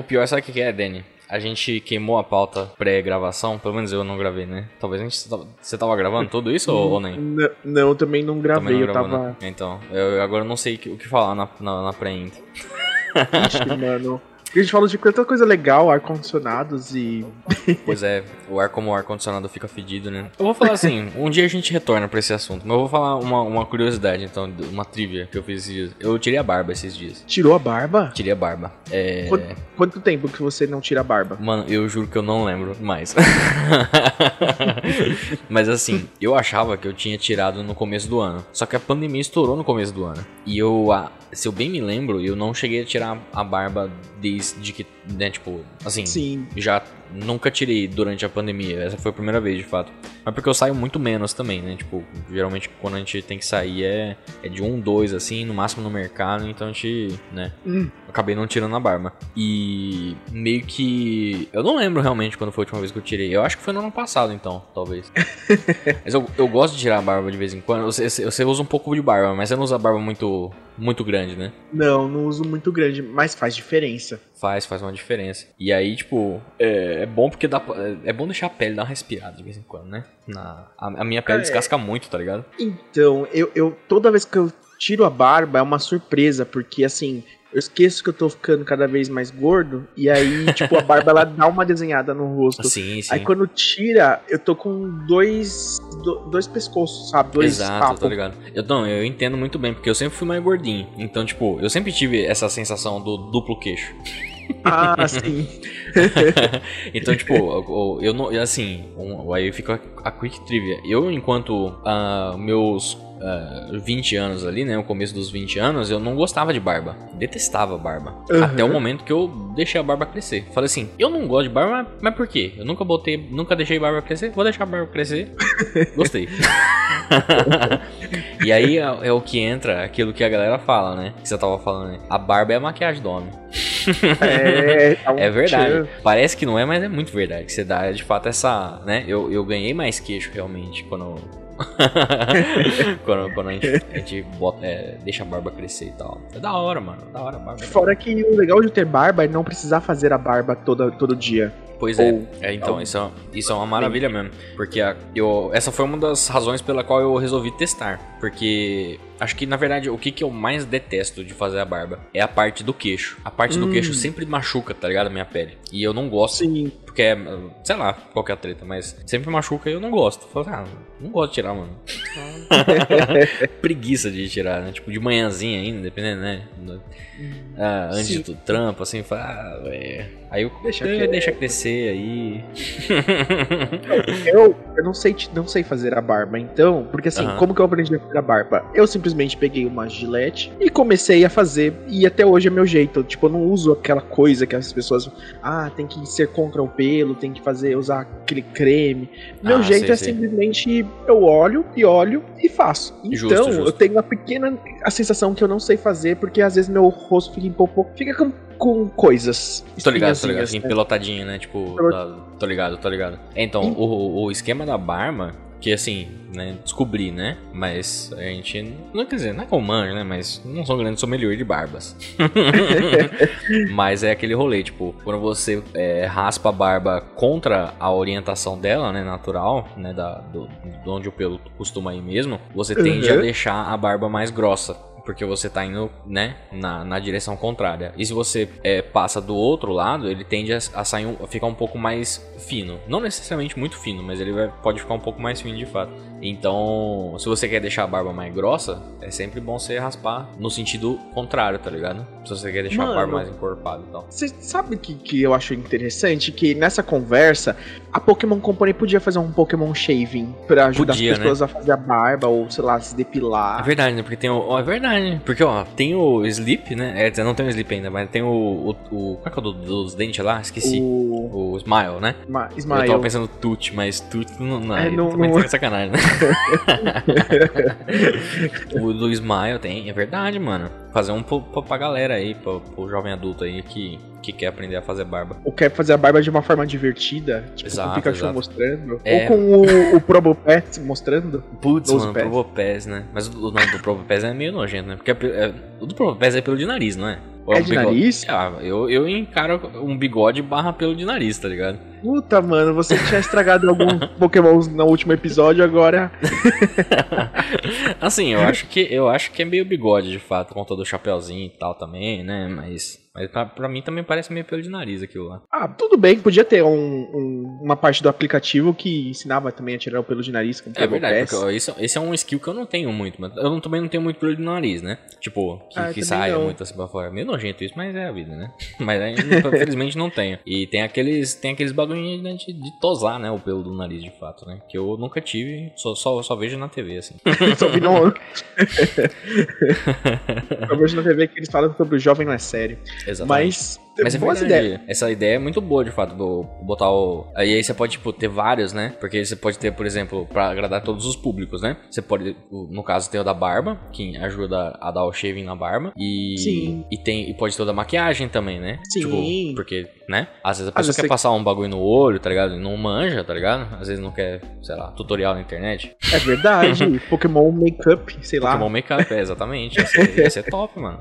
o pior, sabe o que que é, Danny? A gente queimou a pauta pré-gravação, pelo menos eu não gravei, né? Talvez a gente. Você tava gravando tudo isso ou, ou nem? N- não, eu também não gravei, Também não eu gravou, tava. né? Então, eu agora não sei o que- que falar na, na, na pré ainda. Ixi, mano. A gente falou de tanta coisa legal, ar-condicionados e. Pois é, o ar como o ar-condicionado fica fedido, né? Eu vou falar assim, um dia a gente retorna pra esse assunto, mas eu vou falar uma, uma curiosidade, então, uma trivia que eu fiz esses dias. Eu tirei a barba esses dias. Tirou a barba? Tirei a barba. É. Quanto, quanto tempo que você não tira a barba? Mano, eu juro que eu não lembro mais. Mas assim, eu achava que eu tinha tirado no começo do ano. Só que a pandemia estourou no começo do ano. E eu, ah, se eu bem me lembro, eu não cheguei a tirar a barba desde que, né, tipo, assim, Sim. já nunca tirei durante a pandemia. Essa foi a primeira vez, de fato. Mas porque eu saio muito menos também, né? Tipo, geralmente quando a gente tem que sair é, é de um, dois, assim, no máximo no mercado. Então a gente, né? Hum. Acabei não tirando a barba. E meio que. Eu não lembro realmente quando foi a última vez que eu tirei. Eu acho que foi no ano passado, então, talvez. mas eu, eu gosto de tirar a barba de vez em quando. Você, você usa um pouco de barba, mas você não usa barba muito, muito grande, né? Não, não uso muito grande, mas faz diferença. Faz, faz uma diferença. E aí, tipo, é, é bom porque dá é bom deixar a pele dar uma respirada de vez em quando, né? Na, a, a minha pele É. descasca muito, tá ligado? Então, eu, eu toda vez que eu tiro a barba é uma surpresa, porque assim, eu esqueço que eu tô ficando cada vez mais gordo, e aí, tipo, a barba ela dá uma desenhada no rosto. Sim, sim. Aí quando tira, eu tô com dois, do- dois pescoços, sabe? Dois Exato, papos. tá ligado? Eu, não, eu entendo muito bem, porque eu sempre fui mais gordinho. Então, tipo, eu sempre tive essa sensação do duplo queixo. Ah, sim. então, tipo, eu, não. Assim, um, aí fica a quick trivia. Eu, enquanto ah, meus ah, 20 anos ali, né? O começo dos 20 anos, eu não gostava de barba. Detestava barba. Uhum. Até o momento que eu deixei a barba crescer. Falei assim, eu não gosto de barba, mas, por quê? Eu nunca botei, nunca deixei a barba crescer, vou deixar a barba crescer. Gostei. e aí é, é o que entra aquilo que a galera fala, né? Que você tava falando, né? A barba é a maquiagem do homem. É, um É verdade. Parece que não é, mas é muito verdade. Que você dá de fato essa. né? Eu, eu ganhei mais queixo realmente quando. quando, quando a gente, a gente bota, é, deixa a barba crescer e tal. É da hora, mano. Da hora a barba. Fora que o legal de ter barba é não precisar fazer a barba toda, todo dia. Pois é. Ou- É, então, isso é, isso é uma maravilha mesmo. Porque a- eu, essa foi uma das razões pela qual eu resolvi testar. Porque acho que, na verdade, o que, que eu mais detesto de fazer a barba é a parte do queixo. A parte do Hum. queixo sempre machuca, tá ligado? A minha pele. E eu não gosto. Sim. Porque é, sei lá, qual que é treta, mas sempre machuca e eu não gosto. Falo, ah, não gosto de tirar, mano. Preguiça de tirar, né? Tipo, de manhãzinha ainda, dependendo, né? Ah, antes Sim. tu trampo, assim, fala, ah, é. Aí eu Deixa deixa, quieto. deixa crescer aí. Eu, eu não sei, não sei fazer a barba, então, porque assim, como que eu aprendi a fazer a barba? Eu simplesmente peguei uma gilete e comecei a fazer, e até hoje é meu jeito. Tipo, eu não uso aquela coisa que as pessoas, ah, tem que ser contra o pelo, tem que fazer, usar aquele creme. Meu Ah, jeito sei, é sei. simplesmente eu olho e olho e faço. Então, Justo, justo. eu tenho uma pequena a sensação que eu não sei fazer, porque às vezes meu rosto fica um pouco, fica com, com coisas. Tô ligado, tô ligado. Assim, né? pelotadinho, né? Tipo, da- tô ligado, tô ligado. Então, o, o esquema da barba, que assim, né, descobri, né? Mas a gente. Não quer dizer, não é eu manjo, né? Mas não sou um grande sommelier de barbas. Mas é aquele rolê, tipo, quando você é, raspa a barba contra a orientação dela, né, natural, né, da, do, de onde o pelo costuma ir mesmo, você tende a Uhum. deixar a barba mais grossa. Porque você tá indo, né, na, na direção contrária. E se você é, passa do outro lado, ele tende a, a sair um, a ficar um pouco mais fino. Não necessariamente muito fino, mas ele vai, pode ficar um pouco mais fino de fato. Então, se você quer deixar a barba mais grossa, é sempre bom você raspar no sentido contrário, tá ligado? Se você quer deixar a barba Mano. mais encorpada e tal. Você sabe que, que eu acho interessante? Que nessa conversa, a Pokémon Company podia fazer um Pokémon Shaving pra ajudar Podia, as pessoas a fazer a barba ou, sei lá, se É depilar. verdade, né? Porque tem o. é verdade. Porque, ó, tem o Sleep, né? É, dizer, não tem o Sleep ainda, mas tem o. o, o qual é que é o do- dos dentes lá? Esqueci. O O, Smile, né? Ma- Eu Ismael. tava pensando Tut, mas Tut não. não, É, não- não- tá sacanagem, né? o do Smile tem, é verdade, mano. Fazer um pro, pra galera aí, pro, pro jovem adulto aí que, que quer aprender a fazer barba. Ou quer fazer a barba de uma forma divertida, tipo com Exato, o Pikachu exato. mostrando. É. Ou com o, o mostrando. Putz, mano, pés. Né? Mas o nome do Probopés é meio nojento, né? Porque é é- o do Probopés é pelo de nariz, não é? Ou É um de bigode? nariz? Ah, eu, eu encaro um bigode barra pelo de nariz, tá ligado? Puta, mano, você tinha estragado algum Pokémon no último episódio, agora. assim, eu acho que eu acho que é meio bigode, de fato, por conta do chapeuzinho e tal também, né? Mas, mas pra, pra mim também parece meio pelo de nariz aquilo lá. Ah, tudo bem, podia ter um, um- uma parte do aplicativo que ensinava também a tirar o pelo de nariz com o É verdade, porque ó, isso, esse é um skill que eu não tenho muito, mas eu não- também não tenho muito pelo de nariz, né? Tipo, que, Ah, que saia não. muito assim pra fora. Meio nojento isso, mas é a vida, né? Mas aí, infelizmente não tenho. E tem aqueles, tem aqueles bagulhinhos né, de, de tosar, né? O pelo do nariz, de fato, né? Que eu nunca tive, só, só, só vejo na TV, assim. Só vi no... Eu vejo na TV que eles falam sobre o jovem não é sério. Exatamente. Mas, Mas é verdade, ideias. essa ideia é muito boa, de fato, do- botar o... Aí, aí você pode, tipo, ter vários, né? Porque você pode ter, por exemplo, pra agradar todos os públicos, né? Você pode, no caso, ter o da barba, que ajuda a dar o shaving na barba. E... Sim. E, tem, e pode ter o da maquiagem também, né? Sim. Tipo, porque, né? Às vezes a pessoa quer passar um bagulho no olho, tá ligado? E não manja, tá ligado? Às vezes não quer, sei lá, tutorial na internet. É verdade. Pokémon Makeup, sei lá. Pokémon Makeup, é, exatamente. Ia ser, ia ser top, mano.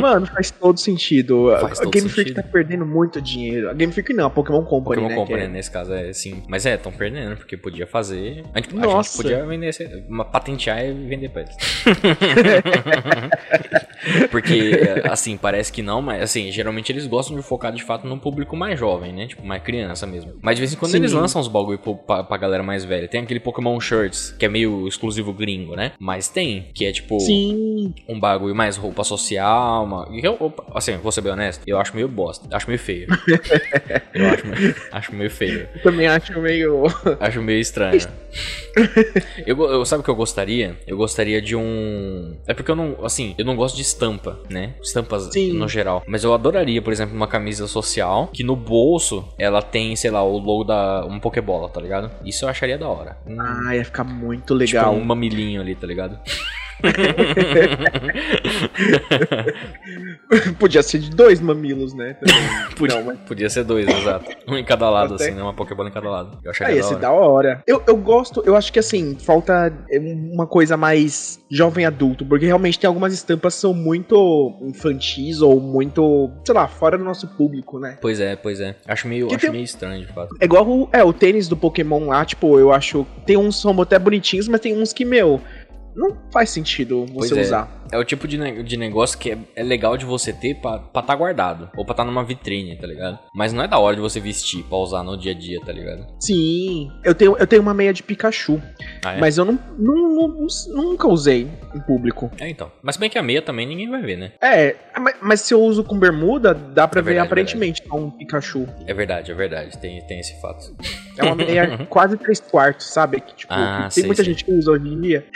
Mano, faz todo sentido. Faz a todo Game Freak tá perdendo muito dinheiro. A Game Freak não, a Pokémon Company, Pokémon né? Company, é- nesse caso, é sim. Mas é, estão perdendo, porque podia fazer. A gente, a gente podia vender, uma, patentear e vender pra eles. porque, assim, parece que não, mas assim, geralmente eles gostam de focar de fato num público mais jovem, né? Tipo, mais criança mesmo. Mas de vez em quando Sim. eles lançam uns bagulho pra, pra galera mais velha. Tem aquele Pokémon Shirts, que é meio exclusivo gringo, né? Mas tem, que é tipo Sim. um bagulho mais roupa social, uma... assim, vou ser bem honesto, eu acho meio bosta, acho meio feio. eu acho, meio- acho meio feio. Eu também acho meio. Acho meio estranho. eu, eu- sabe o que eu gostaria? Eu gostaria de um. É porque eu não. Assim, eu não gosto de estampa, né? Estampas Sim. no geral. Mas eu adoraria, por exemplo, uma camisa social que no bolso ela tem, sei lá, o logo da. Um Pokébola, tá ligado? Isso eu acharia da hora. Ah, ia ficar muito tipo, legal. um mamilinho ali, tá ligado? Podia ser de dois mamilos, né? Podia, Não, mas... podia ser dois, exato. Um em cada lado, Até- assim, né? Uma Pokébola em cada lado. Eu Ah, acharia ia da ser hora. da hora. Eu, eu gosto, eu acho que assim, falta uma coisa mais jovem adulto, porque realmente tem algumas estampas que são muito infantis ou muito, sei lá, fora do nosso público, né? Pois é, pois é. Acho meio, Que acho tem- meio estranho, de fato. É igual o, é, o tênis do Pokémon lá, tipo, eu acho. Tem uns que são até bonitinhos, mas tem uns que, meu, não faz sentido Pois você é. usar. É o tipo de, ne- de negócio que é, é legal de você ter pra estar tá guardado. Ou pra estar numa vitrine, tá ligado? Mas não é da hora de você vestir pra usar no dia a dia, tá ligado? Sim, eu tenho, eu tenho uma meia de Pikachu, Ah, é? mas eu não, não- não- nunca usei em público. É, então. Mas bem que a meia também ninguém vai ver, né? É, mas, mas se eu uso com bermuda, dá pra É ver verdade, aparentemente é um Pikachu. É verdade, é verdade. Tem, tem esse fato. É uma meia quase três quartos, sabe? Que, tipo, Ah, sei, tem muita sei. gente que usa hoje em dia.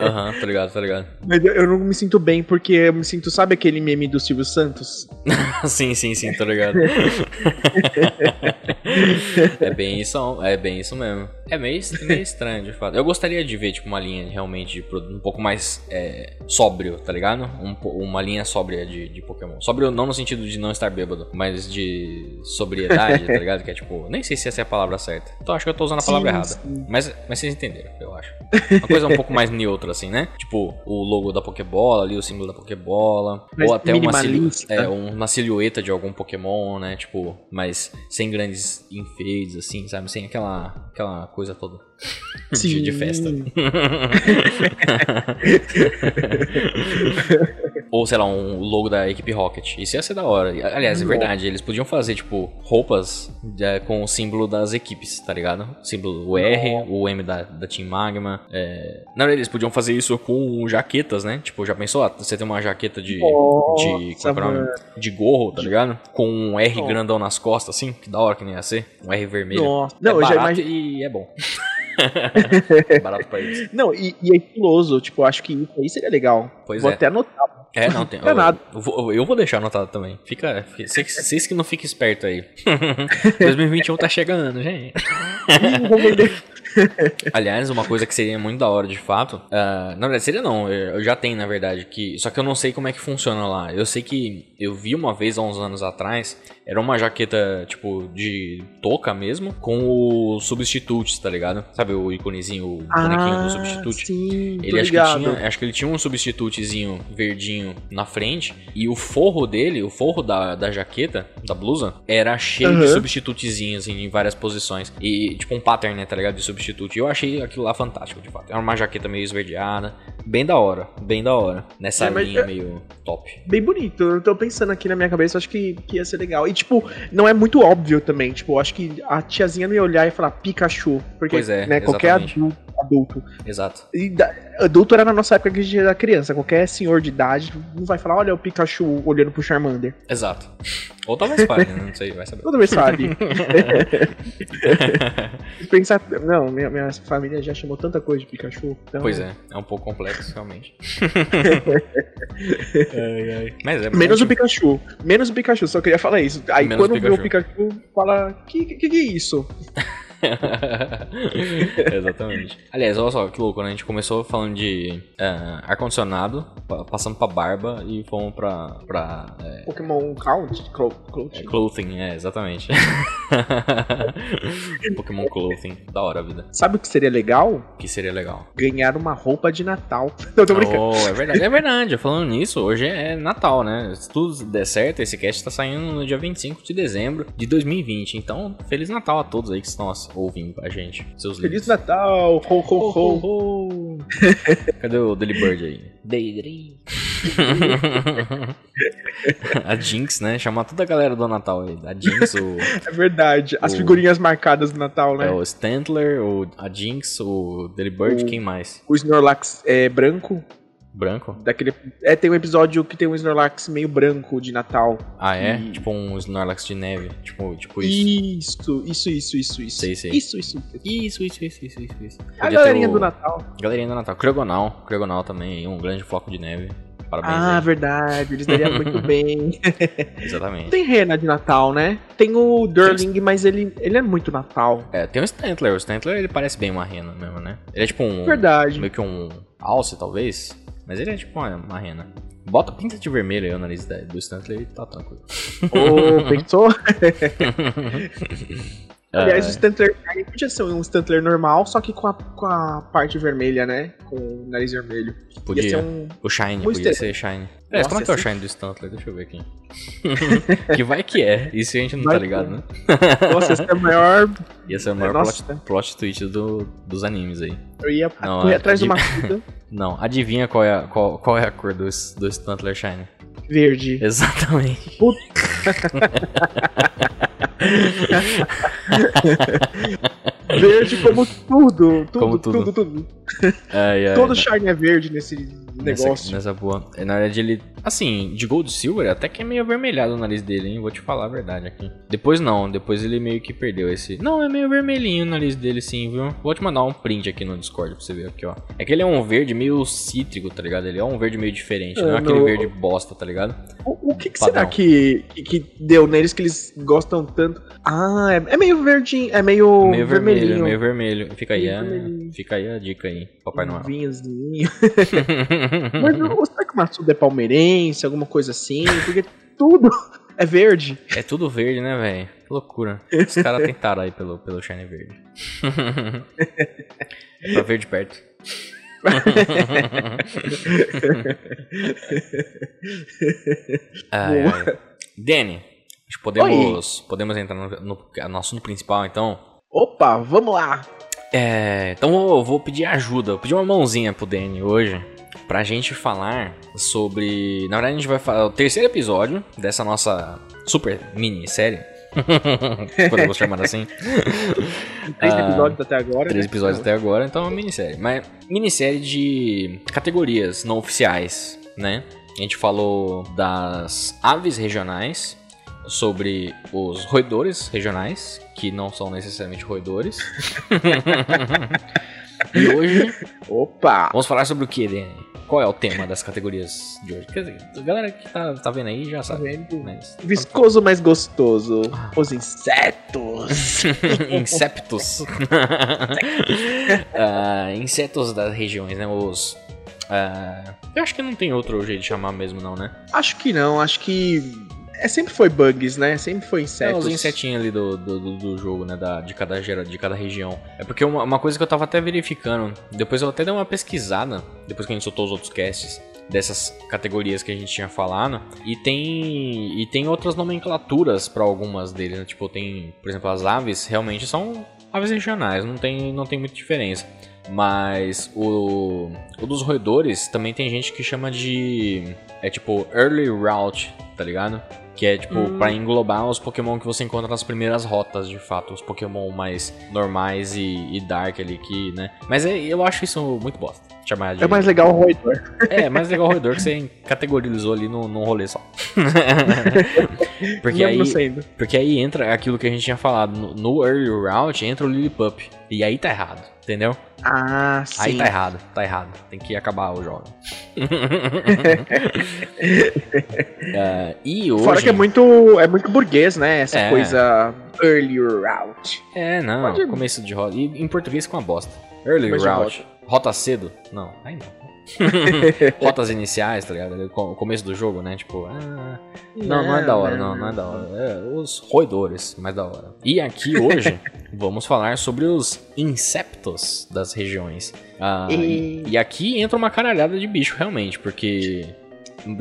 Aham, tá ligado, tá ligado. Mas eu, eu não me sinto bem porque eu me sinto, sabe aquele meme do Silvio Santos? sim, sim, sim, tô ligado. é bem isso, é bem isso mesmo. É meio, meio estranho, de fato. Eu gostaria de ver, tipo, uma linha realmente um pouco mais é, sóbrio, tá ligado? Um uma linha sóbria de, de Pokémon. Sóbrio não no sentido de não estar bêbado, mas de sobriedade, tá ligado? Que é tipo, nem sei se essa é a palavra certa. Então acho que eu tô usando a palavra Sim, errada. sim. Mas, mas vocês entenderam, eu acho. Uma coisa um pouco mais neutra, assim, né? Tipo, o logo da Pokébola ali, o símbolo da Pokébola. Ou até uma, minimalista. é, uma silhueta de algum Pokémon, né? Tipo, mas sem grandes enfeites, assim, sabe? Sem aquela, aquela coisa toda de, de festa. Ou, sei lá, um logo da equipe Rocket. Isso ia ser da hora. Aliás, é Nossa. verdade. Eles podiam fazer, tipo, roupas é, com o símbolo das equipes, tá ligado? O símbolo, o R, o M da, da Team Magma. É... Na verdade, eles podiam fazer isso com jaquetas, né? Tipo, já pensou? Ah, Você tem uma jaqueta de. de, Nossa, como é é de gorro, tá ligado? Com um R Nossa. grandão nas costas, assim. Que da hora que nem ia ser. Um R vermelho. Nossa. é Não, eu já imagino. e é bom. barato pra eles. Não, e, e é estiloso, tipo, eu acho que isso aí seria legal. Pois Vou é. até anotar. É, não, tem. Não é nada. Eu, vou, eu vou deixar anotado também. Fica. fica- Vocês vocês que não fiquem espertos aí. 2021 tá chegando, gente. Aliás, uma coisa que seria muito da hora de fato. ah, na verdade, seria não. Eu eu já tenho, na verdade. que Só que eu não sei como é que funciona lá. Eu sei que eu vi uma vez há uns anos atrás. Era uma jaqueta, tipo, de touca mesmo. Com o substitute, tá ligado? Sabe o iconezinho, o bonequinho do substitute? Ah, Sim, tô Ele acho que, tinha, acho que ele tinha um substitutezinho verdinho na frente. E o forro dele, o forro da, da jaqueta, da blusa, era cheio de Aham. substitutezinhos assim, em várias posições. E tipo um pattern, né, tá ligado? De substitute. E eu achei aquilo lá fantástico, de fato. Era uma jaqueta meio esverdeada. Bem da hora, bem da hora. Nessa É, linha é- meio top. Bem bonito. Eu tô pensando aqui na minha cabeça, acho que, que ia ser legal. E, tipo, não é muito óbvio também. Tipo, eu acho que a tiazinha não ia olhar e falar Pikachu. Porque, Pois é, né, qualquer exatamente. adulto, adulto. Exato. E da- adulto era na nossa época que a gente era criança. Qualquer senhor de idade não vai falar, olha o Pikachu olhando pro Charmander. Exato. Ou talvez pare, né? Não sei, vai saber. Toda vez sabe. Pensar. Não, minha, minha família já chamou tanta coisa de Pikachu. Então... Pois é, é um pouco complexo, realmente. Ai, ai. Mas é Menos o muito- Pikachu. Menos o Pikachu, só queria falar isso. Aí Menos quando o vê o Pikachu, fala: que, que que é isso? Exatamente. Aliás, olha só que louco, né? A gente começou falando de ah, ar-condicionado, pa- passando pra barba e fomos pra, pra é, Pokémon Count? Clo Cloud? clothing, é, exatamente. Pokémon Clothing, da hora a vida. Sabe o que seria legal? Que seria legal. Ganhar uma roupa de Natal. Não, tô brincando. Oh, é verdade, é verdade. Falando nisso, hoje é Natal, né? Se tudo der certo, esse cast tá saindo no dia 25 de dezembro de 2020. Então, Feliz Natal a todos aí que estão ouvindo a gente. Seus Feliz lindos. Natal! Ho, ho, Ho, ho! ho, ho. Cadê o Daily Bird aí? Daily. a Jinx, né? Chamar toda a galera do Natal aí. A Jinx, o, É verdade. As O- figurinhas marcadas do Natal, né? é, o Stantler, o, a Jinx, o Daily Bird, O- quem mais? O Snorlax é branco. Branco? Daquele... É, tem um episódio que tem um Snorlax meio branco de Natal. Ah, é? E- Tipo um Snorlax de neve. Tipo, tipo isso. Isso, isso, isso, isso, isso. Sei, sei. Isso, isso. Isso, isso, isso, isso, isso. isso. A galerinha o- do Natal. Galerinha do Natal. Cregonal. Cregonal também, um grande floco de neve. Parabéns Ah, aí. verdade. Eles dariam muito bem. Exatamente. Tem rena de Natal, né? Tem o Durling, mas ele, ele é muito Natal. É, tem o Stantler. O Stantler, ele parece bem uma rena mesmo, né? Ele é tipo um... Verdade. Meio que um alce, talvez. Mas ele é tipo uma, uma rena. Bota pinta de vermelho aí o nariz do Stantler e tá tranquilo. Ô, pensou? Aliás, o Stantler podia ser um Stantler normal, só que com a, com a parte vermelha, né? Com o nariz vermelho. Ia podia. ser um. O Shine, um podia ser Shine. É, Nossa, como é que é o Shine do Stantler? Deixa eu ver aqui. que vai que é. Isso a gente não Vai tá ligado, é. né? Nossa, esse é o maior. Ia ser o maior Nossa. plot, plot twist do, dos animes aí. Eu ia Não, correr é- atrás de é uma Não, adivinha qual é a, qual, qual é a cor do, do Stantler Shine? verde. Exatamente. Verde como tudo. Tudo, Como tudo. tudo, tudo. Ai, ai, Todo Shine é verde nesse nessa, negócio. nessa boa. É, Na verdade, ele. Assim, de Gold Silver, até que é meio avermelhado o nariz dele, hein? Vou te falar a verdade aqui. Depois não, depois ele meio que perdeu esse. Não, é meio vermelhinho o nariz dele, sim, viu? Vou te mandar um print aqui no Discord pra você ver aqui, ó. É que ele é um verde meio cítrico, tá ligado? Ele é um verde meio diferente, não é É, aquele no- verde bosta, tá ligado? O, o que, que será que, que deu neles que eles gostam tanto? Ah, é, é meio verdinho, é meio, meio vermelho, vermelhinho. meio vermelho. Fica aí, a, fica aí a dica aí, Papai Um Noel. vinhozinho. Mas não, será que o Matsuda é palmeirense, alguma coisa assim? Porque tudo é verde. É tudo verde, né, velho? Que loucura. Os caras tentaram aí pelo, pelo Shine Verde. é pra ver de perto. ai, ai. Danny, acho que podemos, podemos entrar no, no, no assunto principal, então. Opa, vamos lá. É, então eu vou pedir ajuda, vou pedir uma mãozinha pro Danny hoje pra gente falar sobre. Na verdade, a gente vai falar o terceiro episódio dessa nossa super minissérie. Podemos chamar assim. Três Ah, episódios até agora. Três né? episódios até agora, então é uma minissérie. Mas minissérie de categorias não oficiais, né? A gente falou das aves regionais, sobre os roedores regionais, que não são necessariamente roedores. e hoje Opa! vamos falar sobre o que, Danny? qual é o tema das categorias de hoje? Quer dizer, a galera que tá, tá vendo aí já sabe. vendo? Mas... Viscoso mais gostoso. Os insetos. Inceptos. Ah, insetos das regiões, né? Os. ah, eu acho que não tem outro jeito de chamar mesmo, não, né? acho que não, acho que. É, sempre foi bugs, né? Sempre foi É, insetos. os insetinhos ali do, do, do- jogo, né? Da, de, cada, gera- de cada região. É porque uma, uma coisa que eu tava até verificando, depois eu até dei uma pesquisada, depois que a gente soltou os outros casts, dessas categorias que a gente tinha falado, e tem e tem outras nomenclaturas pra algumas deles, né? Tipo, tem, por exemplo, as aves realmente são aves regionais, não tem, não tem muita diferença. Mas o, o dos roedores também tem gente que chama de. É tipo Early Route, tá ligado? Que é tipo Hum. pra englobar os Pokémon que você encontra nas primeiras rotas, de fato. Os Pokémon mais normais e, e Dark ali, que, né? Mas é- eu acho isso muito bosta. Chamar de. É mais legal o roedor. É, mais legal o roedor que você categorizou ali num, num rolê só. porque, aí, porque aí entra aquilo que a gente tinha falado. No, no Early Route entra o Lillipup. E aí tá errado, entendeu? Ah, sim. Aí tá errado, tá errado. Tem que acabar o jogo. É, e hoje. Fora que é muito, é muito burguês, né? Essa É. coisa early route. É, não, Pode- começo de rota. E em português com uma bosta. Early Começo route. Rota cedo? Não, aí não. Rotas iniciais, tá ligado? O começo do jogo, né? Tipo, ah, não, não é da hora, não, não é da hora. É, os roedores, mais da hora. E aqui hoje vamos falar sobre os inceptos das regiões. Ah, e... E- aqui entra uma caralhada de bicho, realmente, porque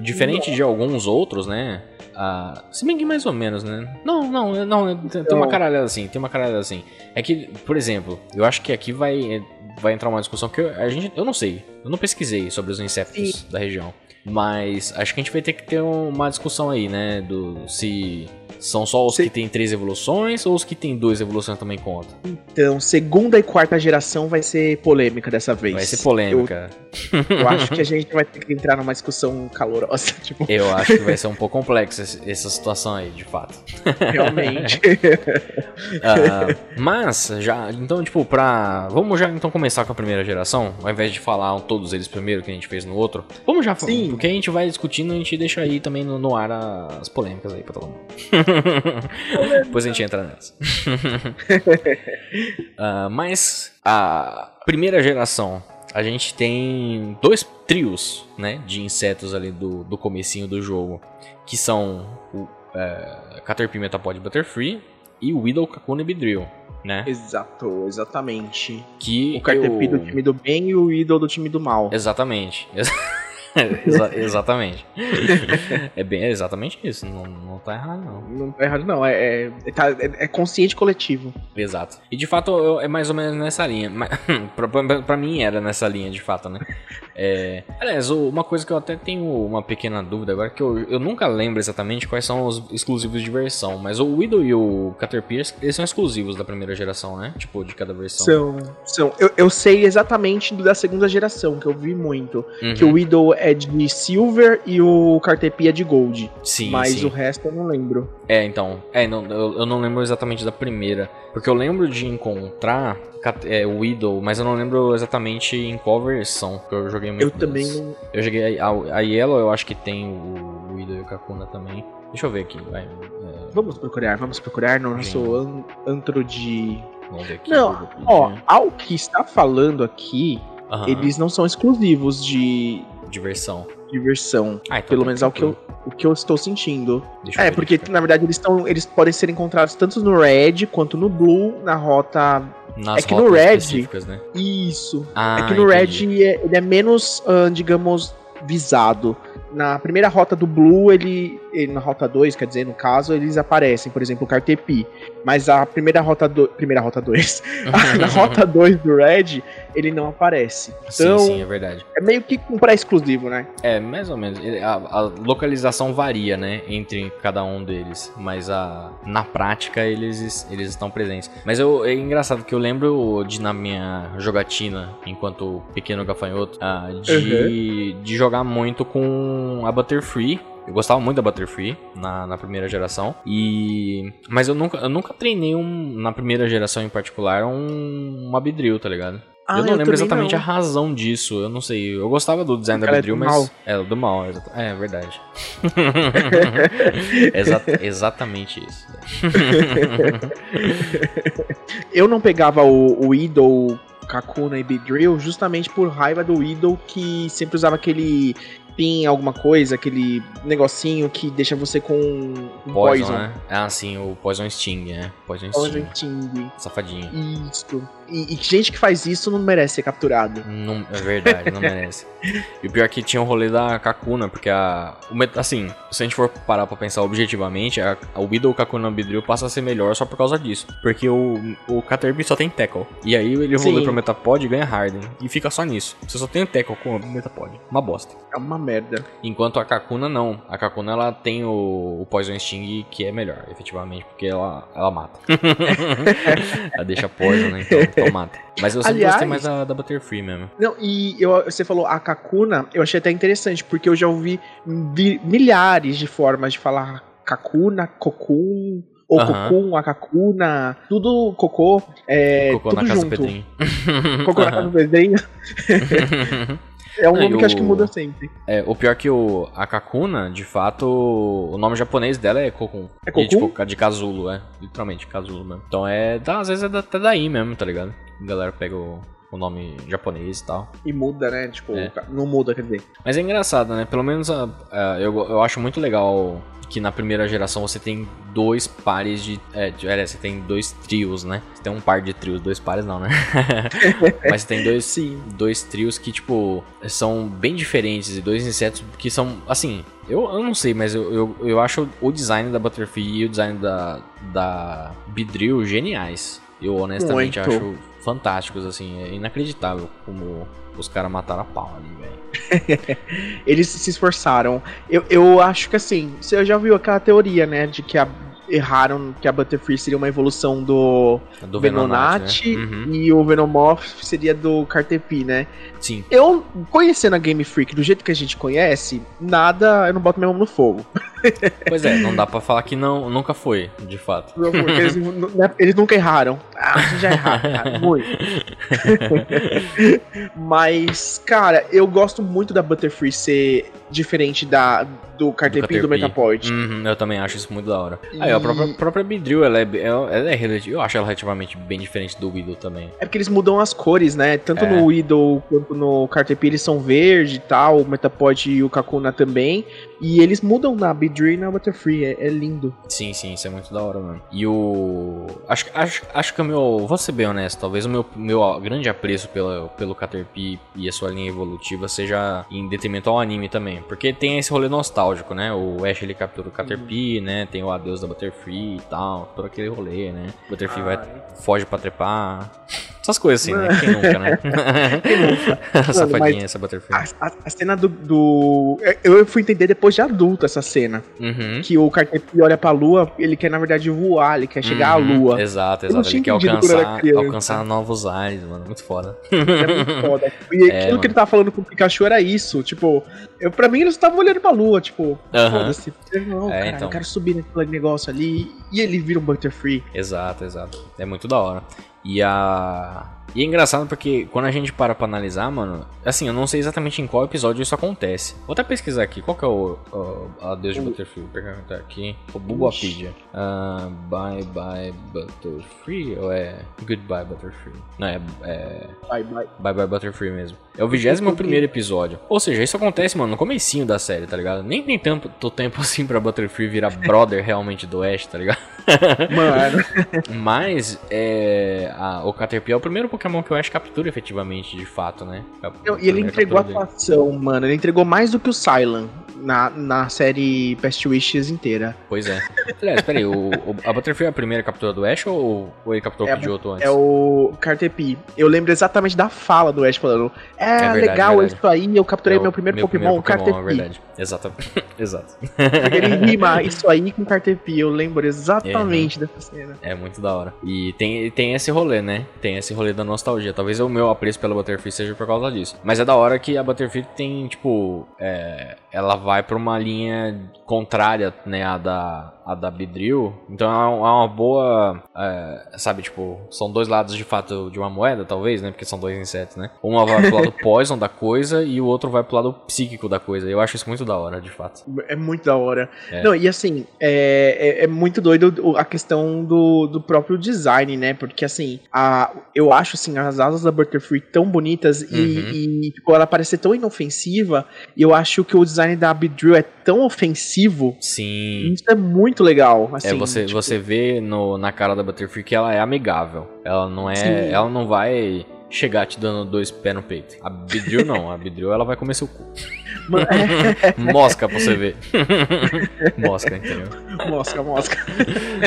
diferente de alguns outros, né? Ah, se bem que mais ou menos, né? Não, não, não, tem uma Não. caralhada assim, tem uma caralhada assim. É que, por exemplo, eu acho que aqui vai, vai entrar uma discussão que eu- a gente, eu não sei, eu não pesquisei sobre os insetos da região, mas acho que a gente vai ter que ter uma discussão aí, né, do se são só os Sim. que tem três evoluções ou os que tem duas evoluções também conta. Então, segunda e quarta geração vai ser polêmica dessa vez. Vai ser polêmica. Eu, eu acho que a gente vai ter que entrar numa discussão calorosa, tipo, Eu acho que vai ser um pouco complexo esse- essa situação aí, de fato. realmente. Ah, mas, já, então, tipo, pra. Vamos já então começar com a primeira geração, ao invés de falar todos eles primeiro, que a gente fez no outro. Vamos já falar, Sim. porque a gente vai discutindo a gente deixa aí também no, no ar as polêmicas aí pra todo mundo. Depois a gente entra nessa. Ah, mas, a primeira geração, a gente tem dois trios, né, de insetos ali do, do comecinho do jogo, que são o é, Caterpie, Metapod e Butterfree e o Widow, Kakuna e Beedrill, né? Exato, exatamente. Que O Cartepi eu- do time do bem e o Idol do time do mal. Exatamente. Exa- exatamente. é bem é exatamente isso. Não, não tá errado, não. Não tá errado, não. É, é, tá- é- é consciente coletivo. Exato. E de fato eu- é mais ou menos nessa linha. Pra, pra- pra mim era nessa linha, de fato, né? É, aliás, uma coisa que eu até tenho uma pequena dúvida agora, que eu, eu nunca lembro exatamente quais são os exclusivos de versão, mas o Widow e o Caterpie, eles são exclusivos da primeira geração, né? Tipo, de cada versão. São. são eu, eu sei exatamente da segunda geração, que eu vi muito. Uhum. Que o Idol é de Silver e o Cartepi é de Gold. Sim, mas sim. o resto eu não lembro. É, então. É, não, eu, eu não lembro exatamente da primeira. Porque eu lembro de encontrar é, o Idol, mas eu não lembro exatamente em qual versão. Porque eu joguei muito. Eu também das- não. Eu joguei a, a Yellow, eu acho que tem o, o Idol e o Kakuna também. Deixa eu ver aqui, vai. É, Vamos procurar, vamos procurar no nosso an- antro de. vamos ver aqui. Não, Ó, Pedia. ao que está falando aqui, Aham, eles não são exclusivos de, de versão. de versão. Ah, então Pelo tá menos é o que, eu, o que eu estou sentindo. Deixa É, porque na verdade eles estão. Eles podem ser encontrados tanto no Red quanto no Blue, na rota. Nas é que no Red- né? Isso. Ah, é que no entendi. Red é- ele é menos, ah, digamos, visado. Na primeira rota do Blue, ele, ele- Na rota 2, quer dizer, no caso, eles aparecem, por exemplo, o Cartepi. Mas a primeira rota do, Primeira rota 2. na rota 2 do Red, ele não aparece. Então, Sim, sim, é verdade. é meio que um pré-exclusivo, né? É, mais ou menos. A, a localização varia, né, entre cada um deles, mas a, na prática eles, eles estão presentes. Mas eu, é engraçado que eu lembro de na minha jogatina, enquanto pequeno gafanhoto, ah, de, de jogar muito com a Butterfree Eu gostava muito da Butterfree na, na primeira geração. E. Mas eu nunca, eu nunca treinei um. Na primeira geração em particular, um, uma tá ligado? Ah, eu não lembro exatamente não. a razão disso, eu não sei. Eu gostava do design da Ela é mas. mal. É, do mal, exata- é verdade. Exa- exatamente isso. Eu não pegava o, o Idol, Kakuna e Beedrill justamente por raiva do Idol que sempre usava aquele pin, alguma coisa, aquele negocinho que deixa você com com Poison, poison. né? Ah, sim, o Poison Sting, né? Poison Poison Sting. Sting. Safadinho. Isso. E, e gente que faz isso não merece ser capturado. Não, é verdade, não merece. E o pior é que tinha o rolê da Kakuna, porque a. o assim, se a gente for parar pra pensar objetivamente, a, a o Beedle Kakuna Beedrill passa a ser melhor só por causa disso. Porque o, o Caterpie só tem Tackle. E aí ele rolê Sim. pro Metapod e ganha Harden. E fica só nisso. Você só tem o Tackle com o Metapod. Uma bosta. É uma merda. Enquanto a Kakuna não. A Kakuna ela tem o, o Poison Sting que é melhor, efetivamente, porque ela, ela mata. ela deixa Poison, né? Então, mata. Mas eu sempre Aliás- gostei mais da, da Butterfree mesmo. Não, e eu, você falou a Kakuna, eu achei até interessante, porque eu já ouvi vi- milhares de formas de falar Kakuna, Kokun, ou Aham. Kokun, a Kakuna, tudo cocô, é, Cocô tudo na casa do. Pedrinho. Cocô na casa do Pedrinho. É um Não, nome e que acho que o- muda sempre. É, o pior que o, a Kakuna, de fato, o nome japonês dela é Kokun. É E, Kokun? tipo, de casulo, é. Literalmente, casulo mesmo. Então é, dá, às vezes é até daí mesmo, tá ligado? A galera pega o, o nome japonês e tal. E muda, né? Tipo, É. não muda, quer dizer. Mas é engraçado, né? Pelo menos a- a- eu, eu acho muito legal que na primeira geração você tem dois pares de. É, de- aliás, você tem dois trios, né? Você tem um par de trios, dois pares não, né? Mas você tem dois, Sim. dois trios que, tipo, são bem diferentes e dois insetos que são, assim, eu, eu não sei, mas eu, eu, eu acho o design da Butterfree e o design da, da Beedrill geniais. Eu honestamente Muito. acho fantásticos, assim, é inacreditável como os caras mataram a pau ali, velho. Eles se esforçaram. Eu, eu acho que assim, você já viu aquela teoria, né? De que a- erraram que a Butterfree seria uma evolução do, Do Venonat né? Uhum. e o Venomoth seria do Cartepi, né? Sim. Eu, conhecendo a Game Freak do jeito que a gente conhece, nada, eu não boto minha mão no fogo. Pois é, não dá pra falar que não, nunca foi, de fato. Eles, né, eles nunca erraram. Ah, vocês já erraram, cara. Muito. Mas, cara, eu gosto muito da Butterfree ser diferente da, do Cartepi e do Caterpie. Metapod. Uhum, eu também acho isso muito da hora. E- Aí, a própria, a própria ela é, ela é eu acho ela relativamente bem diferente do Widow também. É porque eles mudam as cores, né? Tanto É. no Widow quanto no Cartepi eles são verde e tal, o Metapod e o Kakuna também. E eles mudam na Beedrill e na Butterfree, é, é lindo. Sim, sim, isso é muito da hora, mano. E o. Acho, acho, acho que o meu. Vou ser bem honesto, talvez o meu, meu grande apreço pela, pelo Caterpie e a sua linha evolutiva seja em detrimento ao anime também. Porque tem esse rolê nostálgico, né? O Ash ele captura o Caterpie, né? Tem o adeus da Butterfree e tal. Todo aquele rolê, né? Butterfree vai. foge pra trepar. Essas coisas assim, né? Quem nunca, né? Quem nunca? Safadinha mas- essa Butterfree. A, a- a cena do, do- Eu fui entender depois de adulto essa cena. Uhum. Que o Cartepi olha pra lua, ele quer, na verdade, voar, ele quer chegar Uhum, à lua. Exato, exato. Ele quer alcançar, alcançar novos ares, mano. Muito foda. É muito foda. E É, aquilo mano. que ele tava falando com o Pikachu era isso. Tipo, eu, pra mim eles estavam olhando pra lua, tipo, Aham. foda-se. Não, É, cara, então. eu quero subir naquele negócio ali. E ele vira um Butterfree. Exato, exato. É muito da hora. E a. E é engraçado porque quando a gente para pra analisar, mano, assim, eu não sei exatamente em qual episódio isso acontece. Vou até pesquisar aqui, qual que é o, o Adeus de O- Butterfree? Vou perguntar aqui. O Bubapedia. Ah, bye bye Butterfree ou é Goodbye Butterfree? Não, é, é Bye, bye. Bye Bye Butterfree mesmo. É o vigésimo primeiro episódio. Ou seja, isso acontece, mano, no comecinho da série, tá ligado? Nem tem tanto tempo assim pra Butterfree virar brother realmente do Ash, tá ligado? Mano, Mas é, a- o Caterpie é o primeiro Pokémon que o Ash captura efetivamente, de fato, né? Não, e ele entregou a atuação, mano. Ele entregou mais do que o Sylan na, na série Past Wishes inteira. Pois é. Aliás, peraí, o, o- a Butterfree é a primeira captura do Ash ou, ou ele capturou É o Pidgeotto antes? É o Cartepi. Eu lembro exatamente da fala do Ash falando: É, verdade, legal verdade. isso aí, eu capturei É o meu primeiro Pokémon, é Cartepi. verdade. Exato. Exato. Porque ele rima isso aí com Cartepi, eu lembro exatamente exatamente dessa cena. É muito da hora. E tem, tem esse rolê, né? Tem esse rolê da nostalgia. Talvez o meu apreço pela Butterfree seja por causa disso. Mas é da hora que a Butterfree tem, tipo, é, ela vai pra uma linha contrária, né, à da, a da Bidril. Então é uma boa. É, sabe, tipo, são dois lados de fato de uma moeda, talvez, né? Porque são dois insetos, né? Uma vai pro lado poison da coisa e o outro vai pro lado psíquico da coisa. Eu acho isso muito da hora, de fato. É muito da hora. É. Não, e assim, é, é, é, muito doido a questão do, do próprio design, né? Porque assim, a, eu acho assim, as asas da Butterfree tão bonitas uhum. e, e tipo, ela parece tão inofensiva. E eu acho que o design da Bidril é tão ofensivo. Sim. Isso é muito legal. Assim, é, você, tipo... você vê no, na cara da Butterfree que ela é amigável. Ela não é. Sim. Ela não vai chegar te dando dois pés no peito. A Bidril não, a Bidril ela vai comer seu cu. mosca pra você ver. mosca, entendeu? Mosca, mosca.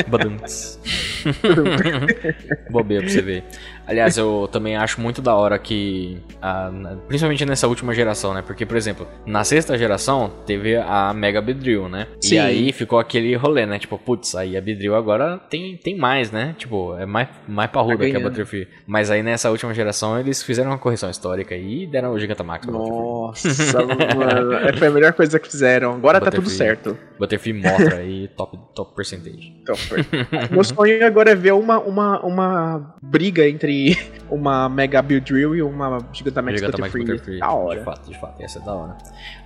Badunts. Bobeira pra você ver. Aliás, eu também acho muito da hora que, a, principalmente nessa última geração, né? Porque, por exemplo, na sexta geração teve a Mega Bedrill, né? Sim. E aí ficou aquele rolê, né? Tipo, putz, aí a Bedrill agora tem, tem mais, né? Tipo, é mais, mais parruda tá que a Butterfree. Mas aí nessa última geração eles fizeram uma correção histórica e deram o Gigantamax pra Nossa, mano. É, foi a melhor coisa que fizeram. Agora tá tudo certo. Butterfree mostra aí top, top percentage. Top. Meu sonho agora é ver uma, uma, uma briga entre uma Mega Build Drill e uma Gigantamax Butterfree. Butterfree. Da hora. De fato, de fato, essa é da hora.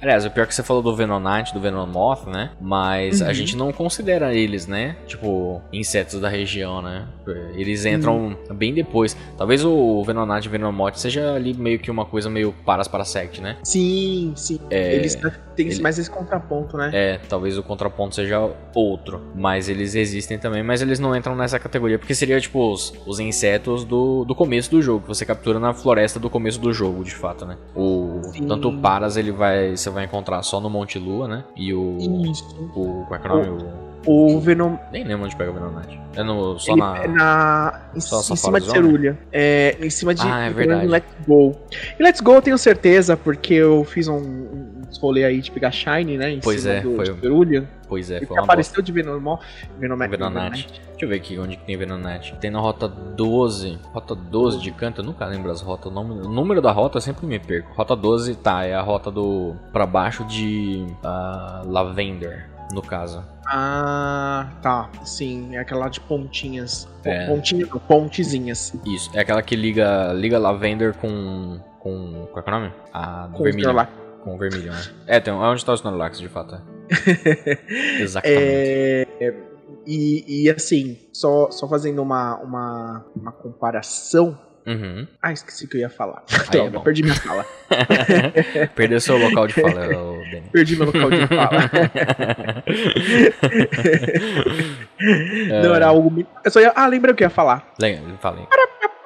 Aliás, o pior é que você falou do Venonite, do Venomoth, né? Mas uhum. a gente não considera eles, né? Tipo, insetos da região, né? Eles entram uhum. bem depois. Talvez o Venonite e o Venomoth seja ali meio que uma coisa meio paras para sect, né? Sim, sim. É... Eles têm ele... mais esse contraponto, né? É, talvez o contraponto seja outro. Mas eles existem também, mas eles não entram nessa categoria, porque seria tipo os, os insetos do do, começo do jogo, que você captura na floresta do começo do jogo, de fato, né? O, tanto o Paras ele vai, você vai encontrar só no Monte Lua, né? E o. Isso. O. Qual é que é o nome? O, o Venom. Nem lembro onde pega o Venonite. É no, só ele, na. É na em, só em cima de Cerulha. É, em cima de. Ah, é verdade. Let's Go. E Let's Go eu tenho certeza, porque eu fiz um, rolê aí de pegar Shine, né? Em pois cima é, do, foi. De Cerulha. Pois é, foi. apareceu bosta. de Venomoth. Venomet. Venonite. Deixa eu ver aqui onde tem Venonite. Tem na rota 12. Rota 12 de canto, eu nunca lembro as rotas. O, nome, o número da rota eu sempre me perco. Rota 12, tá, é a rota do. pra baixo de. Uh, Lavender, no caso. Ah, tá. Sim, é aquela de pontinhas. É. Pontinhas, pontezinhas. Isso, é aquela que liga, liga Lavender com. com. Qual é, é o nome? A com vermelho. Com o vermelho, né? É, tem, é onde tá o Snorlax, de fato. É. Exatamente. É, e, e assim, só, só fazendo uma, uma, uma comparação. Uhum. Ah, esqueci que eu ia falar. Droga, é perdi minha fala. Perdeu seu local de fala, Dani. Perdi meu local de fala. Não, era algo muito. Eu só ia... Ah, lembrei o que eu ia falar. Lembra, falei.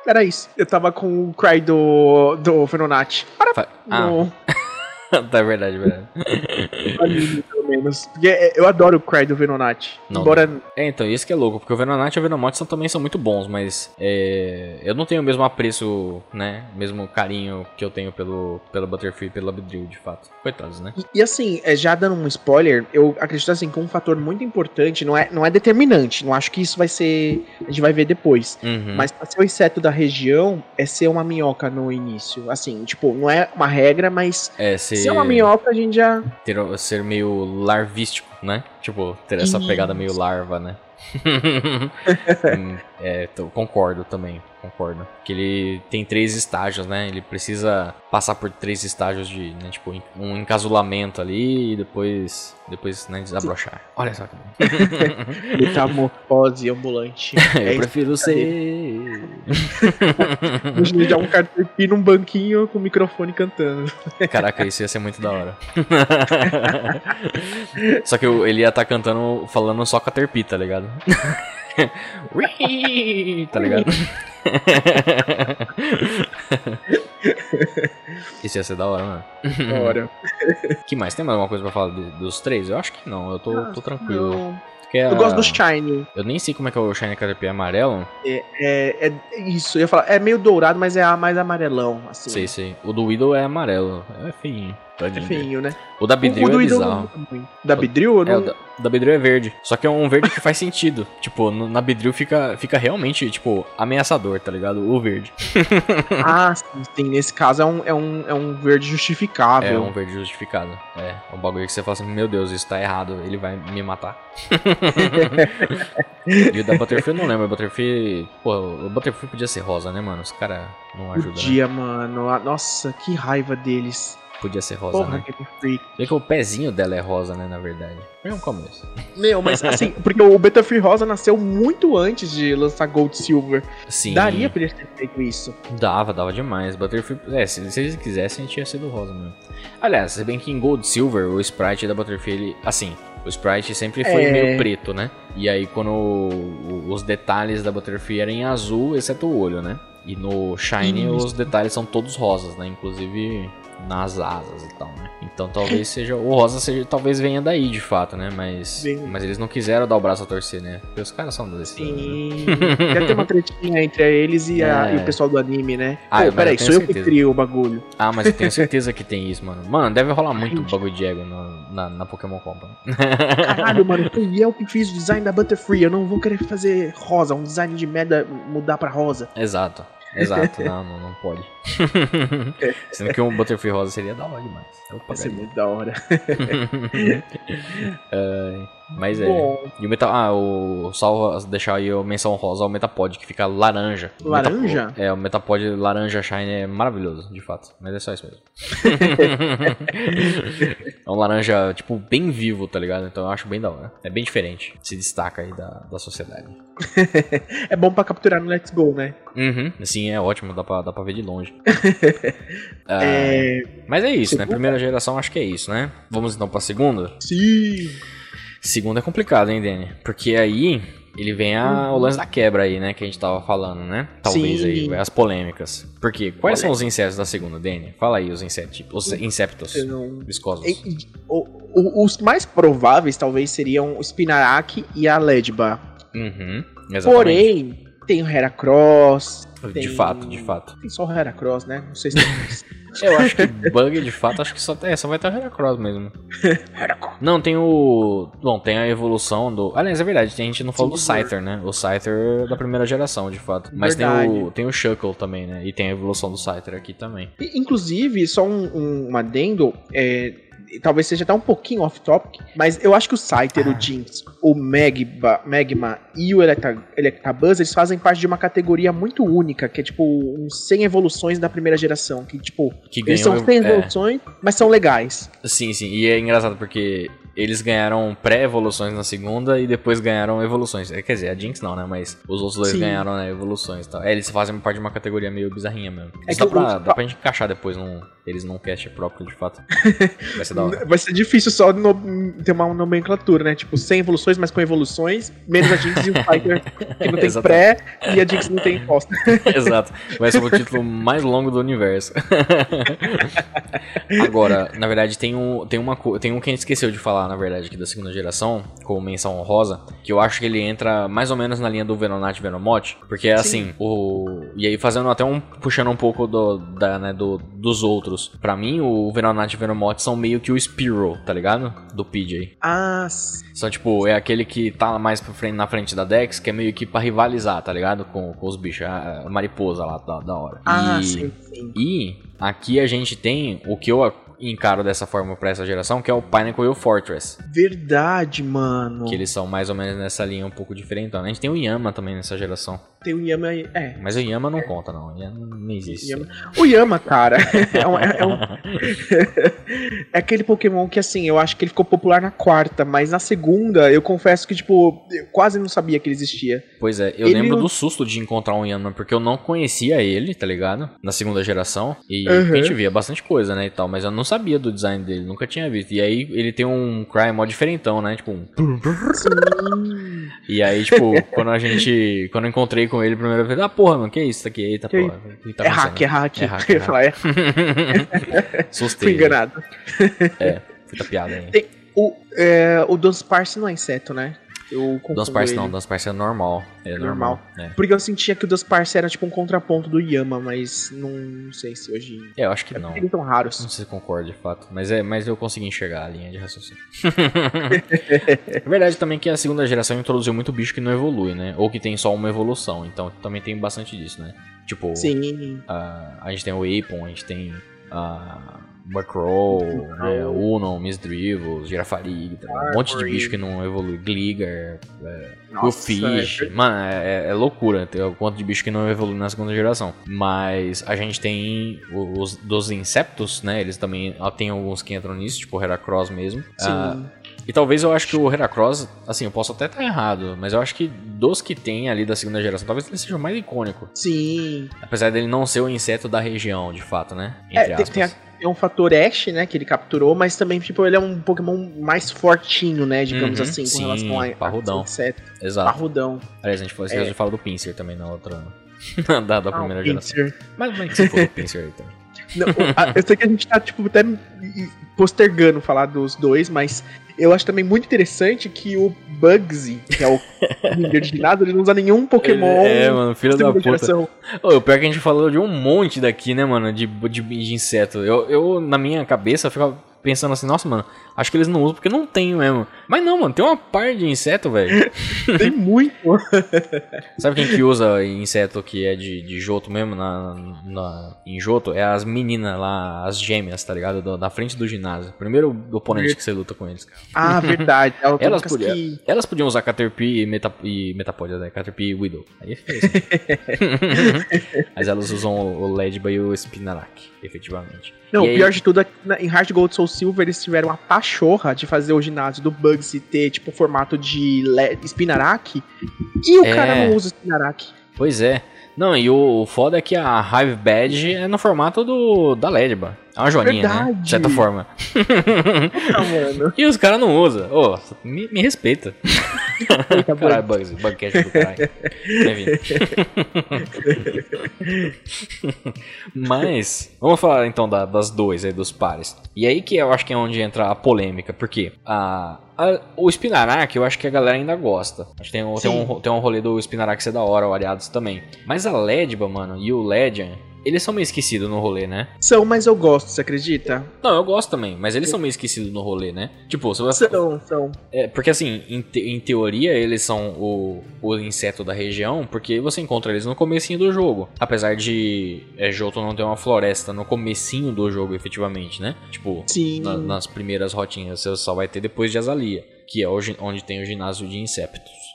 Era isso. Eu tava com o cry do, do Fenonati. Fa... Ah. No... tá, é verdade, é verdade. Menos. Porque é, eu adoro o Cry do Venonat. Não, embora. Não. É, então, isso que é louco, porque o Venonat e o Venomote são, também são muito bons, mas é, eu não tenho o mesmo apreço, né? Mesmo carinho que eu tenho pelo, pelo Butterfree e pelo Abdrill, de fato. Coitados, né? E, e, assim, é, já dando um spoiler, eu acredito assim que um fator muito importante, não é, não é determinante, não acho que isso vai ser. A gente vai ver depois. Uhum. Mas pra ser o inseto da região, é ser uma minhoca no início. Assim, tipo, não é uma regra, mas. É, ser se uma minhoca, a gente já. Ter, ser meio larvístico, né? Tipo, ter essa pegada meio larva, né? é, tô, concordo também, concordo. Que ele tem três estágios, né? Ele precisa passar por três estágios de, né, tipo, um encasulamento ali e depois, depois, né, desabrochar. Olha só que bom. Metamorfose ambulante. Eu é prefiro ser. Imagina já um carterpi num banquinho com o microfone cantando. Caraca, isso ia ser muito da hora. só que ele ia estar tá cantando, falando só Caterpie, tá ligado? tá ligado? Isso ia ser da hora, mano. Da hora. que mais? Tem mais alguma coisa pra falar de- dos três? Eu acho que não, eu tô, tô tranquilo. Não. Porque Eu a- gosto do Shine. Eu nem sei como é que é o Shiny Caterpillar amarelo. É, é, é isso, eu ia falar. É meio dourado, mas é mais amarelão, assim. Sei, sei. O do Widow é amarelo. É feinho. É feinho, né? O da Beedrill o do é bizarro. não é. Da Beedrill? eu É, o não... da, o da Beedrill é verde. Só que é um verde que faz sentido. Tipo, no- na Beedrill fica, fica realmente, tipo, ameaçador, tá ligado? O verde. Ah, sim, sim. Nesse caso é um, é um, é um verde É justificável. um verde justificado. É, um bagulho que você fala assim, meu Deus, isso tá errado, ele vai me matar. e o da Butterfree eu não lembro, o Butterfree... Pô, o Butterfree podia ser rosa, né, mano? Os caras não ajudam, né? Podia, mano. Ah, Nossa, que raiva deles. Podia ser rosa, Porra, né? Freak. Vê que o pezinho dela é rosa, né, na verdade. Foi um começo. Meu, mas assim, porque o Beta Free Rosa nasceu muito antes de lançar Gold Silver. Sim. Daria pra eles terem feito isso. Dava, dava demais. Butterfree. É, se, se eles quisessem, tinha sido rosa mesmo. Aliás, se bem que em Gold Silver, o sprite da Butterfree, ele. Assim, o sprite sempre foi É. meio preto, né? E aí, quando o- o- os detalhes da Butterfree eram em azul, exceto o olho, né? E no Shine, os detalhes são todos rosas, né? Inclusive nas asas e tal, né? Então talvez seja. O rosa seja, talvez venha daí de fato, né? Mas. Mas eles não quiseram dar o braço a torcer, né? Porque os caras são desse. né? Sim. Deve ter uma tretinha entre eles e, a- É. e o pessoal do anime, né? Ah, Pô, peraí, sou eu que certeza. crio o bagulho. Ah, mas eu tenho certeza que tem isso, mano. Mano, deve rolar muito bagulho de ego no- na, na Pokémon Company. Caralho, mano, fui eu que fiz o design da Butterfree. Eu não vou querer fazer rosa, um design de merda mudar pra rosa. Exato. Exato, não, não, não pode. Sendo que um Butterfree rosa seria da hora demais. Vai ser muito da hora. Ai, mas é. Bom, E o Meta. Ah, o. Só deixar aí a menção rosa ao Metapod, que fica laranja. Laranja? Metapod- é, o Metapod laranja Shine é maravilhoso, de fato. Mas é só isso mesmo. é um laranja, tipo, bem vivo, tá ligado? Então eu acho bem da hora. É bem diferente. Se destaca aí da, da sociedade. é bom pra capturar no Let's Go, né? Uhum. Sim, é ótimo, dá pra, dá pra ver de longe. Ah, É. Mas é isso, né? Primeira geração acho que é isso, né? Vamos então pra segunda? Sim. Segunda é complicado, hein, Danny? Porque aí ele vem a, Uhum. o lance da quebra aí, né? Que a gente tava falando, né? Talvez Sim. aí, as polêmicas. Porque quais são os insetos da segunda, Danny? Fala aí os insetos, os inceptos Eu não- viscosos. E- e- o- o- os mais prováveis talvez seriam o Spinarak e a Ledba. Uhum, exatamente. Porém, tem o Heracross. De tem- fato, de fato. Tem só o Heracross, né? Não sei se tem mais. Eu acho que bug, de fato, acho que só, é, só vai ter o Heracross mesmo. Heracross. Não, tem o. Bom, tem a evolução do. Aliás, é verdade, a gente não falou do Scyther, né? O Scyther da primeira geração, de fato. Mas tem o, tem o Shuckle também, né? E tem a evolução do Scyther aqui também. E, Inclusive, só um, um, um adendo, é, talvez seja até um pouquinho off-topic, mas eu acho que o Scyther, Ah. o Jinx, o Magma, Magma e o Electa- Electabuzz, eles fazem parte de uma categoria muito única, que é tipo uns 100 evoluções da primeira geração, que tipo, Que eles ganhou. são 100 é, evoluções, mas são legais. sim, sim. E é engraçado porque eles ganharam pré-evoluções na segunda e depois ganharam evoluções. É, Quer dizer, a Jinx não, né? Mas os outros dois Sim. ganharam né, evoluções e tal. É, eles fazem parte de uma categoria meio bizarrinha mesmo. É dá, pra, o- dá pra gente encaixar depois num, eles num cast próprio, de fato. Vai ser da hora. Vai ser difícil só no- ter uma nomenclatura, né? Tipo, 100 evoluções, mas com evoluções, menos a Jinx e o Scyther, que não tem pré, e a Jinx não tem posta. Exato. Vai ser o título mais longo do universo. Agora, na verdade, tem um, tem uma tem um que a gente esqueceu de falar, na verdade, aqui da segunda geração, como menção honrosa, que eu acho que ele entra mais ou menos na linha do Venonat e Venomote, porque é assim, o e aí fazendo até um puxando um pouco do da, né, do, dos outros. Pra mim, o Venonat e Venomote são meio que o Spearow, tá ligado? Do PJ. Ah, São tipo, é aquele que tá mais frente, na frente da Dex, que é meio que pra rivalizar, tá ligado? Com, com os bichos, a, a mariposa lá da, da hora. ah e, sim, sim. e aqui a gente tem o que eu encaro dessa forma pra essa geração, que é o Pinnacle e o Fortress. Verdade, mano. Que eles são mais ou menos nessa linha um pouco diferente. Então, a gente tem o Yama também nessa geração. Tem o Yama aí. É. Mas o Yama não conta, não. O Yama não existe. Yama. O Yama, cara, é um. é um- É aquele Pokémon que, assim, eu acho que ele ficou popular na quarta, mas na segunda, eu confesso que, tipo, eu quase não sabia que ele existia. Pois é, eu Ele lembro do susto de encontrar um Yanma, porque eu não conhecia ele, tá ligado? Na segunda geração. E Uhum. a gente via bastante coisa, né, e tal, mas eu não sabia do design dele, nunca tinha visto. E aí ele tem um cry mó diferentão, né, tipo um... Sim. E aí, tipo, quando a gente... Quando eu encontrei com ele a primeira vez, ah, porra, mano, que isso aqui? Eita, Que porra. que tá é hack, é hack. É hack, é ia falar, é, fui enganado. É, puta piada aí. O, é, o Dunsparce não é inseto, né? Eu Dunsparce ele. não, Dunsparce é normal. É normal. É. Porque eu sentia que o Dunsparce era tipo um contraponto do Yama, mas não sei se hoje. É, eu acho que não. Eles são raros. Não sei se concordo de fato, mas, é, mas eu consegui enxergar a linha de raciocínio. é verdade também que a segunda geração introduziu muito bicho que não evolui, né? Ou que tem só uma evolução, então também tem bastante disso, né? Tipo, Sim. a, a gente tem o Apon, a gente tem a Murkrow, né? Uno, Miss Dribble, Girafarig, um monte de bicho que não evolui, Gligar, Nossa, Fish. é- Mano, é, é loucura ter o quanto de bicho que não evolui na segunda geração. Mas a gente tem os dos insetos, né? Eles também tem alguns que entram nisso, tipo Heracross mesmo. Sim. Ah, e talvez eu acho que o Heracross, assim, eu posso até estar errado, mas eu acho que dos que tem ali da segunda geração, talvez ele seja o mais icônico. Sim. Apesar dele não ser o inseto da região, de fato, né? É, Entre tem, aspas. tem, a- tem um fator Ash, né, que ele capturou, mas também, tipo, ele é um Pokémon mais fortinho, né, digamos Uhum, assim, com sim, relação a, parrudão. Exato. Parrudão. Aliás, a gente falou, É. a gente fala do Pinsir também na outra. da, da primeira Ah, o geração. Mas mas que se for do Pinsir aí também. Não, a- eu sei que a gente tá, tipo, até postergando falar dos dois, mas eu acho também muito interessante que o Bugsy, que é o líder de ginásio, ele não usa nenhum Pokémon É, mano, filho da puta. geração. Ô, o pior é que a gente falou de um monte daqui, né, mano, de, de, de inseto. Eu, eu, na minha cabeça, ficava pensando assim, nossa, mano, acho que eles não usam porque não tem mesmo. Mas não, mano, tem uma par de inseto, velho. Tem muito. Sabe quem que usa inseto que é de, de Joto mesmo na, na, em Joto? É as meninas lá, as gêmeas, tá ligado? Do- da frente do ginásio. Primeiro oponente que você luta com eles. Ah, verdade. É Elas podiam, que- elas podiam usar Caterpie e, Meta, e Metapod, né? Caterpie e Widow. Aí fica isso. Mas elas usam o o Ledba e o Spinarak, efetivamente. Não, E o aí- pior de tudo é que na- em Hard Gold Soul Silver eles tiveram a pachorra de fazer o ginásio do Bugsy ter, tipo, formato de le- Spinarak. E o É. cara não usa Spinarak. Pois é. Não, e o, o foda é que a Hive Badge é no formato do da Ledba. É uma joaninha, né? Verdade. De certa forma. Ah, mano. E os caras não usam. Ô, me, me respeita. Caralho, Bugs, Bugcat do caralho. Enfim. Mas, vamos falar então da- das duas aí, dos pares. E aí que eu acho que é onde entra a polêmica, porque a, a- o Spinarak eu acho que a galera ainda gosta. Acho que tem, um- tem, um, tem um rolê do Spinarak ser da hora, o Ariados também. Mas a Ledba, mano, e o Legend, eles são meio esquecidos no rolê, né? São, mas eu gosto, você acredita? Não, eu gosto também, mas eles são meio esquecidos no rolê, né? Tipo, você vai São, são. é, porque assim, em, te- em teoria eles são o, o inseto da região, porque você encontra eles no comecinho do jogo. Apesar de é, Johto não ter uma floresta no comecinho do jogo, efetivamente, né? Tipo, Sim. na- nas primeiras rotinhas você só vai ter depois de Azalia, que é onde tem o ginásio de Inceptus.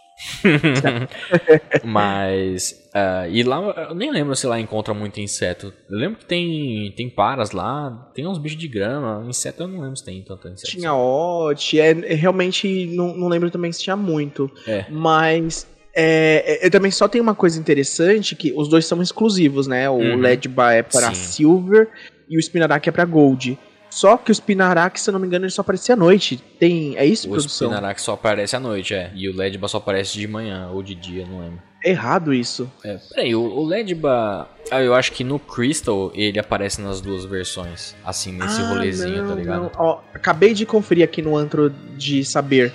Mas. ah, e lá, eu nem lembro se lá encontra muito inseto. Eu lembro que tem, tem paras lá, tem uns bichos de grama. Inseto eu não lembro se tem tanto inseto. Tinha Ot, é, é, realmente não, não lembro também se tinha muito. É. Mas é, é, eu também só tenho uma coisa interessante, que os dois são exclusivos, né? O Uhum. Ledba é para Sim. Silver e o Spinarak é para Gold. Só que o Spinarak, se eu não me engano, ele só aparecia à noite. Tem, é isso, O produção? Spinarak só aparece à noite, é. E o Ledba só aparece de manhã ou de dia, não lembro. É errado isso. É, peraí, o, o Ledba. Ah, eu acho que no Crystal ele aparece nas duas versões. Assim, nesse Ah, rolezinho, não, tá ligado? não. Ó, acabei de conferir aqui no antro de saber.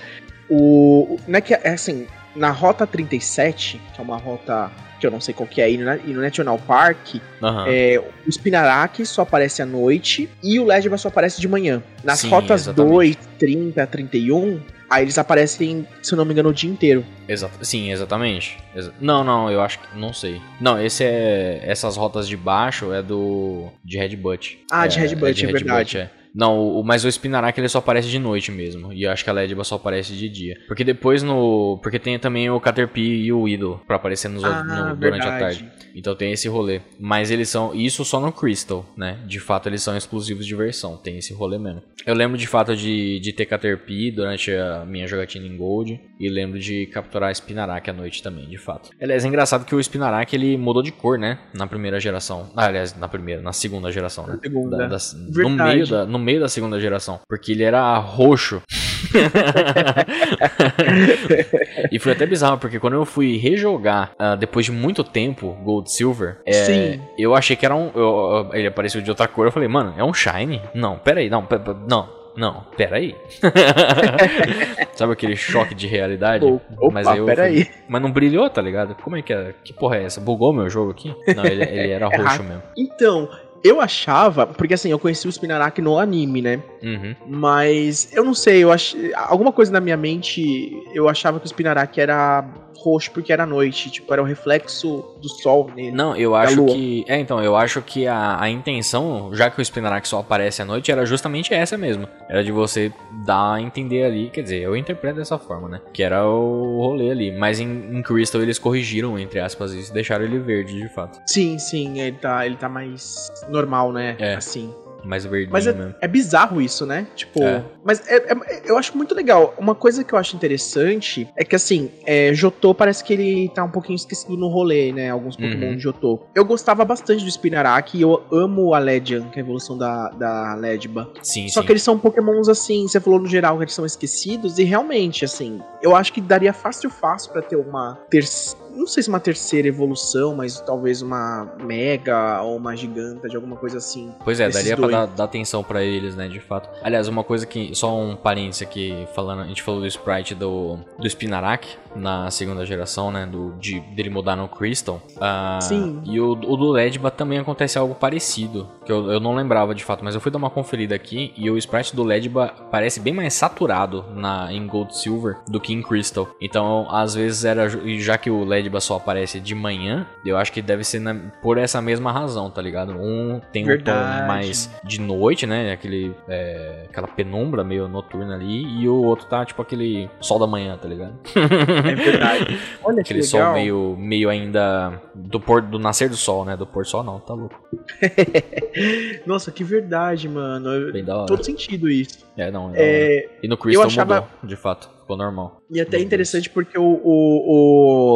O. o- Não é que é assim, na rota 37, que é uma rota que eu não sei qual que é, e no, no National Park, Aham. é, o Spinarak só aparece à noite e o Ledba só aparece de manhã. Nas Sim, rotas exatamente. 2, 30, 31, aí eles aparecem, se eu não me engano, o dia inteiro. Exato. Sim, exatamente. Exa- não, não, eu acho que. Não sei. Não, esse é. Essas rotas de baixo é do. De Red Butt. Ah, de Red Butt, é verdade. é. Não, o, mas o Spinarak ele só aparece de noite mesmo. E eu acho que a Ledba só aparece de dia. Porque depois no. Porque tem também o Caterpie e o Idol pra aparecer nos, Ah, no- durante a verdade. tarde. Então tem esse rolê. Mas eles são. Isso só no Crystal, né? De fato, eles são exclusivos de versão. Tem esse rolê mesmo. Eu lembro de fato de, de ter Caterpie durante a minha jogatina em Gold. E lembro de capturar Spinarak à noite também, de fato. Aliás, é engraçado que o Spinarak ele mudou de cor, né? Na primeira geração. Ah, aliás, na primeira, na segunda geração, né? Na segunda. Da- das- no, meio da, no meio da segunda geração. Porque ele era roxo. e foi até bizarro, porque quando eu fui rejogar, ah, depois de muito tempo, Gold Silver, é, Sim. eu achei que era um. eu- ele apareceu de outra cor, eu falei, mano, é um Shine? Não, peraí, não, pe- pe- não, não, peraí. Sabe aquele choque de realidade? Opa, mas aí eu peraí. mas não brilhou, tá ligado? Como é que é? Que porra é essa? Bugou meu jogo aqui? Não, ele, ele era É roxo mesmo. Então, eu achava, porque assim, eu conheci o Spinarak no anime, né? Uhum. Mas eu não sei, eu achei. Alguma coisa na minha mente, eu achava que o Spinarak era roxo porque era noite. Tipo, era o reflexo do sol nele. Não, eu acho que. É, então, eu acho que a, a intenção, já que o Spinarak só aparece à noite, era justamente essa mesmo. Era de você dar a entender ali. Quer dizer, eu interpreto dessa forma, né? Que era o rolê ali. Mas em, em Crystal eles corrigiram, entre aspas, isso e deixaram ele verde, de fato. Sim, sim, ele tá, ele tá mais normal, né? É. Assim. Mais verdinho Mas é, é bizarro isso, né? Tipo. É. Mas é- é- eu acho muito legal. Uma coisa que eu acho interessante é que, assim, é, Jotô parece que ele tá um pouquinho esquecido no rolê, né? Alguns Pokémon Uhum. de Jotô. Eu gostava bastante do Spinarak e eu amo a Ledian, que é a evolução da, da Ledba. Sim, Só sim. que eles são pokémons assim, você falou no geral que eles são esquecidos, e realmente, assim, eu acho que daria fácil fácil pra ter uma terceira. Não sei se uma terceira evolução, mas talvez uma mega ou uma giganta de alguma coisa assim. Pois é, daria pra dois. dar, dar atenção pra eles, né, de fato. Aliás, uma coisa que. Só um parênteses aqui, falando. A gente falou do sprite do, do Spinarak na segunda geração, né? Do, de, dele mudar no Crystal. Ah, Sim. E o, o do Ledba também acontece algo parecido. Que eu, eu não lembrava de fato, mas eu fui dar uma conferida aqui e o sprite do Ledba parece bem mais saturado na, em Gold Silver do que em Crystal. Então, às vezes era. Já que o Ledba só aparece de manhã, eu acho que deve ser na- por essa mesma razão, tá ligado? Um tem um Verdade. tom mais de noite, né? Aquele, é, aquela penumbra meio noturna ali. E o outro tá tipo aquele sol da manhã, tá ligado? É verdade. Olha que Aquele sol legal. meio, meio ainda do pôr do nascer do sol, né? Do pôr do sol não, tá louco. Nossa, que verdade, mano. Eu- Bem da hora. Todo sentido isso. É, não, é. É, E no Crystal achava- mudou, de fato. Ficou normal. E até é interessante porque o. o,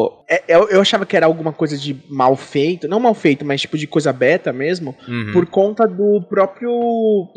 o- é- eu, eu achava que era alguma coisa de mal feito. Não mal feito, mas tipo de coisa beta mesmo. Uhum. Por conta do próprio.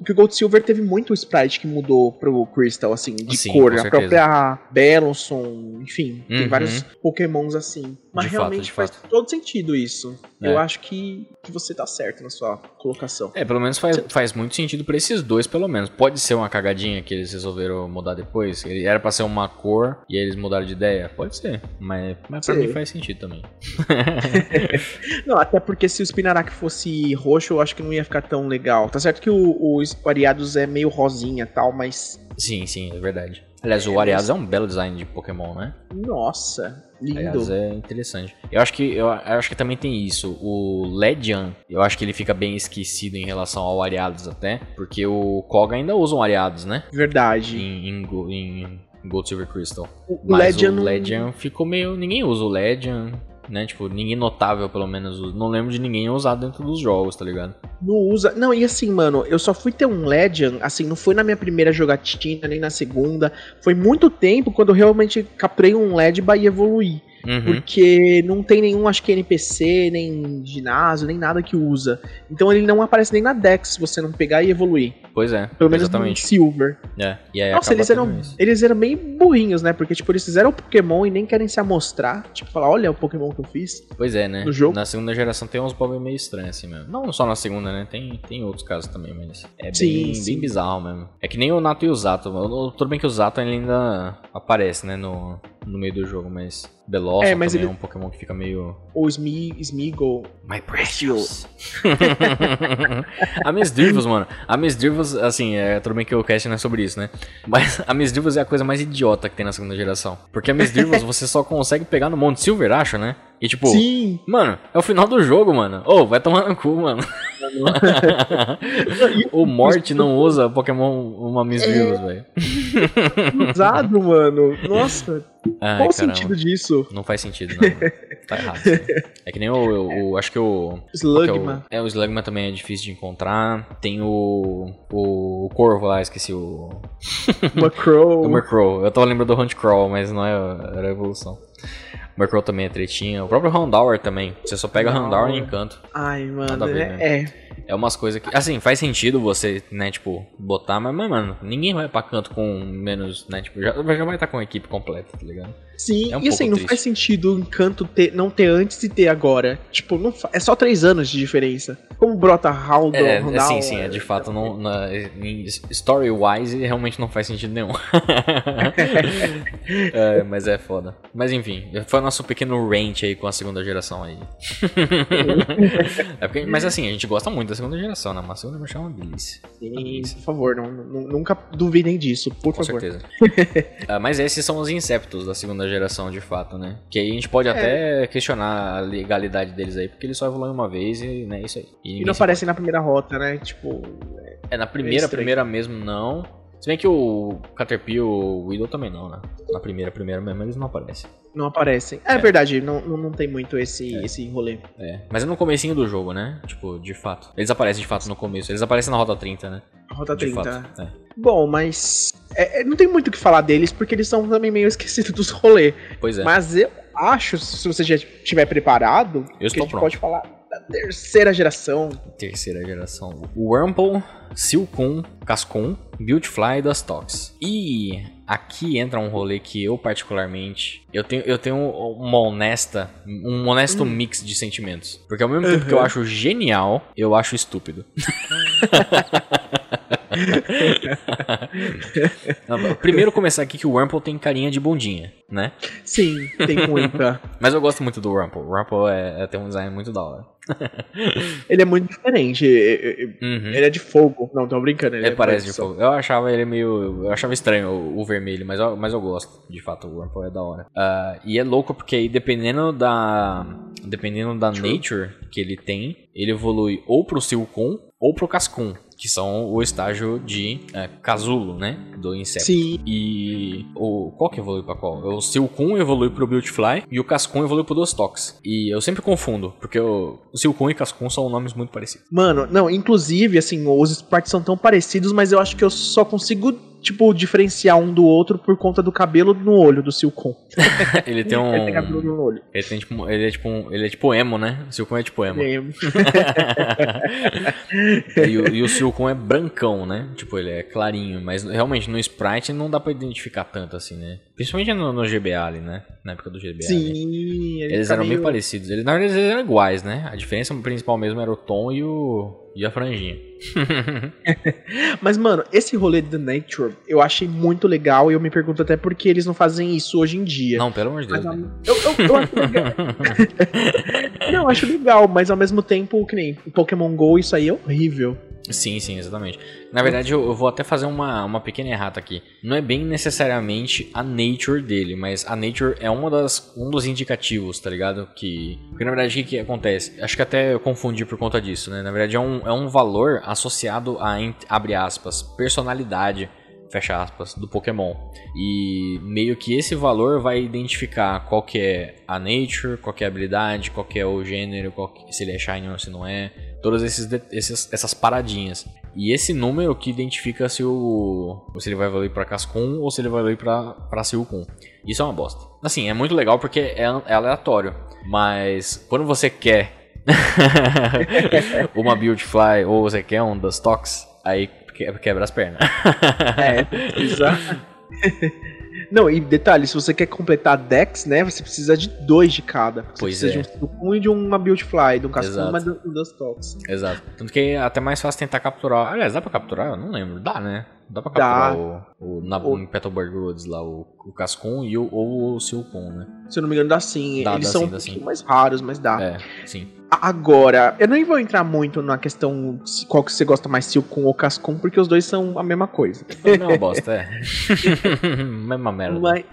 Que o Gold Silver teve muito sprite que mudou pro Crystal, assim, de Sim, cor. A própria Bellonson, enfim, tem Uhum. vários Pokémons assim. Mas De fato, realmente de faz fato. todo sentido isso. É. Eu acho que, que você tá certo na sua colocação. É, pelo menos faz, faz muito sentido pra esses dois, pelo menos. Pode ser uma cagadinha que eles resolveram mudar depois. Ele era pra ser uma cor e eles mudaram de ideia. Pode ser, mas, mas pra mim faz sentido também. Não, até porque se o Spinarak fosse roxo, eu acho que não ia ficar tão legal. Tá certo que o, o Ariados é meio rosinha e tal, mas. Sim, sim, é verdade. Aliás, o Ariados é um belo design de Pokémon, né? Nossa, lindo. Aliás, é interessante. Eu acho que eu, eu acho que também tem isso. O Ledian, eu acho que ele fica bem esquecido em relação ao Ariados até, porque o Koga ainda usa um Ariados, né? Verdade. Em, em, em Gold Silver Crystal. O Mas Legend o Ledian ficou meio. Ninguém usa o Ledian, né? Tipo, ninguém notável, pelo menos. Não lembro de ninguém usar dentro dos jogos, tá ligado? não usa. Não, e assim, mano, eu só fui ter um Legend, assim, não foi na minha primeira jogatina, nem na segunda. Foi muito tempo quando eu realmente capturei um Ledba e evoluí. Uhum. Porque não tem nenhum, acho que NPC, nem ginásio, nem nada que usa. Então ele não aparece nem na Dex se você não pegar e evoluir. Pois é, Pelo menos exatamente. no Silver. É. E aí Nossa, eles eram, isso. eles eram bem burrinhos, né? Porque, tipo, eles fizeram o Pokémon e nem querem se amostrar. Tipo, falar, olha o Pokémon que eu fiz. Pois é, né? no jogo. Na segunda geração tem uns bagulho meio estranhos assim mesmo. Não só na segunda, né? Tem, tem outros casos também, mas é Sim, bem, sim. bem bizarro mesmo. É que nem o Nato e o Zato. Tudo bem que o Zato ainda aparece, né? No, no meio do jogo, mas Belosson É, mas também ele- é um Pokémon que fica meio... Ou Sme Smeagol. My precious. a Miss mano. A Miss Drivos, assim, é, tudo bem que o cast não é sobre isso, né? Mas a Miss Drivos é a coisa mais idiota que tem na segunda geração. Porque a Miss Drivos você só consegue pegar no Monte Silver, acho, né? E tipo, Sim, mano, é o final do jogo, mano. Ô, vai tomar no cu, mano. o Morte não usa Pokémon uma Miss Vivos, velho. usado, mano. Nossa, Ai, qual o sentido disso? Não faz sentido, não. mano. Tá errado. É que nem o, o- o- Acho que o. Slugma. é, o, é, o Slugma também é difícil de encontrar. Tem o. O, o Corvo lá, esqueci o. Macrow. O Murkrow. Eu tava lembrando do Hunt Crawl, mas não é, era a evolução. Murkrow também é tretinha. O próprio Houndour também. Você só pega Não. Houndour e encanto. Ai, mano, ver, é, é. É umas coisas que. Assim, faz sentido você, né, tipo, botar, mas, mas, mano, ninguém vai pra canto com menos, né? Tipo, já, já vai estar com a equipe completa, tá ligado? Sim, É um e assim, não triste. faz sentido o encanto ter, não ter antes e ter agora. Tipo, não é só três anos de diferença. Como brota Haldor, É, Houndour, sim, sim, é de fato, não, na, story-wise, realmente não faz sentido nenhum. É, mas é foda. Mas enfim, foi o nosso pequeno rant aí com a segunda geração aí. É porque- mas assim, a gente gosta muito da segunda geração, né? Mas a segunda geração é uma delícia. Sim, por favor, não, não- nunca duvidem disso, por Com favor. certeza. Ah, mas esses são os Inceptos da segunda geração, de fato, né? Que aí a gente pode É. até questionar a legalidade deles aí, porque eles só evoluem uma vez e né, é isso aí. E ninguém não aparecem na primeira rota, né? Tipo, É, na primeira, estranho. primeira mesmo não. Se bem que o Caterpie e o Widow também não, né? Na primeira, primeira mesmo eles não aparecem. não aparecem. É, É. verdade, não, não, tem muito esse, esse rolê. É, mas é no comecinho do jogo, né? Tipo, de fato. Eles aparecem de fato no começo. Eles aparecem na Rota 30, né? Rota De 30. fato. É. Bom, mas é, é, não tem muito o que falar deles, porque eles são também meio esquecidos dos rolês. Pois é. Mas eu acho, se você já estiver preparado, que estou a gente pronto. pode falar da terceira geração. Terceira geração. O Wurmple, Silcoon, Cascoon, Beautyfly e Dustox. E aqui entra um rolê que eu particularmente... Eu tenho, eu tenho uma honesta... Um honesto mix de sentimentos. Porque ao mesmo tempo que eu acho genial, eu acho estúpido. Não, Primeiro começar aqui que o Wurmple tem carinha de bundinha, né? Sim, tem muita. Mas eu gosto muito do Wurmple. O Wurmple é, é, tem um design muito da hora. ele é muito diferente. Uhum. Ele é de fogo. Não, tô brincando. Ele Ele é parece de só- fogo. Eu achava ele meio. Eu achava estranho o, o vermelho, mas eu, mas eu gosto. De fato, o Wurmple é da hora. Ah, e é louco porque aí, dependendo da. Dependendo da nature que ele tem, ele evolui ou pro Silcoon ou pro Cascoon. Que são o estágio de é, casulo, né? Do inseto. Sim, E o qual que evolui pra qual? O Silcoon evolui pro Beautyfly e o Cascoon evolui pro Dustox. E eu sempre confundo, porque o, o Silcoon e Cascoon são nomes muito parecidos. mano, não, inclusive, assim, os sprites são tão parecidos, mas eu acho que eu só consigo, tipo, diferenciar um do outro por conta do cabelo no olho do Silcon. Ele tem um. Ele tem cabelo no olho. Ele tem tipo, ele é tipo, um- ele é tipo emo, né? O Silcon é tipo emo. É, e, o, e o Silcon é brancão, né? Tipo, ele é clarinho, mas realmente no sprite não dá pra identificar tanto assim, né? Principalmente no, no GBA ali, né? Na época do GBA. ali. Sim, ele Eles fica eram meio- bem parecidos. Eles, na verdade, eles eram iguais, né? A diferença principal mesmo era o tom e o. e a franjinha. Mas, mano, esse rolê do Nature eu achei muito legal e eu me pergunto até por que eles não fazem isso hoje em dia. Não, pelo amor de Deus. Mas, né? eu, eu, eu acho legal. não, eu acho legal, mas ao mesmo tempo, que nem o Pokémon GO, isso aí é horrível. Sim, sim, exatamente. Na verdade, eu, eu vou até fazer uma, uma pequena errata aqui. Não é bem necessariamente a nature dele, mas a nature é uma das, um dos indicativos, tá ligado? Que. Porque na verdade, o que, que acontece? Acho que até eu confundi por conta disso, né? Na verdade, é um, é um valor associado a, abre aspas, personalidade, fecha aspas, do Pokémon. E meio que esse valor vai identificar qual que é a nature, qual que é a habilidade, qual que é o gênero, que- se ele é shiny ou se não é. Todas esses, esses- essas paradinhas. E esse número que identifica se o se ele vai evoluir pra Cascun ou se ele vai evoluir pra, pra Silcun. Isso é uma bosta. Assim, é muito legal porque é, é aleatório. Mas quando você quer uma Beautyfly ou você quer um Dustox, aí que- quebra as pernas. É, exato. Não, e detalhe, se você quer completar Dex, né, você precisa de dois de cada. Você Pois precisa é. de um Silcoon e de uma Beautyfly, de um e de um Dustox. Exato. Tanto que é até mais fácil tentar capturar. Aliás, dá pra capturar? Eu não lembro. Dá, né? Dá pra capturar o, o, na, O- Petalburg Woods lá, o, o Cascun e o, ou o Silcon, né? Se eu não me engano, dá sim. Dá, Eles dá são sim, um dá pouquinho sim. mais raros, mas dá. É, sim. Agora, eu nem vou entrar muito na questão se- qual que você gosta mais, Silcon ou Cascun, porque os dois são a mesma coisa. Não, é bosta, é. Mesma merda. Mas,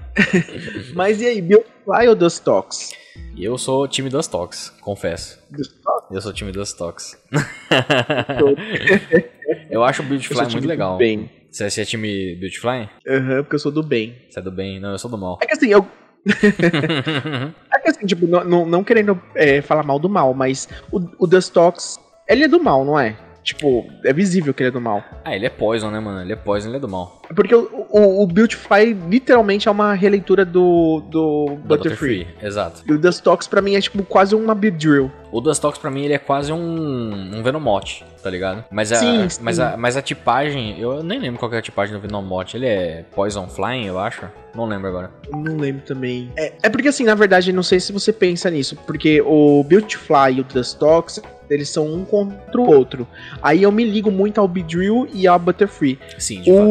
mas e aí, Beautyfly ou Dustox? E eu sou time Dustox, confesso. Dustox? Eu sou time Dustox. eu acho o sou muito legal. bem. Você, é time Beautyfly? Aham, porque eu sou do bem. Você é do bem? Não, eu sou do mal. É que assim, eu. É que assim, tipo, não, não, querendo é, falar mal do mal, mas o, o Dustox, ele é do mal, não é? Tipo, é visível que ele é do mal. ah, ele é Poison, né, mano? Ele é Poison, ele é do mal. Porque o, o, o Beautify literalmente é uma releitura do, do Da Butterfree. Exato. E o Dustox pra mim é tipo quase uma Beedrill. O Dustox pra mim ele é quase um, um Venomote, tá ligado? Mas a, Sim, sim. Mas, a, mas a tipagem, eu nem lembro qual que é a tipagem do Venomote. Ele é Poison Flying, eu acho. Não lembro agora. Não lembro também. É, é porque assim, na verdade, não sei se você pensa nisso, porque o Beautifly e o Dustox, eles são um contra o outro. Aí eu me ligo muito ao Beedrill e ao Butterfree. Sim, de fato.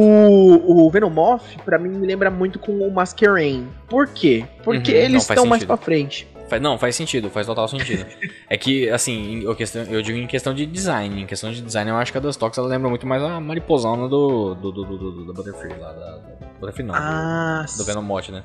O, o Venomoth, pra mim, me lembra muito com o Masquerain. Por quê? Porque Uhum, eles estão mais pra frente. Não, faz sentido, faz total sentido. é que, assim, eu, questão, eu digo em questão de design. Em questão de design, eu acho que a Dustox ela lembra muito mais a mariposona do, do, do, do, do, do Butterfree lá. Da, da- Butterfree não. Ah, do Venomote, né?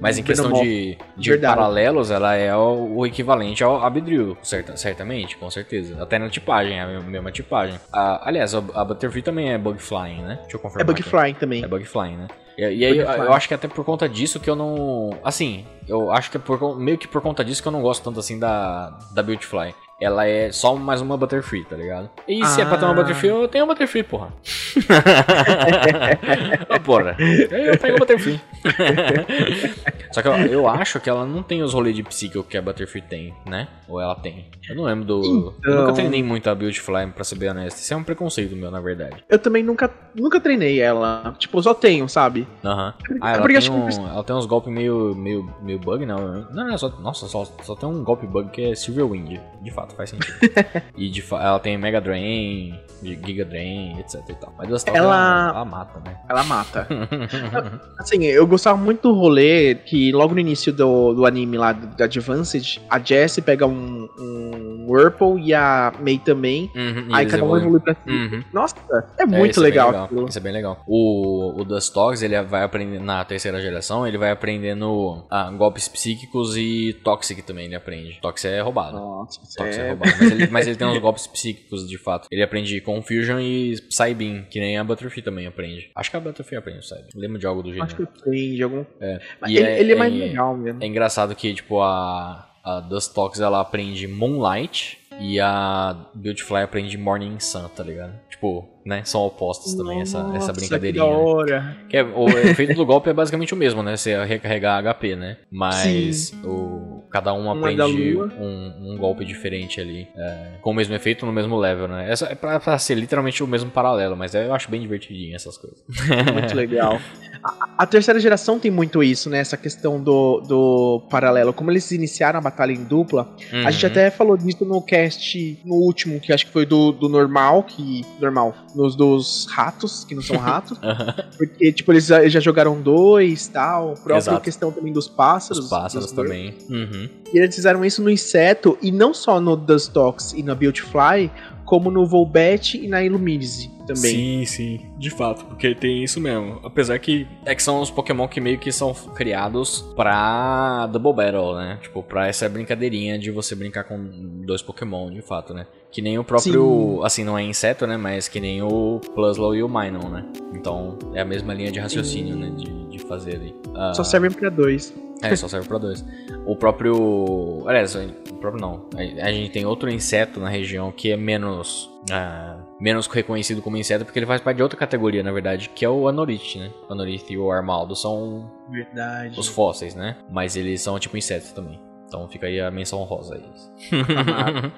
Mas em Do questão de, de verdade. paralelos, ela é o, o equivalente ao Abedril, certa, certamente, com certeza. Até na tipagem, é a mesma tipagem. A- aliás, a, a Butterfree também é Bug Flying, né? Deixa eu confirmar. é Bug aqui. Flying também. É Bug Flying, né? E, e aí eu, eu acho que até por conta disso que eu não. Assim, eu acho que é por, meio que por conta disso que eu não gosto tanto assim da, da Beautyfly. Ela é só mais uma Butterfree, tá ligado? E se é pra ter uma Ah. Butterfree, eu tenho uma Butterfree, porra. Ô, porra. Eu tenho uma Butterfree. Só que eu, eu acho que ela não tem os rolês de Psycho que a Butterfree tem, né? Ou ela tem. Eu não lembro do. Eu Então. nunca treinei muito a Beautyfly, pra ser bem honesto. Isso é um preconceito meu, na verdade. Eu também nunca, nunca treinei ela. Tipo, eu só tenho, sabe? Aham. É Ah, ela porque tem, que- um, ela tem uns golpes meio, meio, meio bug, não. Não, não, só, nossa, só, só tem um golpe bug que é Silver Wind. De fato, faz sentido. e de ela tem Mega Drain, Giga Drain, etc e tal. Mas Dust Ela- ela, ela mata, né? Ela mata. Assim, eu gostava muito do rolê que logo no início do, do anime lá do, Advanced, a Jessie pega um, um Whirlpool e a Mei também. Uhum, aí cada um evolui pra cima. Uhum. Nossa, é É, muito é legal, legal. aquilo. Isso é bem legal. O, o Dustox, ele vai aprender na terceira geração, ele vai aprendendo ah, golpes psíquicos e Toxic também ele aprende. Toxic é roubado. Nossa, Toxic é é... roubado. Mas ele, mas ele tem uns golpes psíquicos de fato. Ele aprende Confusion e Psybeam, que nem a Butterfree também aprende. Acho que a Butterfree aprende o Psybeam. Lembro de algo do Acho gênero. que aprende algum. É. Mas ele, é- ele é mais é- legal mesmo. É engraçado que, tipo, a, a Dustox ela aprende Moonlight e a Beautyfly aprende Morning Sun, tá ligado? Tipo, né? São opostos também, essa, essa Nossa, brincadeirinha. Que da né? hora. Que é, o efeito do golpe é basicamente o mesmo, né? Você recarregar HP, né? Mas o, cada um é aprende um, um golpe diferente ali. é, com o mesmo efeito no mesmo level, né? Essa é pra, pra ser literalmente o mesmo paralelo, mas eu acho bem divertidinho essas coisas. Muito legal. A, a terceira geração tem muito isso, né? Essa questão do, do paralelo. Como eles iniciaram a batalha em dupla, a gente Uhum. até falou disso no cast, no último, que acho que foi do, do normal, que. Normal. Nos dos ratos, que não são ratos. Aham. porque, tipo, eles já, eles já jogaram dois tal. A própria Exato. questão também dos pássaros. Os pássaros também. Uhum. E eles fizeram isso no inseto, e não só no Dustox e na Beautyfly, como no Volbet e na Illuminise também. Sim, sim, de fato, porque tem isso mesmo. Apesar que é que são os Pokémon que meio que são criados pra Double Battle, né? Tipo, pra essa brincadeirinha de você brincar com dois Pokémon, de fato, né? Que nem o próprio, assim, não é inseto, né? Mas que nem o Pluslow e o Minun, né? Então, é a mesma linha de raciocínio, né? De, de fazer ali. Ah, Só servem pra dois. é, só serve pra dois. O próprio. Aliás, próprio não. A, a gente tem outro inseto na região que é menos. ah, menos reconhecido como inseto porque ele faz parte de outra categoria, na verdade, que é o Anorith, né? O Anorith e o Armaldo são Verdade. os fósseis, né? Mas eles são tipo insetos também. Então fica aí a menção honrosa aí.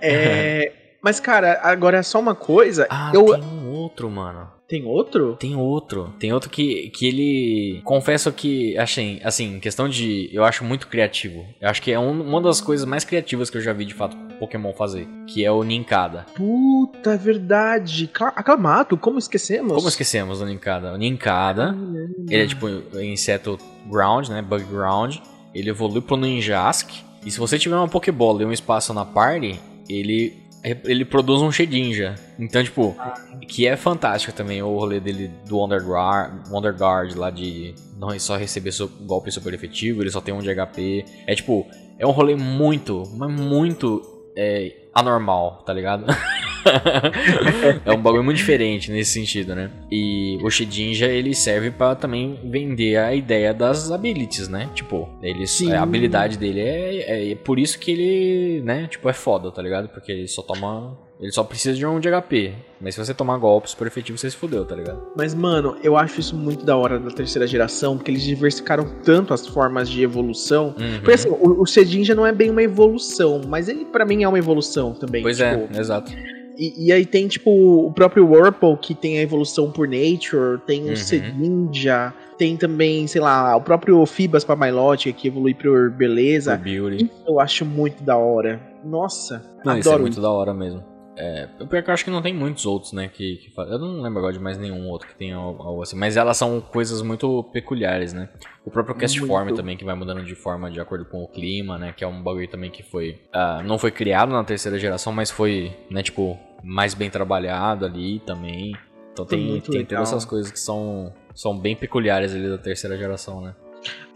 É, mas, cara, agora só uma coisa. ah, eu... tem outro, mano. Tem outro? Tem outro. Tem outro que, que ele. Confesso que, achei, assim, questão de. Eu acho muito criativo. Eu acho que é um- uma das coisas mais criativas que eu já vi de fato Pokémon fazer. Que é o Ninkada. Puta, é verdade. Ca- Aclamato, como esquecemos? Como esquecemos do Ninkada? O Ninkada, ele é tipo inseto ground, né? Bug ground. Ele evolui pro Ninjask. E se você tiver uma Pokébola e um espaço na party, ele ele produz um Shedinja. Então, tipo, que é fantástico também o rolê dele do Wonder Guard, lá de não só receber golpe super efetivo, ele só tem um de HP. É tipo, é um rolê muito, mas muito é, anormal, tá ligado? é um bagulho muito diferente nesse sentido, né? E o Shedinja, ele serve para também vender a ideia das abilities, né? Tipo, ele, a habilidade dele é, é, é por isso que ele, né, tipo, é foda, tá ligado? Porque ele só toma ele só precisa de um de HP. Mas se você tomar golpes por efetivo, você se fudeu, tá ligado? Mas, mano, eu acho isso muito da hora da terceira geração, porque eles diversificaram tanto as formas de evolução. Uhum. Porque assim, o, o Sedin já não é bem uma evolução, mas ele para mim é uma evolução também. Pois é, tipo, é, exato. E, e, aí tem, tipo, o próprio Whirlpool, que tem a evolução por Nature, tem o uhum. Sedinja, tem também, sei lá, o próprio Fibas pra Milotic, que evolui por Beleza. Por Beauty. Eu acho muito da hora. Nossa, Não, adoro isso é muito da hora mesmo. É, eu pior que eu acho que não tem muitos outros, né, que, que Eu não lembro agora de mais nenhum outro que tenha algo assim, mas elas são coisas muito peculiares, né. O próprio Castform também, que vai mudando de forma de acordo com o clima, né, que é um bagulho também que foi... Uh, não foi criado na terceira geração, mas foi, né, tipo, mais bem trabalhado ali também. Então tem, tem todas essas coisas que são, são bem peculiares ali da terceira geração, né.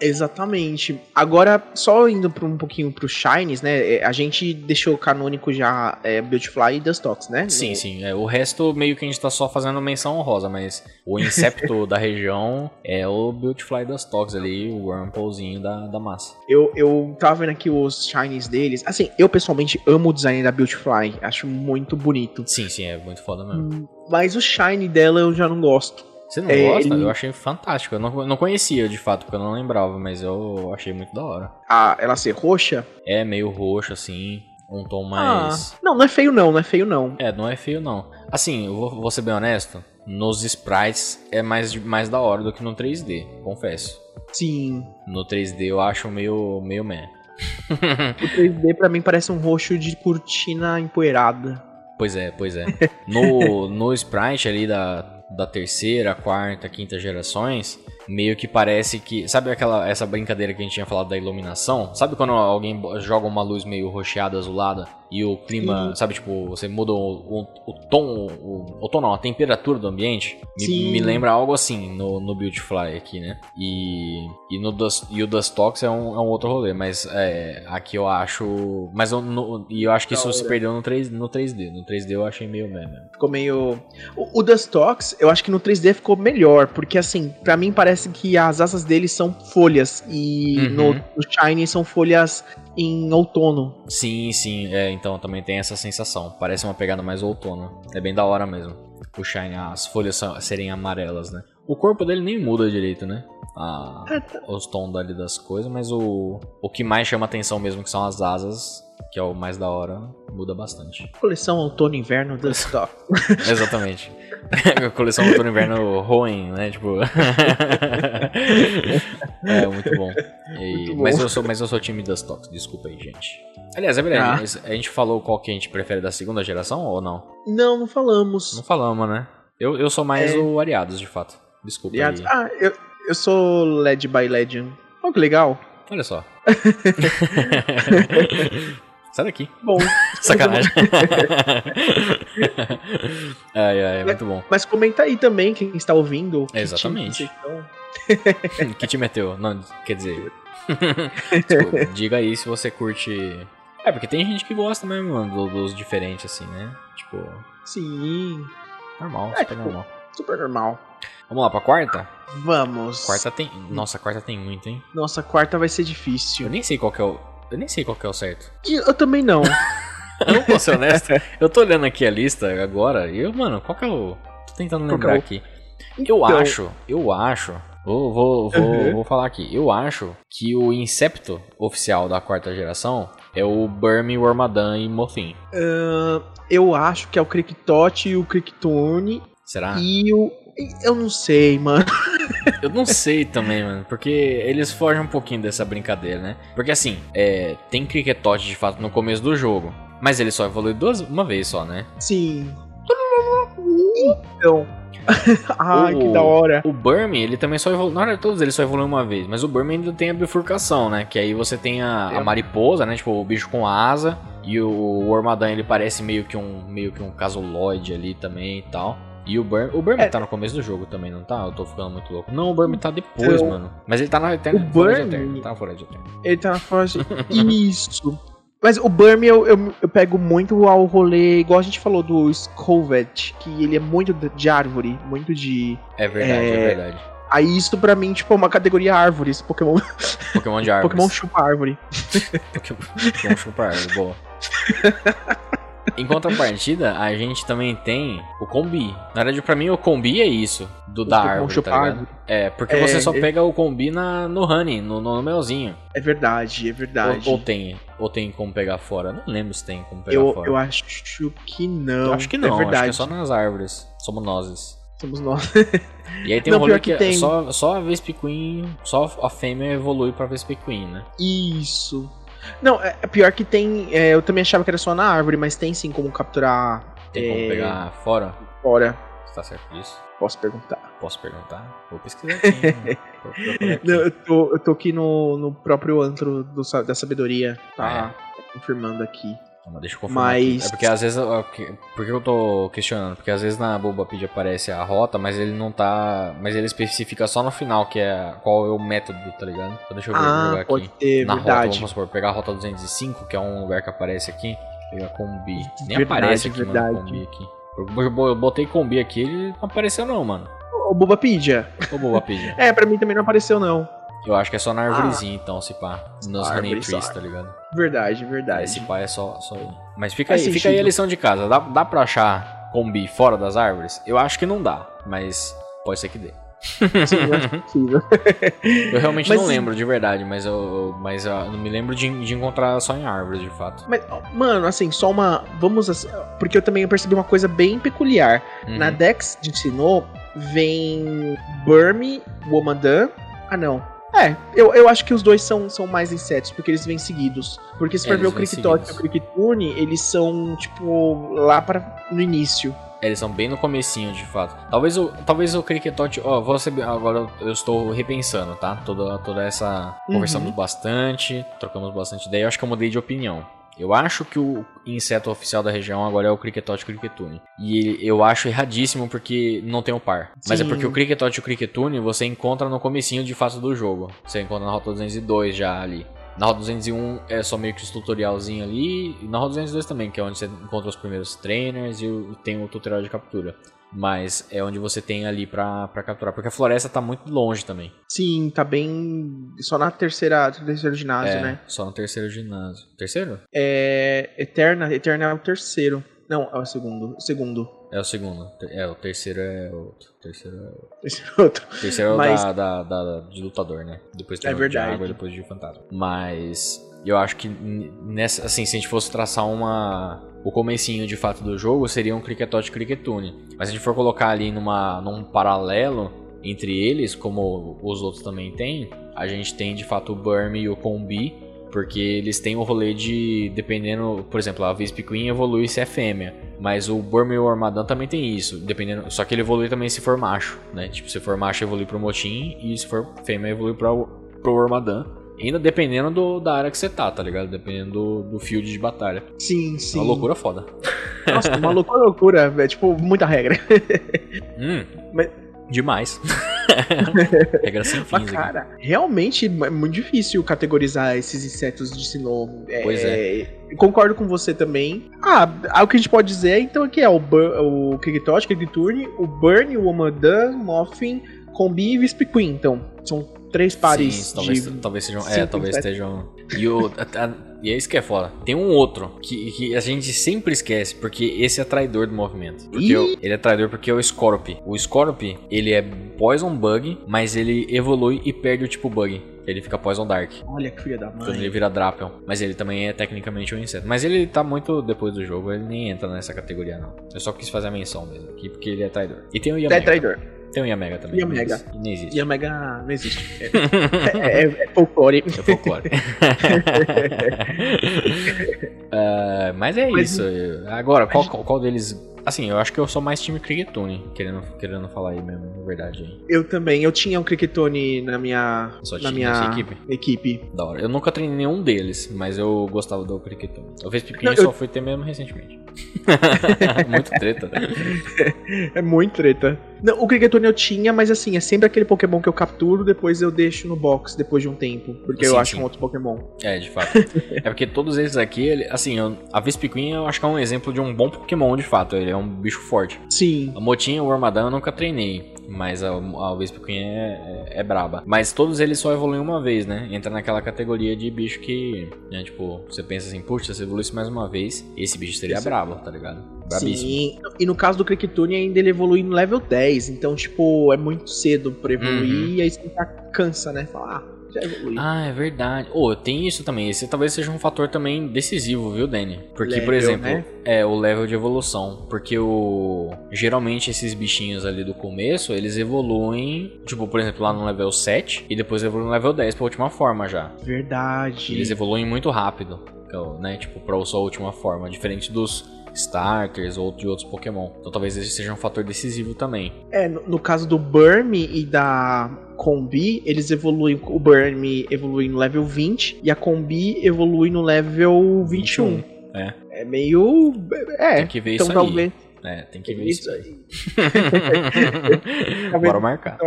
Exatamente. Agora, só indo pra um pouquinho pro Shines, né? É, a gente deixou canônico já é, Beautifly e Dustox, né? Sim, sim. É, o resto meio que a gente tá só fazendo menção honrosa, mas o Incepto da região é o Beautifly e Dustox ali, o Whirlpoolzinho da, da massa. Eu, eu tava vendo aqui os Shines deles. Assim, eu pessoalmente amo o design da Beautifly. Acho muito bonito. Sim, sim, é muito foda mesmo. Mas o Shine dela eu já não gosto. Você não é, gosta? Ele... Eu achei fantástico. Eu não, não conhecia de fato, porque eu não lembrava, mas eu achei muito da hora. Ah, ela ser roxa? É, meio roxo assim. Um tom mais. Ah, não, não é feio não, não é feio não. É, não é feio não. Assim, eu vou, vou ser bem honesto. Nos sprites é mais, mais da hora do que no 3D, confesso. Sim. No 3D eu acho meio, meio meh. o 3D pra mim parece um roxo de cortina empoeirada. Pois é, pois é. No, no sprite ali da, da terceira, quarta, quinta gerações, meio que parece que. Sabe aquela essa brincadeira que a gente tinha falado da iluminação? Sabe quando alguém joga uma luz meio roxeada, azulada? E o clima, Sim. sabe, tipo, você muda o, o, o tom, o, o, tom não, a temperatura do ambiente, me, me, lembra algo assim no, no Beautyfly aqui, né? E, e, no Dust, e o Dustox é um, é um outro rolê, mas é, aqui eu acho. Mas eu, no, e eu acho que isso se perdeu no, 3, no 3D. No 3D eu achei meio meme. Ficou meio. O, o Dustox, eu acho que no 3D ficou melhor, porque assim, para mim parece que as asas dele são folhas e uhum. no, no Shiny são folhas em outono. Sim, sim, é, então também tem essa sensação. Parece uma pegada mais outono. É bem da hora mesmo. Shine, as folhas serem amarelas, né? O corpo dele nem muda direito, né? A, é, tá. os tons dali das coisas, mas o, o que mais chama atenção mesmo que são as asas, que é o mais da hora, muda bastante. Coleção outono inverno do Stock. Exatamente. a coleção outono inverno Hoenn, né? Tipo. é, muito bom. E... muito bom. Mas, eu sou, mas eu sou time das Stocks, desculpa aí, gente. Aliás, é verdade, ah. a gente falou qual que a gente prefere da segunda geração ou não? Não, não falamos. Não falamos, né? Eu, eu sou mais é... o Ariados, de fato. Desculpa Ariados. aí. Ah, eu, eu sou LED by Legend. Olha que legal. Olha só. Sai daqui. Bom. Sacanagem. ai, ai, muito bom. Mas comenta aí também quem está ouvindo. Exatamente. que time é teu? Não, quer dizer. diga aí se você curte. É, porque tem gente que gosta mesmo, mano, dos diferentes, assim, né? Tipo. Sim. Normal, é, super tipo, normal. Super normal. Vamos lá pra quarta? Vamos. Quarta tem. Nossa, quarta tem muito, hein? Nossa, quarta vai ser difícil. Eu nem sei qual que é o. Eu nem sei qual que é o certo. Eu também não. eu não vou ser honesto. Eu tô olhando aqui a lista agora e eu, mano, qual que é o. Tô tentando é lembrar aqui. Eu então... acho, eu acho. Vou, vou, vou, uhum. vou falar aqui. Eu acho que o Incepto oficial da quarta geração é o Burmy, o Armadan e Mothin. Uh, eu acho que é o Cricktot e o Cricktone. Será? E o. Eu não sei, mano. Eu não sei também, mano. Porque eles fogem um pouquinho dessa brincadeira, né? Porque assim, é, tem Cricketot de fato no começo do jogo. Mas ele só evolui duas, uma vez só, né? Sim. Então. Ai, o, que da hora. O Burmy, ele também só evolui. Na hora todos eles só evoluem uma vez. Mas o Burmy ainda tem a bifurcação, né? Que aí você tem a, a mariposa, né? Tipo, o bicho com asa. E o Wormadan ele parece meio que um meio que um casuloide ali também e tal. E o Burm, o Burm É. tá no começo do jogo também, não tá? Eu tô ficando muito louco. Não, o Burm tá depois, mano. Mas ele tá na Eterna. o Fora de Burm- Eterna, Tá fora de Eterna. Ele tá na forja. Isso. Mas o Burm eu, eu, eu pego muito ao rolê, igual a gente falou do Scovet, que ele é muito de árvore, muito de. É verdade, é, É, verdade. Aí isso pra mim, tipo, é uma categoria árvores. Pokémon, Pokémon de árvores. Pokémon chupa árvore. Pokémon, Pokémon chupa árvore, boa. Em contrapartida, a gente também tem o combi. Na verdade, pra mim, o combi é isso, do da árvore, tá ligado? É, porque É, você só é- pega o combi na, no honey, no, no melzinho. É verdade, é verdade. Ou, ou tem, ou tem como pegar fora. Não lembro se tem como pegar eu, fora. eu acho que não. Eu acho que não, É verdade. acho que é só nas árvores. Somos nós. Somos nós. E aí tem Não, um rolê que, que tem. Só, só a Vesp Queen, só a fêmea evolui pra Vesp Queen, né? Isso. Não, é é pior que tem. é, eu também achava que era só na árvore, mas tem sim como capturar Tem como É. pegar fora? fora. Você tá certo disso? Posso perguntar. Posso perguntar? Vou pesquisar aqui. Vou. Não, eu, tô, eu tô aqui no, no próprio antro do da sabedoria. Tá Ah, confirmando aqui. Deixa eu confirmar Mas- aqui. É porque às vezes... Por que eu tô questionando? Porque às vezes na Bulbapedia aparece a rota, mas ele não tá... Mas ele especifica só no final, que é qual é o método, tá ligado? Então deixa eu ver, Ah, jogar pode aqui. ter, na rota, verdade. vamos supor, pegar a rota 205, que é um lugar que aparece aqui. Pegar combi. Nem Verdade, aparece aqui, verdade. mano, combi aqui. Eu, botei combi aqui, ele não apareceu não, mano. O Bulbapedia. Ô, Bulbapedia. É, pra mim também não apareceu, não. Eu acho que é só na árvorezinha, então, se pá. Nos Só honey trees, tá ligado? Verdade, Ah, verdade. esse pá é só, só aí. Mas fica Faz aí, fica aí a sentido. lição de casa. Dá, dá pra achar combi fora das árvores? Eu acho que não dá, mas pode ser que dê. Sim, eu acho é possível. Eu realmente Mas não lembro de verdade, mas eu, mas eu não me lembro de, de encontrar só em árvores, de fato. Mas, mano, assim, só uma. Vamos. assim, Porque eu também percebi uma coisa bem peculiar. Uhum. Na Dex de Sinnoh vem Burmy, Womadan. Ah, não. É, eu, eu acho que os dois são, são mais insetos, porque eles vêm seguidos. Porque se for ver o vêm Kriktot e o. Krikitune, eles são, tipo, lá para no início. É, Eles são bem no comecinho, de fato. Talvez o, talvez o Cricketote, ó, ser, agora eu estou repensando, tá? Toda, toda essa Uhum. conversamos bastante, trocamos bastante ideia. Eu acho que eu mudei de opinião. Eu acho que o inseto oficial da região agora é o Cricketote Cricketune. E eu acho erradíssimo porque não tem o par. Mas é Sim. porque o Cricketote e o Cricketune você encontra no comecinho de fato do jogo. Você encontra na Rota 202 já ali. Na Rota 201 é só meio que esse tutorialzinho ali. E na Rota 202 também, que é onde você encontra os primeiros trainers e tem o tutorial de captura. Mas é onde você tem ali pra, pra capturar. Porque a floresta tá muito longe também. Sim, tá bem. Só na terceira, terceiro ginásio, é, né? só no terceiro ginásio. Terceiro? É. Eterna. Eterna é o terceiro. Não, é o segundo. Segundo. É o segundo. É, o terceiro é outro. Terceiro é outro. Esse é outro. Terceiro é o Mas- da, da, da- de lutador, né? Depois tem É o verdade. de água, depois de fantasma. Mas eu acho que nessa, assim, se a gente fosse traçar uma o comecinho de fato do jogo, seria um Cricketote Cricketune. Mas se a gente for colocar ali numa num paralelo entre eles, como os outros também têm, a gente tem de fato o Burm e o Combi, porque eles têm o rolê de dependendo, por exemplo, a Visp Queen evolui se é fêmea, mas o Burm e o Armadan também tem isso, dependendo, só que ele evolui também se for macho, né? Tipo, se for macho evolui pro Motim e se for fêmea evolui pro pro Armadan. Ainda dependendo do, da área que você tá, tá ligado? Dependendo do, do field de batalha. Sim, É sim. uma loucura foda. Nossa, uma loucura, loucura. É tipo, muita regra. Hum, Mas- demais. Regra sem Mas, fins aqui. cara, realmente é muito difícil categorizar esses insetos de Sinnoh. Pois Concordo com você também. Ah, ah, o que a gente pode dizer então é que é o, o Kriktot, Krikturne, o Burn, o Omadan, Moffin, Combi e Visp Queen. Então, são três pares Sim, talvez, de... talvez sejam. É, talvez estejam. E, o, a- a- e é isso que é foda. Tem um outro que, que a gente sempre esquece, porque esse é traidor do movimento. Porque o- ele é traidor porque é o Scorp. O Scorp, ele é Poison Bug, mas ele evolui e perde o tipo Bug. Ele fica Poison Dark. Olha que filha da Quando ele mãe. vira Drapion. Mas ele também é tecnicamente um inseto. Mas ele tá muito depois do jogo, ele nem entra nessa categoria, não. Eu só quis fazer a menção mesmo aqui, porque ele é traidor. E tem o É Yamega. traidor. Tem o Yamega também. Yamega. Não existe. E a Mega não existe. É, é, é folclore. É folclore. Ah, mas é Mas- isso. Agora, qual, qual, deles assim, eu acho que eu sou mais time Cricketune, querendo, querendo falar aí mesmo, na verdade. Eu também. Eu tinha um Cricketone na minha, Só na minha equipe? equipe. Da hora. Eu nunca treinei nenhum deles, mas eu gostava do Cricketune. Eu fiz pipinho Não, só eu- fui ter mesmo recentemente. Muito treta. É muito treta. Não, o Cricketone eu tinha, mas assim, é sempre aquele Pokémon que eu capturo, depois eu deixo no box depois de um tempo. Porque eu Sim, acho sim. um outro Pokémon. É, de fato. É porque todos esses aqui, assim, eu- a Vespiquen eu acho que é um exemplo de um bom Pokémon, de fato. Ele é um bicho forte. Sim. A Motinha, o Armadan eu nunca treinei, mas a, a Vespiquen é, é, é braba. Mas todos eles só evoluem uma vez, né? Entra naquela categoria de bicho que, né, tipo, você pensa assim, puxa, se evoluísse mais uma vez, esse bicho seria Esse- brabo, tá ligado? Brabíssimo. Sim. E no caso do Cricketune ainda ele evolui no level 10. Então, tipo, é muito cedo pra evoluir. Uhum. E aí você já cansa, né? Fala, ah, já evolui. Ah, é verdade. Ô, tem isso também. Esse talvez seja um fator também decisivo, viu, Danny? Porque, por Level, exemplo, né? é o level de evolução. Porque o. Geralmente esses bichinhos ali do começo, eles evoluem. Tipo, por exemplo, lá no level 7 e depois evoluem no level 10 pra última forma já. Verdade. Eles evoluem muito rápido, então, né? Tipo, pra sua última forma. Diferente dos starters ou de outros Pokémon. Então talvez esse seja um fator decisivo também. É, no, no caso do Burm e da Combi, eles evoluem. O Burm evolui no level 20 e a Combi evolui no level 21. É. É meio. É, Tem que ver então isso talvez. aí. É, tem que Tem ver isso. isso aí. Bora marcar.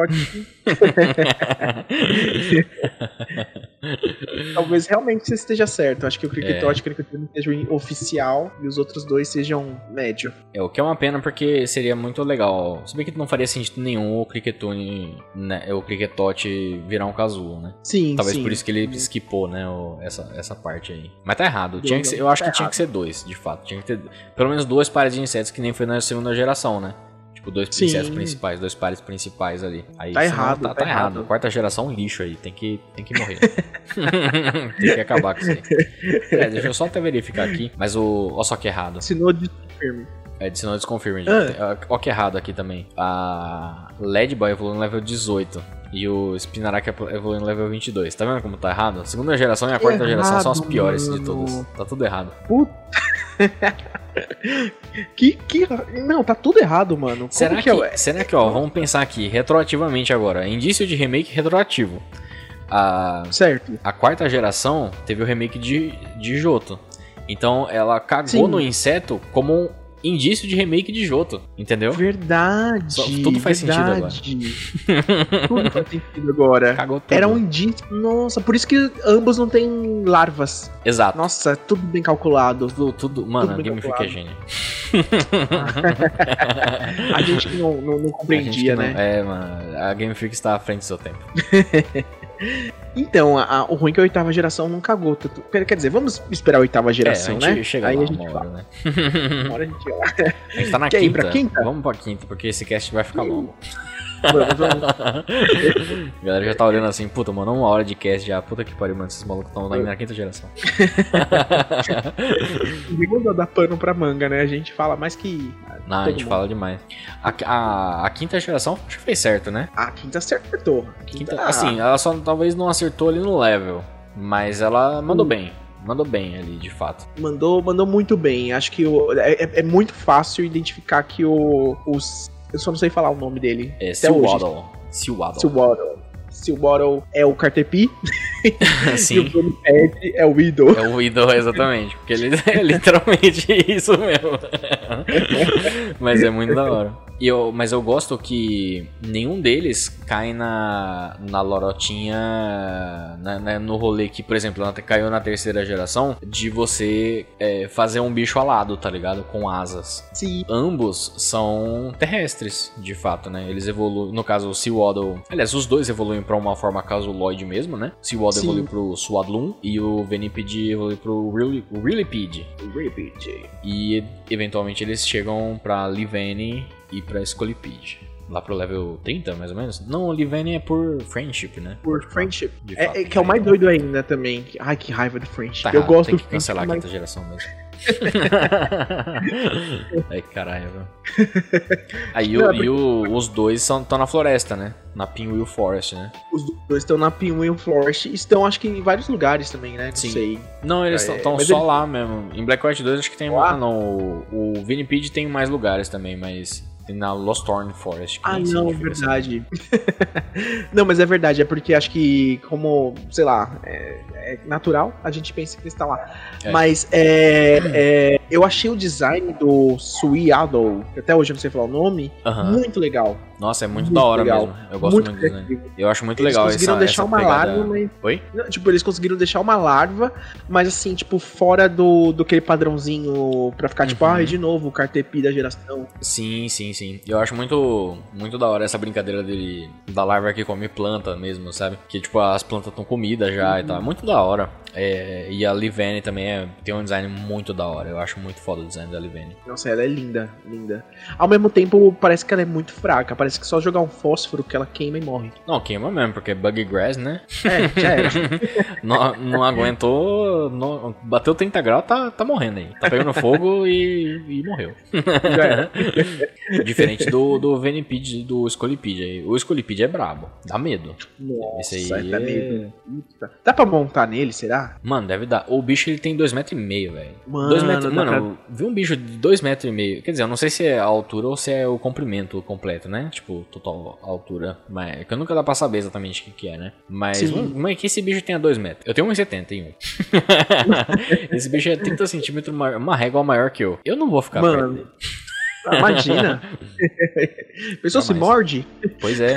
Talvez realmente você esteja certo. Acho que o Cricketote É. e o Cricketune sejam oficial e os outros dois sejam médio. É, o que é uma pena porque seria muito legal. Se bem que não faria sentido nenhum o Cricketune, né, o Cricketote virar um Kazuo, né? Sim, Talvez sim. por isso que ele skipou, né, o- essa, essa parte aí. Mas tá errado. Tinha que ser- eu Tá acho que tinha que ser dois, de fato. Tinha que ter pelo menos duas pares de insetos que nem foi na segunda geração, né? Tipo, dois Sim. insetos principais, dois pares principais ali. Aí, Tá senão errado, Tá, tá tá errado. errado. Quarta geração, lixo aí. Tem que, tem que morrer. tem que acabar com isso aí. É, deixa eu só até verificar aqui. Mas o. Ó, só que errado. Ensinou de firme. É, de não desconfirme. Ah. Ó que errado aqui também. A Led Boy evoluiu no level 18. E o Spinarak evoluiu no level 22. Tá vendo como tá errado? A segunda geração e a quarta Errado, geração são as piores de todas. Tá tudo errado. Puta. que, que. Não, tá tudo errado, mano. Como Será que, que é? será que, ó, vamos pensar aqui, retroativamente agora. Indício de remake retroativo. A, Certo. a quarta geração teve o remake de, de Joto. Então ela cagou Sim. no inseto como um indício de remake de Joto. Entendeu? Verdade. Só- tudo faz sentido verdade. tudo faz sentido agora. Cagou tudo. Era um indício. Nossa, por isso que ambos não têm larvas. Exato. Nossa, tudo bem calculado. Tudo, tudo, mano, Tudo Game Freak é gênio. A gente não, não, não compreendia, não- né? É, mano, a Game Freak está à frente do seu tempo. Então, a- o ruim é que a oitava geração não cagou. tanto- Quer dizer, vamos esperar a oitava geração, é, a gente né? chega Aí lá a gente uma fala. hora, né? Uma hora a gente lá. A gente tá na Quer quinta. pra quinta? Vamos pra quinta, porque esse cast vai ficar longo. A galera já tá olhando assim, puta, mano, uma hora de cast já. Puta que pariu, mano, esses malucos estão na quinta geração. Ninguém dá dar pano pra manga, né? A gente fala mais que. Não, a gente mundo. fala demais. A, a, a quinta geração acho que fez certo, né? A quinta acertou. A quinta, Quinta, assim, ela só talvez não acertou ali no level. Mas ela mandou Hum. bem. Mandou bem ali, de fato. mandou, mandou muito bem. Acho que o- é, é- é muito fácil identificar que o. Os, eu só não sei falar o nome dele. É. Seawaddle. Seawaddle. Silwaddle. Silwaddle é o Cartepi e o Sim. Bruniped é o Widow. É o Idol, exatamente. Porque ele é literalmente isso mesmo. mas é muito da hora. E eu, mas eu gosto que nenhum deles cai na, na lorotinha, na- na- no rolê que, por exemplo, na- caiu na terceira geração, de você é, fazer um bicho alado, tá ligado? Com asas. Sim. Ambos são terrestres, de fato, né? Eles evoluem, no caso o Seawaddle, aliás, os dois evoluem pra uma forma casuloide mesmo, né? O Seawaddle Sim. evolui pro Swadloon e o Venipede evolui pro o Willipede. E eventualmente eles chegam pra Livene e pra Scolipede. Lá pro level 30, mais ou menos? Não, o Livene é por friendship, né? Por friendship. É, fato, é que é o mais doido ainda também. Ai, que raiva do friendship. Tá eu errado, gosto tem que cancelar a friendship, quinta geração mesmo. Ai, caralho, velho. Aí o- e o- os dois estão na floresta, né? Na Pinwheel Forest, né? Os dois estão na Pinwheel Forest e estão, acho que, em vários lugares também, né? Não Sim. sei. Não, eles É, estão mas só ele- lá mesmo. Em Black White 2 acho que tem? Ah, não. O, o Vinipede tem mais lugares também, mas na Lost Thorn Forest. que Ah, não, essa- verdade. não, mas é verdade, é porque acho que, como, sei lá, é, é natural, a gente pensa que ele está lá. É. Mas é, é, eu achei o design do Suiado, que até hoje eu não sei falar o nome, Aham. muito legal. Nossa, é muito, Muito da hora legal. mesmo. Eu gosto muito, do design. criativo. Eu acho muito Eles legal conseguiram essa, deixar essa uma pegada... larva, mas. Oi? Não, tipo, eles conseguiram deixar uma larva, mas assim, tipo, fora do, do aquele padrãozinho pra ficar, tipo, Uhum. ai, de novo, o Cartepi da geração. Sim, sim, sim. Eu acho muito, muito da hora essa brincadeira dele, da larva que come planta mesmo, sabe? Que tipo, as plantas estão comidas já e tal. É muito da hora. É, e a Livene também é, tem um design muito da hora. Eu acho muito foda o design da Livene. Nossa, ela é linda, linda. Ao mesmo tempo, parece que ela é muito fraca. Parece que só jogar um fósforo que ela queima e morre. Não, queima mesmo, porque é Bug Grass, né? É, já era. não, não aguentou, não- bateu 30 graus, tá, tá morrendo aí. Tá pegando fogo e, e morreu. já era. Diferente do, do Venipede do Scolipede. O Scolipede é brabo, dá medo. Nossa, Esse aí dá é- medo. Dá pra montar nele, será? Mano, deve dar. O bicho ele tem 2,5 metros, e meio, velho. Mano, Dois metros, mano, vi um bicho de 2,5 metros. e meio. Quer dizer, eu não sei se é a altura ou se é o comprimento completo, né? Tipo, total altura. Mas é que nunca dá pra saber exatamente o que, que é, né? Mas, Sim. mano, é que esse bicho tenha 2 metros? Eu tenho 1,70 em um. esse bicho é 30 centímetros maior, uma régua maior que eu. Eu não vou ficar perto Mano. dele. Ah, Imagina. Pessoa se morde? Pois é.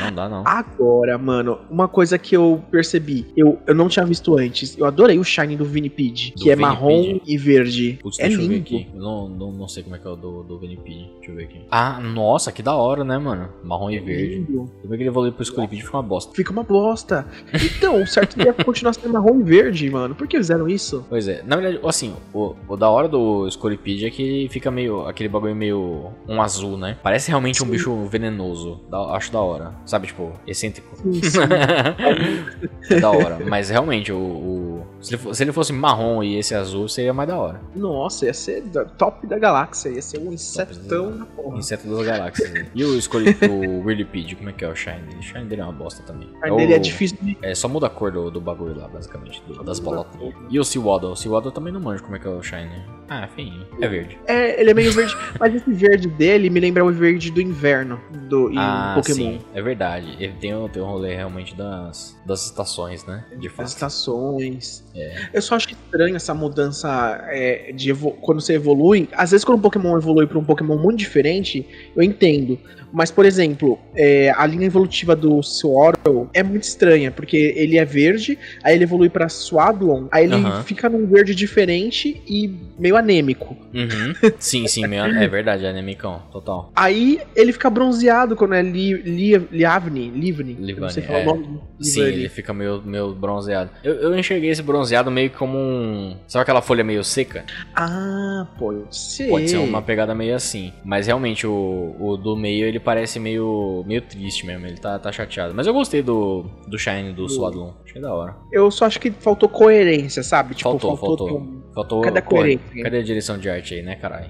Não dá, não. Agora, mano, uma coisa que eu percebi, eu, eu não tinha visto antes. Eu adorei o Shine do Vinipede, Do que é Vinipede. marrom e verde. Putz, é deixa eu ver lindo. aqui. Eu não, não, não sei como é que é o do, do Venipede. Deixa eu ver aqui. Ah, nossa, que da hora, né, mano? Marrom e verde. Lindo. Eu vi que ele evoluiu pro Scolipede e ficou uma bosta. Fica uma bosta. Então, o certo seria continuar sendo marrom e verde, mano. Por que fizeram isso? Pois é, na verdade, assim, o, o da hora do Scolipede é que fica meio. aquele bagulho meio. um azul, né? Parece realmente um Sim. bicho venenoso. Da- acho da hora. Sabe, tipo, excêntrico. Sim, sim. é da hora. Mas realmente, o. o- se, ele se ele fosse marrom e esse azul, seria mais da hora. Nossa, ia ser da- top da galáxia. Ia ser um insetão na porra. Inseto das galáxias. e o Scolipede, o Whirlipede, como é que é o Shine dele? O Shine dele é uma bosta também. A dele é o- difícil de. É, só muda a cor do, do bagulho lá, basicamente, do- das bolotas. E o Seawaddle? O Seawaddle também não manjo como é que é o Shine. Ah, é feinho. É verde. É, ele é meio verde. mas esse verde dele me lembra o verde do inverno do, em ah, Pokémon. sim, é verdade. Ele tem, o- tem um rolê realmente das, das estações, né? De fato. estações. É. Eu só acho estranho essa mudança é, de quando você evolui. Às vezes, quando um Pokémon evolui para um Pokémon muito diferente, eu entendo. Mas, por exemplo, é, a linha evolutiva do Swirl é muito estranha, porque ele é verde, aí ele evolui pra Swadlon, aí ele Aham. fica num verde diferente e meio anêmico. Uhum. Sim, sim, meu, é verdade, é anemicão, total. Aí ele fica bronzeado quando é li, li, Liavni, Livni, eu não sei Livani, falar é. o nome. Sim, ele fica meio, meio bronzeado. Eu, eu enxerguei esse bronzeado meio como um. Sabe aquela folha meio seca? Ah, pode ser. Pode ser uma pegada meio assim. Mas realmente o, o do meio ele parece meio, meio triste mesmo. Ele tá, tá chateado. Mas eu gostei do, do Shine do Swadloon. Achei da hora. Eu só acho que faltou coerência, sabe? Tipo, Faltou, faltou. um- Faltou. Cadê a coerência? cadê a direção de arte aí, né, caralho?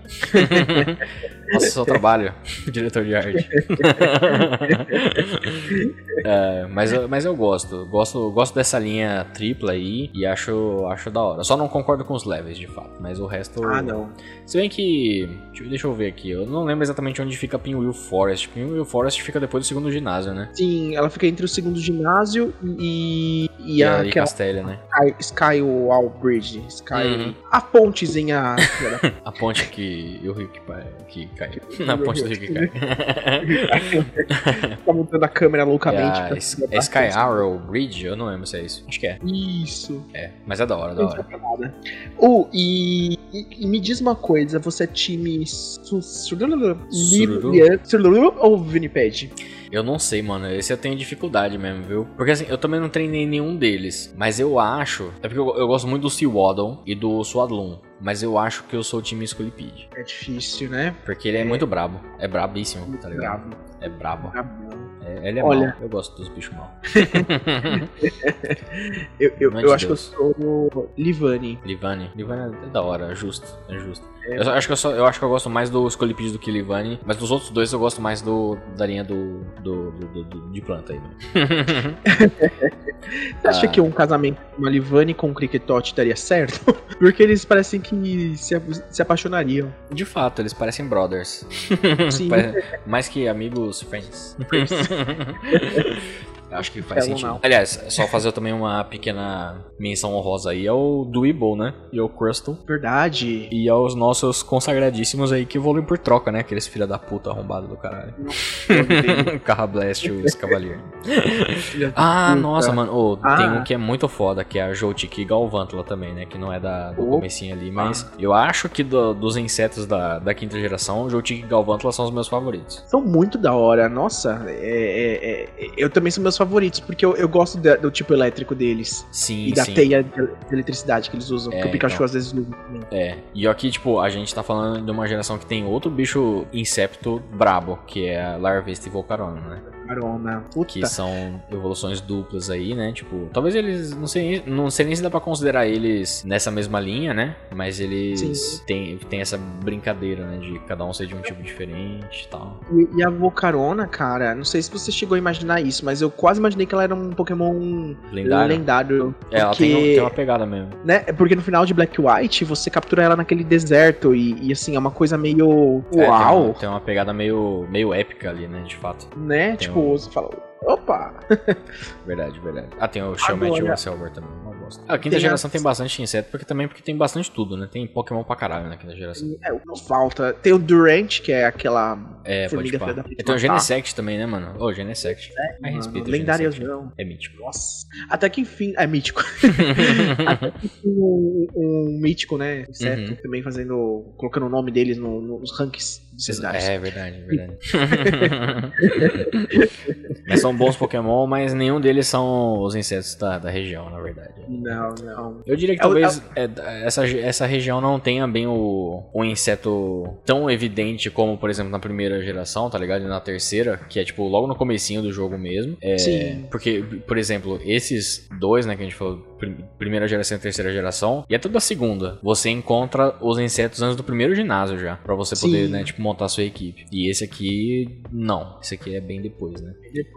Nossa, seu trabalho, diretor de arte. É, mas, eu- mas eu gosto. Gosto, gosto dessa linha tripla aí e acho, acho da hora. Só não concordo com os levels, de fato. Mas o resto. Ah, não. Se bem que. deixa eu- Deixa eu ver aqui. Eu não lembro exatamente onde fica Pinwheel Forest. Pinwheel Forest fica depois do segundo ginásio, né? Sim, ela fica entre o segundo ginásio e, e, E, a, aí aquela né? Sky, Skywall Bridge. Sky, Uhum. A pontezinha. A ponte que o rio que, que cai. Na ponte do rio que cai. tá montando a câmera É, loucamente. a, pra- é Sky Arrow Bridge? Eu não lembro se é isso. Acho que é. Isso. É, mas é da hora, da hora. nada. Oh, e, e- e me diz uma coisa, você é time sururu ou Winnipeg? Eu não sei, mano. Esse eu tenho dificuldade mesmo, viu? Porque assim, eu também não treinei nenhum deles. Mas eu acho. É porque eu, eu gosto muito do Seawaddle e do Swadloon. Mas eu acho que eu sou o time Scolipede. É difícil, né? Porque ele é, muito brabo. É brabíssimo, tá ligado? Bravo. É brabo. É, ele é Olha. mau. Eu gosto dos bichos mal. Eu, eu, é eu de acho Deus. que eu sou Livani. Livani. Livani é da hora, é justo. É justo. Eu, acho que eu, só, eu acho que eu gosto mais do Scolipede do que Livani, mas dos outros dois eu gosto mais do da linha do, do, do- do- do- de planta aí. Né? Você acha Ah. que um casamento com uma Livani com um Cricketote daria certo? Porque eles parecem que se, se apaixonariam. De fato, eles parecem brothers. Sim. Mais que amigos, friends. Eu acho que faz Pelo sentido. não. Aliás, só fazer também uma pequena menção honrosa aí ao Dweeble, né? E ao Crustle. Verdade. E aos nossos consagradíssimos aí que evoluem por troca, né? Aqueles filha da puta arrombado do caralho. Carra Blast e o Escavalier. Ah, Puta. nossa, mano. Ô, Ah. Tem um que é muito foda, que é a Joltik Galvantula também, né? Que não é da, do Opa. comecinho ali, mas eu acho que do- dos insetos da, da quinta geração, Joltik e Galvantula são os meus favoritos. São muito da hora. Nossa, é- é- é- eu também são meus favoritos, porque eu, eu gosto da- do tipo elétrico deles. Sim, E da sim. teia de de eletricidade que eles usam. É, que o Pikachu então. às vezes usa também. É, e aqui, tipo, a gente tá falando de uma geração que tem outro bicho insecto brabo, que é a Larvesta e Volcarona, né? Carona. Puta. Que são evoluções duplas aí, né? Tipo, talvez eles. Não sei, não sei nem se dá pra considerar eles nessa mesma linha, né? Mas eles têm, têm essa brincadeira, né? De cada um ser de um tipo diferente e tal. E, e a Volcarona, cara, não sei se você chegou a imaginar isso, mas eu quase imaginei que ela era um Pokémon Lendário. lendário. É, ela porque, tem, um- tem uma pegada mesmo. né, é porque no final de Black White você captura ela naquele deserto e, e, assim, é uma coisa meio É, tem uau, uma- tem, uma, pegada meio, meio épica ali, né? De fato. né? tem tipo, você fala, opa! Verdade, verdade. Ah, tem o e Agora- o Silver também. Bosta. A quinta Tem geração as- tem bastante inseto, porque também porque tem bastante tudo, né? Tem Pokémon pra caralho na quinta geração. É, não falta. Tem o Durant, que é aquela É, formiga da E tem o. Genesect também, né, mano? Ô, Genesect. Aí Mano, respeita o Genesect. lendáriozão. É mítico. Nossa. Até que enfim. É mítico. Até que enfim, um, um mítico, né? Inseto, Uhum. também fazendo. colocando o nome deles no- nos rankings. É verdade, é verdade. mas são bons Pokémon, mas nenhum deles são os insetos da, da região, na verdade. Não, não. Eu diria que É talvez é, essa, essa região não tenha bem o, o inseto tão evidente como, por exemplo, na primeira geração, tá ligado? E na terceira, que é tipo logo no comecinho do jogo mesmo. É, Sim. Porque, por exemplo, esses dois, né, que a gente falou, primeira geração e terceira geração, e até da segunda, você encontra os insetos antes do primeiro ginásio já, pra você poder, Sim. né, tipo, montar a sua equipe. E esse aqui, não. Esse aqui é bem depois, né?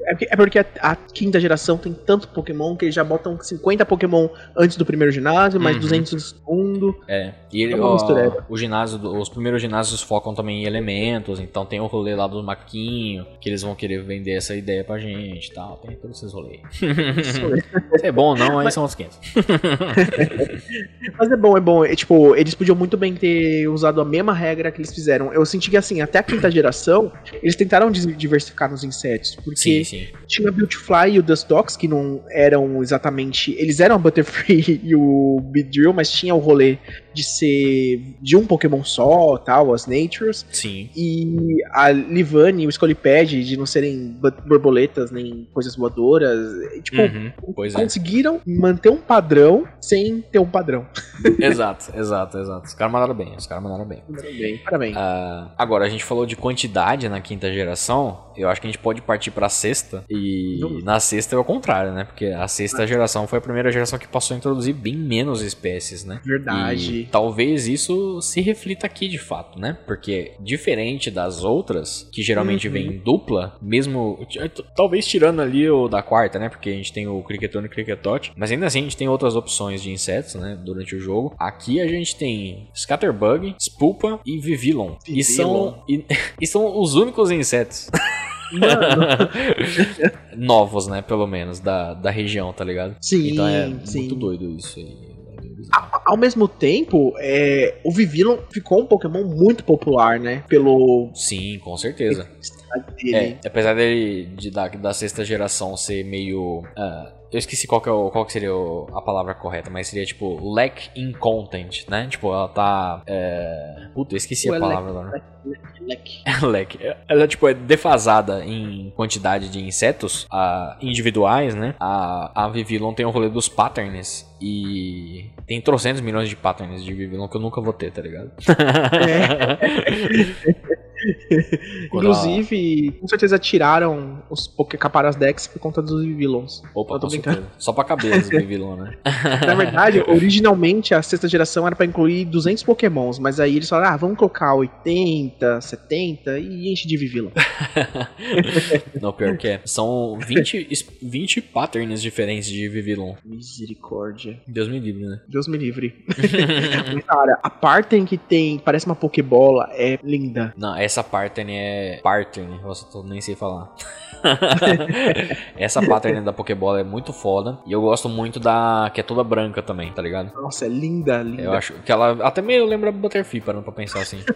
É porque, é porque a, a quinta geração tem tanto Pokémon que eles já botam 50 Pokémon antes do primeiro ginásio, mais Uhum. 200 no segundo. É, e ele, É ó, mistureba. o ginásio, os primeiros ginásios focam também em elementos, então tem o rolê lá do maquinho, que eles vão querer vender essa ideia pra gente e tal, tem todos esses rolês. É bom ou não, aí são os 500. Mas é bom, é bom. É, tipo, eles podiam muito bem ter usado a mesma regra que eles fizeram. Eu senti que, assim, até a quinta geração, eles tentaram diversificar nos insetos. Porque Sim, sim. tinha o Beautifly e o Dustox, que não eram exatamente. Eles eram a Butterfree e o Beedrill, mas tinha o rolê de ser de um Pokémon só, tal, as Natures. Sim. E a Livani e o Scolipede de não serem bo- borboletas nem coisas voadoras. Tipo, Uhum, é. conseguiram manter um padrão sem ter um padrão. exato, exato, exato. Os caras mandaram bem, os caras mandaram bem. Parabéns. Parabéns. Ah, agora, a gente falou de quantidade na quinta geração. Eu acho que a gente pode partir pra sexta. E Vamos. na sexta é o contrário, né? Porque a sexta geração foi a primeira geração que passou a introduzir bem menos espécies, né? Verdade. E talvez isso se reflita aqui de fato, né? Porque diferente das outras, que geralmente Uhum. vem em dupla, mesmo. Talvez tirando ali o da quarta, né? Porque a gente tem o Cricketone e o Cricketote. Mas ainda assim a gente tem outras opções de insetos, né? Durante o jogo. Aqui a gente tem Scatterbug, Spulpa e Vivillon. E são, e, e são os únicos insetos. Novos, né? Pelo menos, da, da região, tá ligado? sim, Então é sim. muito doido isso aí. Ao mesmo tempo, é, o Vivillon ficou um Pokémon muito popular, né? Pelo Sim, com certeza. dele. É, apesar dele de, da, da sexta geração ser meio. ah, eu esqueci qual que, é o- qual que seria o- a palavra correta, mas seria tipo lack in content, né? Tipo, ela tá. É... Puta, eu esqueci Ou a é palavra agora. Leque. lack. Ela, tipo, é defasada em quantidade de insetos ah, individuais, né? A, a Vivillon tem o rolê dos patterns. E tem trocentos milhões de patterns de Vivillon que eu nunca vou ter, tá ligado? Quando Inclusive, com certeza tiraram os Pokécaparas Dex por conta dos Vivillons. Opa, Eu tô brincando. certeza. Só pra caber os Bivilon, né? Na verdade, originalmente a sexta geração era pra incluir 200 Pokémons, mas aí eles falaram, ah, vamos colocar 80, 70 e enche de Vivillon. Não, pior que é. São 20, es- 20 patterns diferentes de Vivilon. Misericórdia. Deus me livre, né? Deus me livre. Cara, a Parten que tem, parece uma Pokébola, é linda. Não, essa pattern é. Pattern, eu nem sei falar. essa pattern da Pokébola é muito foda. E eu gosto muito da. que é toda branca também, tá ligado? Nossa, é linda, linda. Eu acho que ela até meio lembra Butterfree, parando pra pensar assim.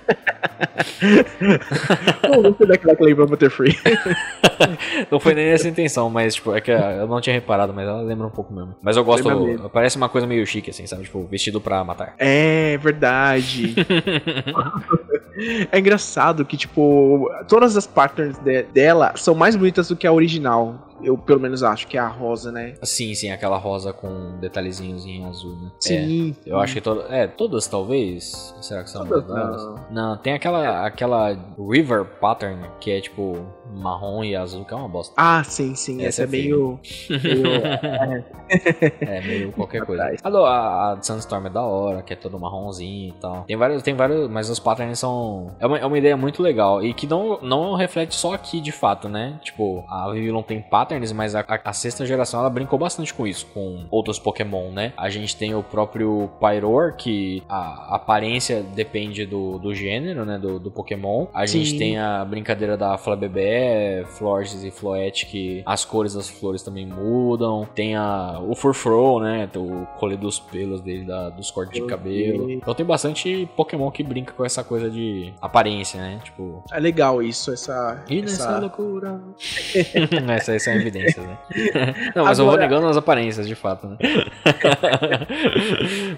Pô, gostei daquela que lembra Butterfree. Não foi nem essa a intenção, mas tipo, é que eu não tinha reparado, mas ela lembra um pouco mesmo. Mas eu gosto, Lembra parece uma coisa meio chique assim, sabe? Tipo, vestido pra matar. É, verdade. é engraçado que, tipo, todas as patterns de- dela são mais bonitas do que a original. Eu, pelo menos, acho que é a rosa, né? Sim, sim, aquela rosa com detalhezinhos em azul, né? É, Sim. eu acho que todas. É, todas talvez. Será que são Todas não. Não, tem aquela, aquela River Pattern, que é tipo marrom e azul, que é uma bosta. Ah, sim, sim. Essa Essa, é é meio. meio- É meio qualquer coisa. A, a, Sunstorm é da hora, que é todo marronzinho e tal. Tem vários, tem vários, mas os patterns são. É uma, é uma ideia muito legal. E que não, não reflete só aqui de fato, né? Tipo, a Vivillon tem patterns, mas a, a- a sexta geração ela brincou bastante com isso, com outros Pokémon, né? A gente tem o próprio Pyroar, que a aparência depende do, do gênero, né? Do, do Pokémon. A gente Sim. tem a brincadeira da Flabébé, Florges e Floette, que as cores das flores também mudam. Tem a, o Furfrou, né? O colher dos pelos dele, da- dos cortes de Ok. cabelo. Então tem bastante Pokémon que brinca com essa coisa de aparência, né? Tipo. É legal isso, essa. E nessa essa... loucura. essa, essa é a evidência, né? Não, mas eu vou Agora- negando as aparências, de fato, né?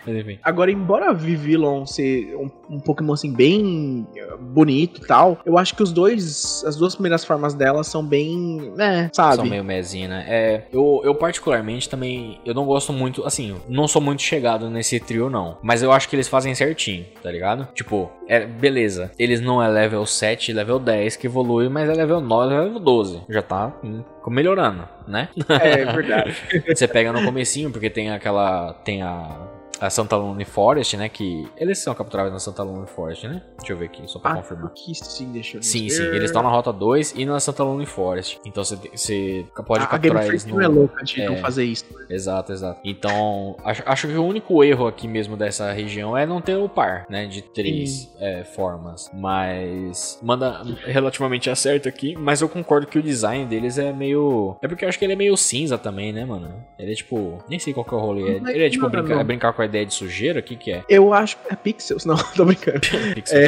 mas enfim. Agora, embora Vivillon ser um, um Pokémon assim bem eh, bonito e tal, eu acho que os dois, as duas primeiras formas dela são bem, né, sabe? São meio mezinha, né? É, eu, eu particularmente também, eu não gosto muito, assim, não sou muito chegado nesse trio, não. Mas eu acho que eles fazem certinho, tá ligado? Tipo, é, beleza, eles não é level 7, level 10 que evolui, mas é level 9, level 12. Já tá hum, melhorando, né? É verdade. Você pega no comecinho, porque tem aquela, tem a... A Santa Lune Forest, né? Que eles são capturados na Santa Lune Forest, né? Deixa eu ver aqui, só pra confirmar. que sim, deixa eu Sim, ver. sim, eles estão na Rota 2 e na Santa Lune Forest. Então você, pode a, a Game capturar eles no. não é louca de é. não fazer isso. Exato, exato. Então, acho, acho que o único erro aqui mesmo dessa região é não ter o par, né? De três é, formas. Mas manda relativamente acerto aqui. Mas eu concordo que o design deles é meio. É porque eu acho que ele é meio cinza também, né, mano? Ele é tipo. Nem sei qual que é o rolê. Ele é tipo brincar, é brincar com a ideia de sujeira? O que, que é? Eu acho. É Pixels? Não, tô brincando. Pixel.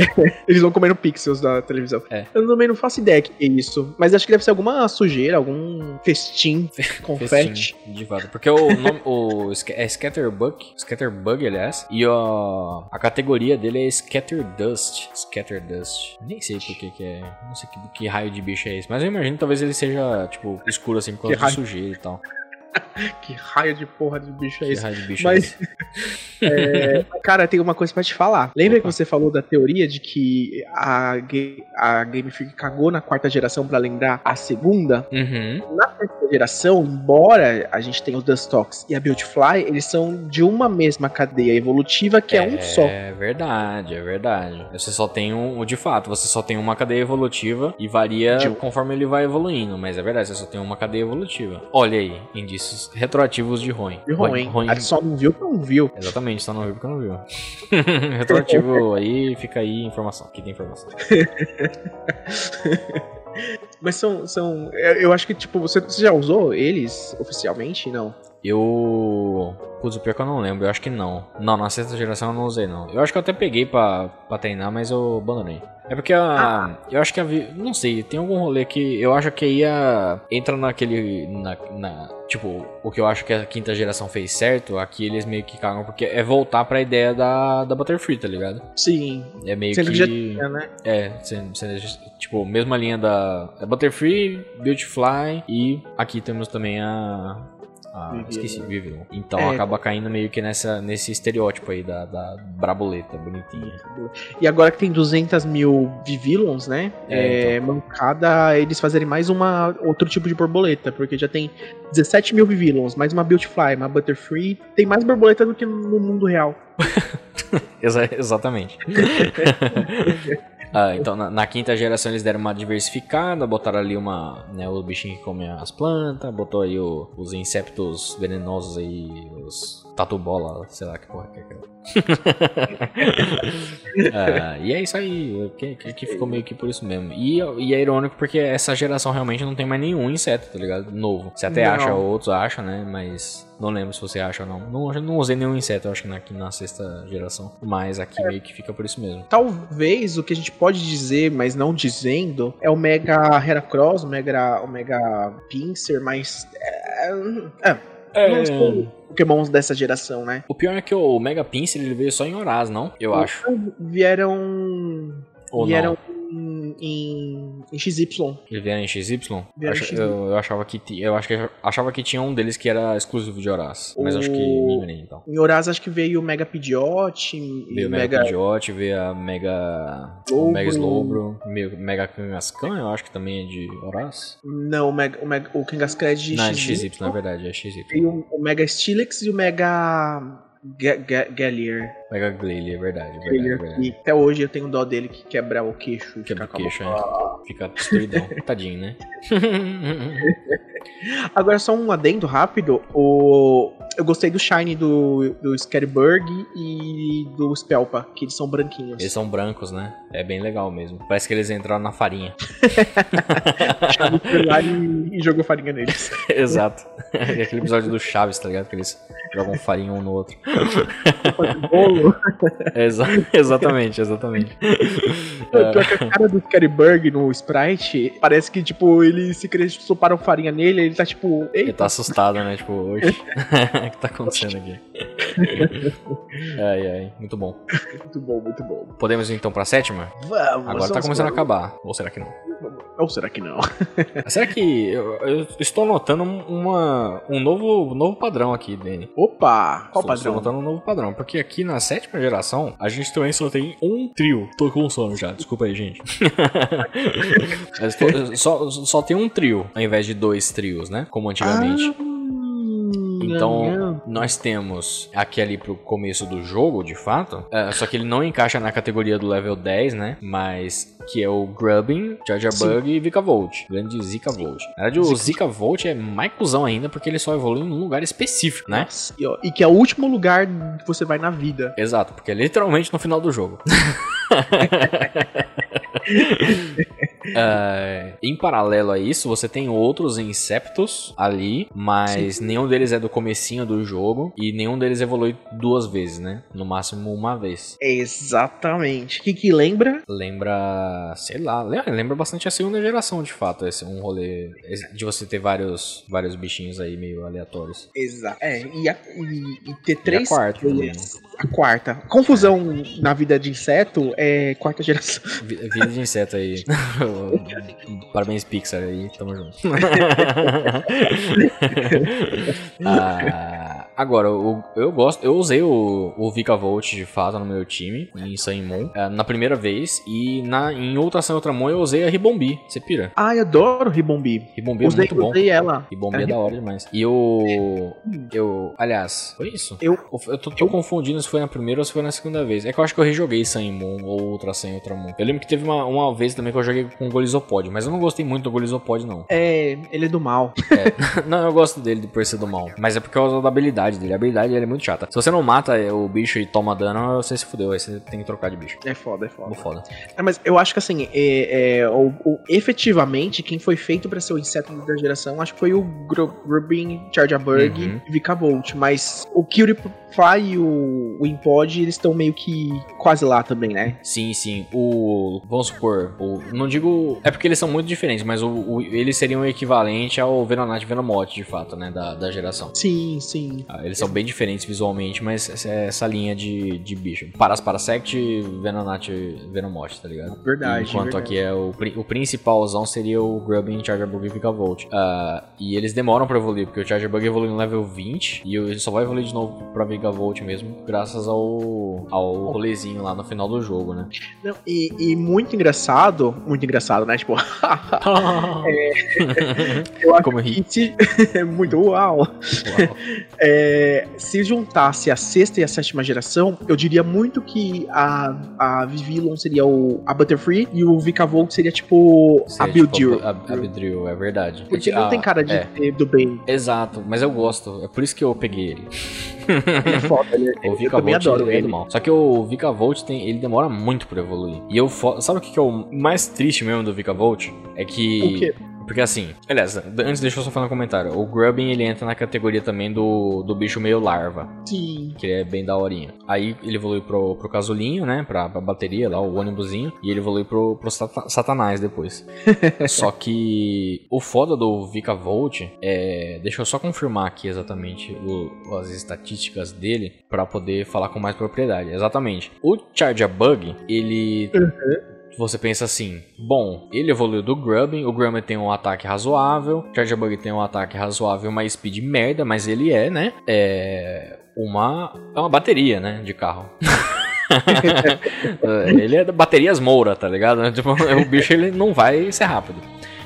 Eles vão comendo Pixels da televisão. É. Eu também não faço ideia que é isso. Mas acho que deve ser alguma sujeira, algum festim, confete. Festim, de fato. Porque o nome o, é Scatterbug, Scatterbug, aliás, e a, a categoria dele é Scatterdust. Scatterdust. Nem sei por que que é, não sei que, que raio de bicho é esse, mas eu imagino que talvez ele seja, tipo, escuro assim por causa Que de raio. sujeira e tal. Que raio de porra de bicho é Que esse? raio de bicho Mas- é esse? É, cara, tem uma coisa pra te falar. Lembra Opa. que você falou da teoria de que a, a Game Freak cagou na quarta geração pra lembrar a segunda? Uhum. Na terceira geração, embora a gente tenha o Dustox e a Beautyfly, eles são de uma mesma cadeia evolutiva que é, um só. É verdade, é verdade. Você só tem um, de fato, você só tem uma cadeia evolutiva e varia De- conforme ele vai evoluindo, mas é verdade, você só tem uma cadeia evolutiva. Olha aí, indícios retroativos de ruim. E ruim. A gente só não viu que não viu. Exatamente, só não viu porque não viu. Retroativo aí, fica aí informação. Aqui tem informação. Mas são. são eu eu acho que, tipo, você, você já usou eles oficialmente? Não. Eu. Putz, o pior que eu não lembro, eu acho que não. Não, na sexta geração eu não usei, não. Eu acho que eu até peguei pra, pra treinar, mas eu abandonei. É porque a. Eu acho que a. Não sei, tem algum rolê que eu acho que ia. Entra naquele. Na, na- tipo, o que eu acho que a quinta geração fez certo, aqui eles meio que cagam, porque é voltar pra ideia da, da Butterfree, tá ligado? Sim. É meio Sendo que. já tinha, né? É, sendo- sendo- tipo, mesma linha da é Butterfree, Beautyfly e aqui temos também a, Ah, Vivillon. esqueci. Então É. acaba caindo meio que nessa, nesse estereótipo aí da, da braboleta bonitinha. E agora que tem 200 mil Vivillons, né? É, É, mancada eles fazerem mais uma outro tipo de borboleta, porque já tem 17 mil Vivillons, mais uma Beautyfly, uma Butterfree. Tem mais borboleta do que no mundo real. Exa- exatamente. Ah, então na, na quinta geração eles deram uma diversificada, botaram ali uma, né, o bichinho que come as plantas, botou aí o- os insetos venenosos aí, os tatu bola, sei lá que porra que é aquela. Ah, e é isso aí, que, que, que ficou meio que por isso mesmo. E, e é irônico porque essa geração realmente não tem mais nenhum inseto, tá ligado? Novo. Você até Não. acha, outros acham, né? Mas não lembro se você acha ou não. Não, não usei nenhum inseto, eu acho que na, aqui na sexta geração. Mas aqui meio que fica por isso mesmo. Talvez o que a gente pode dizer, mas não dizendo, é o Mega Heracross, o Mega, o Mega Pinsir, mas. É, é, não são Pokémons dessa geração, né? O pior é que o Mega Pinsir ele veio só em Horaz, não? Eu acho. Vieram. Ou vieram não? em, em, em XY. Ele veio em XY? Vieram Eu, ach- em XY. eu, eu achava que eu acho que achava que tinha um deles que era exclusivo de Horaz. Mas acho que O- enganei então. Em Horaz acho que veio o Mega Pidgeot, Veio o Mega Pidgeot, veio a Mega. O Slowbro. Mega Slowbro, Mega Kangaskhan, eu acho que também é de Horaz. Não, o, Mega, o, Mega, o Kangaskhan de Não, é de XY. XY, na verdade, é XY. Veio o Mega Steelix e o Mega Ga- Ga- Gallier. Mega Glalie, é verdade, é verdade, é Gallier, verdade. que até hoje eu tenho dó dele que quebra o queixo. e Quebra o queixo, é. Fica destruidão. Tadinho, né? Agora, só um adendo rápido. O... Eu gostei do Shine do, do Scatterbug e do Spelpa, que eles são branquinhos. Eles são brancos, né? É bem legal mesmo. Parece que eles entraram na farinha. Foi lá e, e jogou farinha neles. Exato. É aquele episódio do Chaves, tá ligado? Que eles jogam farinha um no outro. Bolo. Exa- exatamente, exatamente. Pior que a cara do Scatterbug no Sprite, parece que, tipo, eles se soparam farinha nele, ele tá tipo. Ele Eita, tá assustado, né? Tipo, oxe, o que tá acontecendo aqui? Ai, ai, muito bom. muito bom, muito bom. Podemos ir então pra sétima? Vamos, Agora tá vamos começando a acabar. Ou será que não? Ou será que não? Será que eu, eu estou notando uma, um novo, novo padrão aqui, Dani? Opa! Qual Estou- Estou padrão? notando um novo padrão. Porque aqui na sétima geração, a gente também só tem um trio. Tô com sono já, desculpa aí, gente. Mas tô- só, só tem um trio, ao invés de dois trios, né? Como antigamente. Ah, Então, nós temos aqui ali pro começo do jogo, de fato. é, só que ele não encaixa na categoria do level 10, né? Mas que é o Grubbin, Sim. Bug e Vika Volt. Grande Zika Volt. Na verdade, o Zika Volt é mais cuzão ainda, porque ele só evolui em um lugar específico, né? Nossa, e, ó, e que é o último lugar que você vai na vida. Exato, porque é literalmente no final do jogo. É, em paralelo a isso, você tem outros Inceptos ali, mas nenhum deles é do comecinho do jogo e nenhum deles evolui duas vezes, né? No máximo uma vez. Exatamente. O que, que lembra? Lembra, sei lá, lembra, lembra bastante a segunda geração, de fato, esse um rolê de você ter vários vários bichinhos aí meio aleatórios. Exato. É, e, a- e- e ter E três. a quarta né? A quarta. Confusão na vida de inseto é quarta geração. Vi- Vida de inseto aí. Parabéns, Pixar aí, tamo junto. Ah, agora, o- eu gosto, eu usei o, o Vika Volt de fato no meu time, em Moon, ah, na primeira vez, e na, em outra Sun Outra Moon eu usei a Ribombi. Você pira? Ah, eu adoro Ribombi. Ribombi é usei, muito bom. usei ela. Ribombi é É, da hora demais. E o. Eu. Aliás, foi isso? Eu- Eu tô, tô confundindo se foi na primeira ou se foi na segunda vez. É que eu acho que eu rejoguei Sun Moon ou outra Sun Outra Moon. Eu lembro que teve uma, uma vez também que eu joguei com o Golizopod, mas eu não gostei muito do Golizopod, não. É, ele é do mal. não, eu gosto dele por ser do mal. Mas é por causa da habilidade dele. A habilidade dele é muito chata. Se você não mata o bicho e toma dano, você se fudeu. Aí você tem que trocar de bicho. É foda, é foda. Muito foda. É, mas eu acho que assim, é, é, o, o- efetivamente, quem foi feito pra ser o inseto da geração, acho que foi o Gru- Grubin, Charjabug Uhum. e Vikavolt. Mas o Curify e o, o Impod, eles estão meio que quase lá também, né? Sim, sim. O. Vamos supor. O, não digo. É porque eles são muito diferentes, mas o, o- eles seriam o equivalente ao Venonat e Venomote, de fato, né? Da, da geração. Sim, sim. Eles são bem diferentes visualmente, mas essa, essa linha de, de bicho. Paras Parasect, Venonat Venomote, tá ligado? Verdade, Enquanto verdade. aqui é o, o principalzão seria o Grubbin, Charger Bug e Vikavolt. Ah, E eles demoram pra evoluir, porque o Charger Bug evolui no level 20 e ele só vai evoluir de novo pra Vega Volt mesmo, graças ao, ao rolezinho lá no final do jogo, né? Não, e, e muito engraçado, muito engraçado, né? Tipo, eu acho Como eu ri. que é muito uau. Uau. É, se juntasse a sexta e a sétima geração, eu diria muito que a, a Vivillon seria o, a Butterfree e o Vikavolt seria tipo a Seria, Build tipo, A, a Beedrill, é verdade. Porque não Ah, tem cara de é. do bem. Exato, mas eu gosto. É por isso que eu peguei ele. Ele é foda, ele, O eu também Vikavolt adoro ele é ele. do mal. Só que o Vikavolt tem, ele demora muito pra evoluir. E eu sabe o que, que é o mais triste mesmo do Vikavolt? É que? Porque assim, aliás, antes deixa eu só falar um comentário. O Grubbin ele entra na categoria também do, do bicho meio larva, Sim. que é bem daorinha. Aí ele evolui pro, pro casulinho, né? Pra, pra bateria lá, o ônibusinho. E ele evolui pro, pro sata- satanás depois. só que o foda do Vikavolt é. Deixa eu só confirmar aqui exatamente o- as estatísticas dele pra poder falar com mais propriedade. Exatamente. O Charge Bug, ele você pensa assim, bom, ele evoluiu do Grubbin, o Grubbin tem um ataque razoável, o Charger Bug tem um ataque razoável, uma speed merda, mas ele é, né, é uma, é uma bateria, né, de carro. É, ele é baterias Moura, tá ligado? Tipo, o bicho ele não vai ser rápido.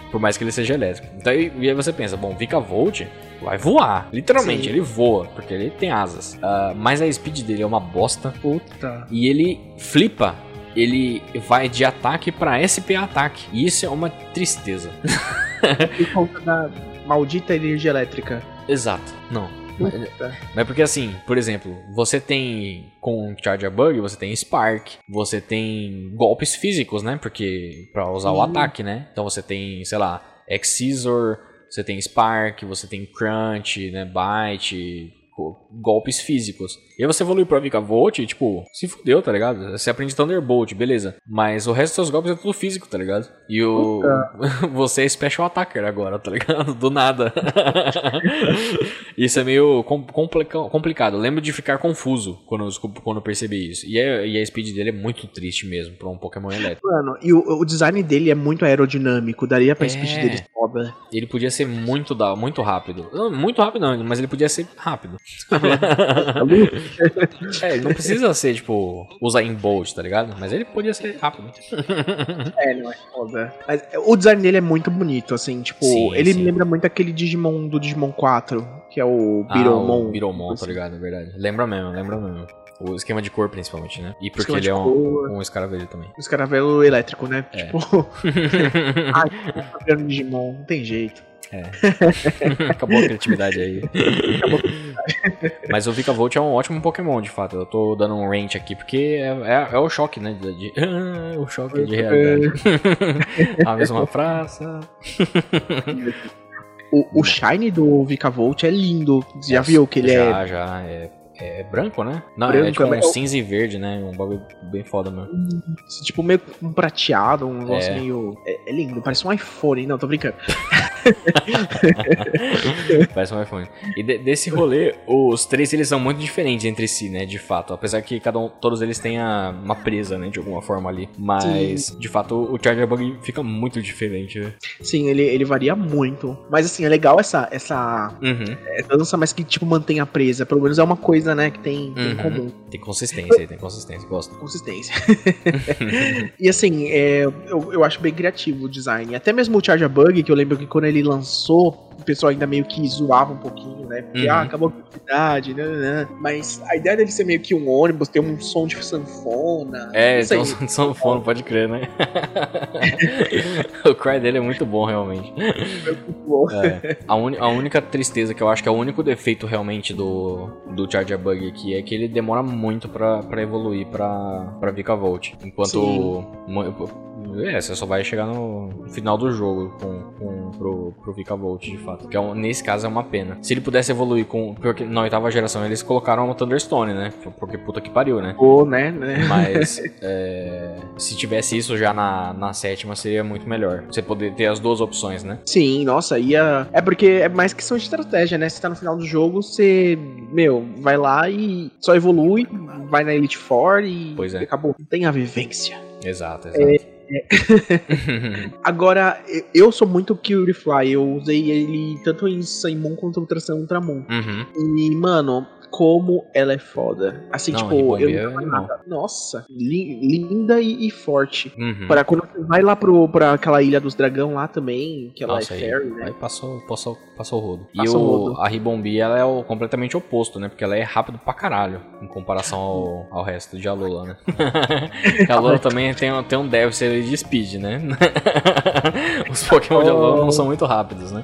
Por mais que ele seja elétrico. Então, e aí você pensa, bom, Vikavolt vai voar. Literalmente, Sim. ele voa, porque ele tem asas. Ah, mas a speed dele é uma bosta. Puta. E ele flipa. Ele vai de ataque pra SP ataque. E isso é uma tristeza. Por conta da maldita energia elétrica. Exato. Não. Puta. Mas porque assim, por exemplo, você tem com Charger Bug, você tem Spark, você tem golpes físicos, né? Porque pra usar o Sim. ataque, né? Então você tem, sei lá, Excisor, você tem Spark, você tem Crunch, né? Bite, golpes físicos. E aí você evolui pra Vikavolt e, tipo, se fudeu, tá ligado? Você aprende Thunderbolt, beleza. Mas o resto dos seus golpes é tudo físico, tá ligado? E o. você é Special Attacker agora, tá ligado? Do nada. isso é meio com- complica- complicado. Eu lembro de ficar confuso quando quando percebi isso. E, é- e a speed dele é muito triste mesmo pra um Pokémon elétrico. Mano, e o, o design dele é muito aerodinâmico, daria pra É. speed dele Ele podia ser muito, da, muito rápido. Não, muito rápido não, mas ele podia ser rápido. É, ele não precisa ser, tipo, usar em bolt, tá ligado? Mas ele podia ser rápido. É, não é foda. Mas o design dele é muito bonito, assim, tipo, Sim, ele sim. me lembra muito aquele Digimon do Digimon 4, que é o Ah, Beetlemon. o Beetlemon, tá ligado? É verdade. Lembra mesmo, lembra mesmo. O esquema de cor, principalmente, né? E porque ele é um, cor. um escaravelho também. O escaravelo elétrico, né? É. Tipo, ai, Digimon, não tem jeito. Acabou a criatividade aí. Acabou. Mas o Vikavolt é um ótimo Pokémon, de fato. Eu tô dando um range aqui porque é, é- é o choque, né? De, de- o choque de realidade. a mesma praça. O, o Shine do Vikavolt é lindo. Você já Nossa, viu que ele é já, Já, é. É branco, né? Não, é Branco, tipo um mas- cinza e verde, né? Um bagulho bem foda mesmo. tipo meio um prateado, um negócio É. meio. É, é lindo, parece um iPhone. Não, tô brincando. Parece um iPhone. E de- desse rolê, os três eles são muito diferentes entre si, né? De fato. Apesar que cada um, todos eles têm a- uma presa, né? De alguma forma ali. Mas, de fato, o Charger Bug fica muito diferente. né? Sim, ele, ele varia muito. Mas assim, é legal essa, essa, Uhum. essa dança, mas que tipo mantém a presa. Pelo menos é uma coisa, né, que tem, tem em Uhum. comum. Tem consistência tem consistência. Gosto. Consistência. e assim, é, eu, eu acho bem criativo o design. Até mesmo o Charger Bug, que eu lembro que quando ele lançou, o pessoal ainda meio que zoava um pouquinho, né? Porque, Uhum. ah, acabou a criatividade, né, né, né. Mas a ideia dele ser meio que um ônibus, ter um som de sanfona. É, sei. então som de sanfona, pode crer, né? o cry dele é muito bom, realmente. É. A, uni- a única tristeza que eu acho que é o único defeito realmente do, do Charger Bug aqui é que ele demora muito pra, pra evoluir pra, pra Vikavolt. Enquanto. Sim. É, você só vai chegar no final do jogo com, com, pro, pro Vikavolt, de fato. Que é um- nesse caso é uma pena. Se ele pudesse evoluir com. Porque na oitava geração eles colocaram o Thunderstone, né? Porque puta que pariu, né? Pô, né, né? Mas é, se tivesse isso já na, na sétima, seria muito melhor. Você poder ter as duas opções, né? Sim, nossa, ia. É porque é mais questão de estratégia, né? Você tá no final do jogo, você, meu, vai lá e só evolui, vai na Elite Four e Pois é. acabou. Tem a vivência. Exato, exato. Agora, e- eu sou muito Curie Fly. Eu usei ele tanto em Sun Moon quanto em Ultramon. Uhum. E, mano, como ela é foda. Assim, Não, tipo, eu é animal. nada. Nossa, li- linda e, e forte. Uhum. Para quando você vai lá pro, pra aquela ilha dos dragão lá também, que ela Nossa, é aí, fairy, né? aí passou, passou, passou o rodo. e Passou o, rodo. a Ribombi, ela é o completamente oposto, né? Porque ela é rápido pra caralho, em comparação ao, ao resto de Alola, né? A Alola também tem, tem um déficit de speed, né? Os Pokémon de Alola não são muito rápidos, né?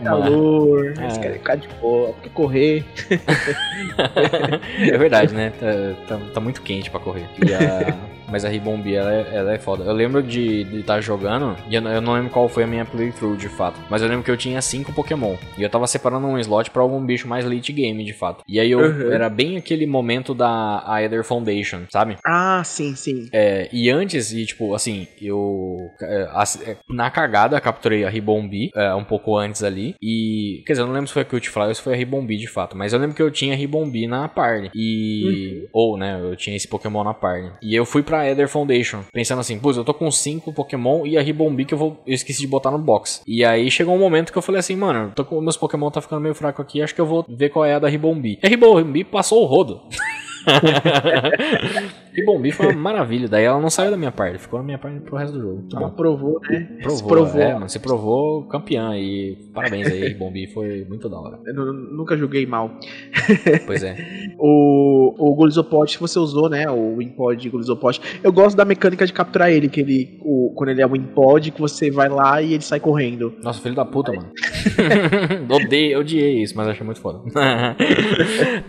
Mas- Calor, É. eles querem ficar de boa, quer correr. é verdade, né? Tá, tá- tá muito quente pra correr. A- Mas a Ribombi, ela é, ela é foda. Eu lembro de estar jogando, e eu não, eu não lembro qual foi a minha playthrough de fato. Mas eu lembro que eu tinha cinco Pokémon. E eu tava separando um slot pra algum bicho mais late game, de fato. E aí eu Uhum. era bem aquele momento da Aether Foundation, sabe? Ah, sim, sim. É, e antes, e tipo, assim, eu. é, é, na cagada, capturei a Ribombi é, um pouco antes ali. E. Quer dizer, eu não lembro se foi a Cutefly ou se foi a Ribombi de fato. Mas eu lembro que eu tinha Ribombi na party. E. Ou, né, eu tinha esse Pokémon na party. E eu fui pra Ether Foundation, pensando assim, putz, eu tô com cinco Pokémon e a Ribombi que eu vou. Eu esqueci de botar no box. E aí chegou um momento que eu falei assim, mano, tô com meus Pokémon tá ficando meio fraco aqui, acho que eu vou ver qual é a da Ribombi. E a Ribombi passou o rodo. Ribombi foi uma maravilha. Daí ela não saiu da minha parte, ficou na minha parte pro resto do jogo. Ela provou, né? Se Provou, provou. É, mano, você provou campeã e parabéns aí, Ribombi, foi muito da hora. Eu nu- nunca joguei mal. Pois é. O, o Gulizopod que você usou, né? O Wimpod Gulizopod. Eu gosto da mecânica de capturar ele, que ele. O, quando ele é o Wimpod, que você vai lá e ele sai correndo. Nossa, filho da puta, mano. Odeio, odiei isso, mas achei muito foda.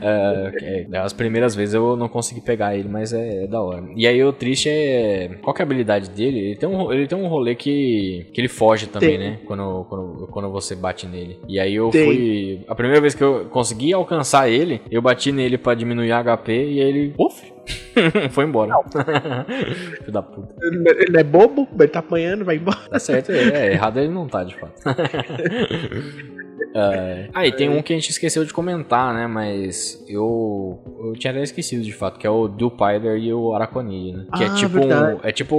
É, é, as primeiras vezes eu não consegui pegar ele, mas é, é da hora. E aí o triste é. Qual que é a habilidade dele? Ele tem um, ele tem um rolê que, que ele foge também, Tem. né? Quando, quando, quando você bate nele. E aí eu Tem. fui. A primeira vez que eu consegui alcançar ele, eu bati nele pra diminuir a HP e aí ele. Uf! Foi embora. Filho da puta. Ele ele é bobo, ele tá apanhando, vai embora. Tá certo, é, é, errado ele não tá, de fato. É. Ah, e tem um que a gente esqueceu de comentar, né? Mas eu. Eu tinha até esquecido de fato, que é o Dewpider e o Araquanid, né? Que é Ah, tipo verdade. um, É tipo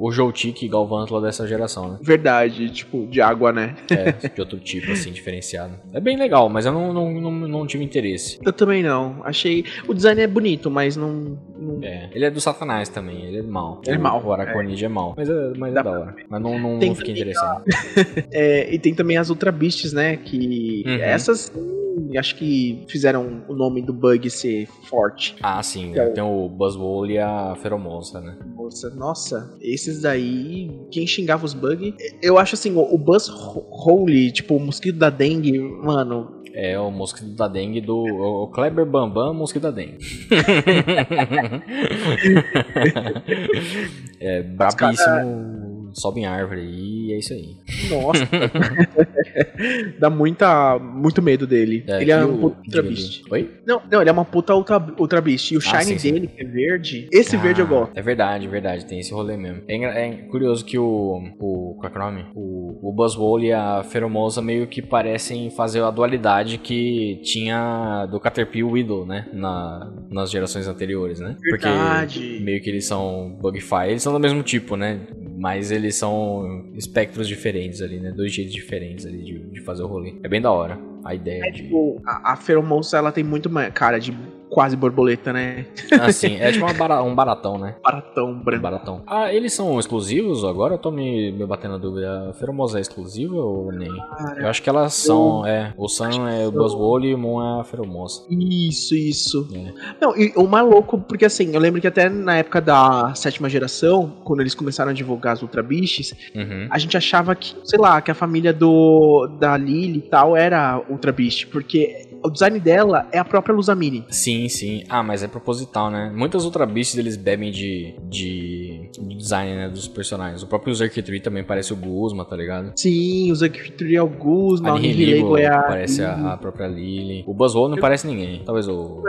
o Joltik e Galvantula dessa geração, né? Verdade, tipo, de água, né? É, de outro tipo, assim, diferenciado. É bem legal, mas eu não, não, não, não tive interesse. Eu também não. Achei. O design é bonito, mas não. Não- É, ele é do Satanás também, ele é mal. Ele é mau, O Araquanid é, mal. Mas é, mas é da hora. Mas não, não, não fiquei interessado. É, e tem também as Ultra Beasts, né? Que. Uhum. Essas. hum, Acho que fizeram o nome do bug ser forte. Ah, sim, É. tem o Buzzwole e a Feromosa, né? Nossa, nossa, esses daí, quem xingava os bugs. Eu acho assim, o, o Buzz Hole, tipo, o mosquito da dengue, mano. É o mosquito da dengue do. O Kleber Bambam, mosquito da dengue. é brabíssimo, sobe em árvore e é isso aí. Nossa. Dá muita, muito medo dele. ele é um puta Ultra Beast. Oi? Não, não, ele é uma puta Ultra, ultra Beast. E o Ah, Shine sim, sim. dele, que é verde, esse verde eu Ah, gosto. É verdade, verdade, tem esse rolê mesmo. É, é curioso que o. o qual é é o nome? O, o Buzzwole e a Feromosa meio que parecem fazer a dualidade que tinha do Caterpie e o Widow, né? Na, nas gerações anteriores, né? Verdade. meio que eles são Bugfire, eles são do mesmo tipo, né? Mas eles são espectros diferentes ali, né? Dois jeitos diferentes ali de, de fazer o rolê. É bem da hora a ideia de. Tipo, a, a Feromosa, ela tem muito mais cara de quase borboleta, né? Assim, é tipo bara- um baratão, né? Baratão Um branco. baratão. Ah, eles são exclusivos agora? Eu tô me, me batendo a dúvida. A Feromosa é exclusiva ou nem? Eu acho que elas são, é. O Sun é o Buzzwole e o Moon é a Feromosa. Isso, isso. É. Não, e o mais louco, porque assim, eu lembro que até na época da sétima geração, quando eles começaram a divulgar as Ultra Beasts, Uhum. a gente achava que, sei lá, que a família do da Lily e tal era Ultra Beast, porque o design dela é a própria Luzamine. Sim, sim. Ah, mas é proposital, né? Muitas Ultra Beasts eles bebem de, de, de design né, dos personagens. O próprio Zerkitri também parece o Guzma, tá ligado? Sim, o Zakitri é o Guzma, A o Nihilego é a. parece a, a própria Lily. O Buzzwole não parece ninguém. Talvez o,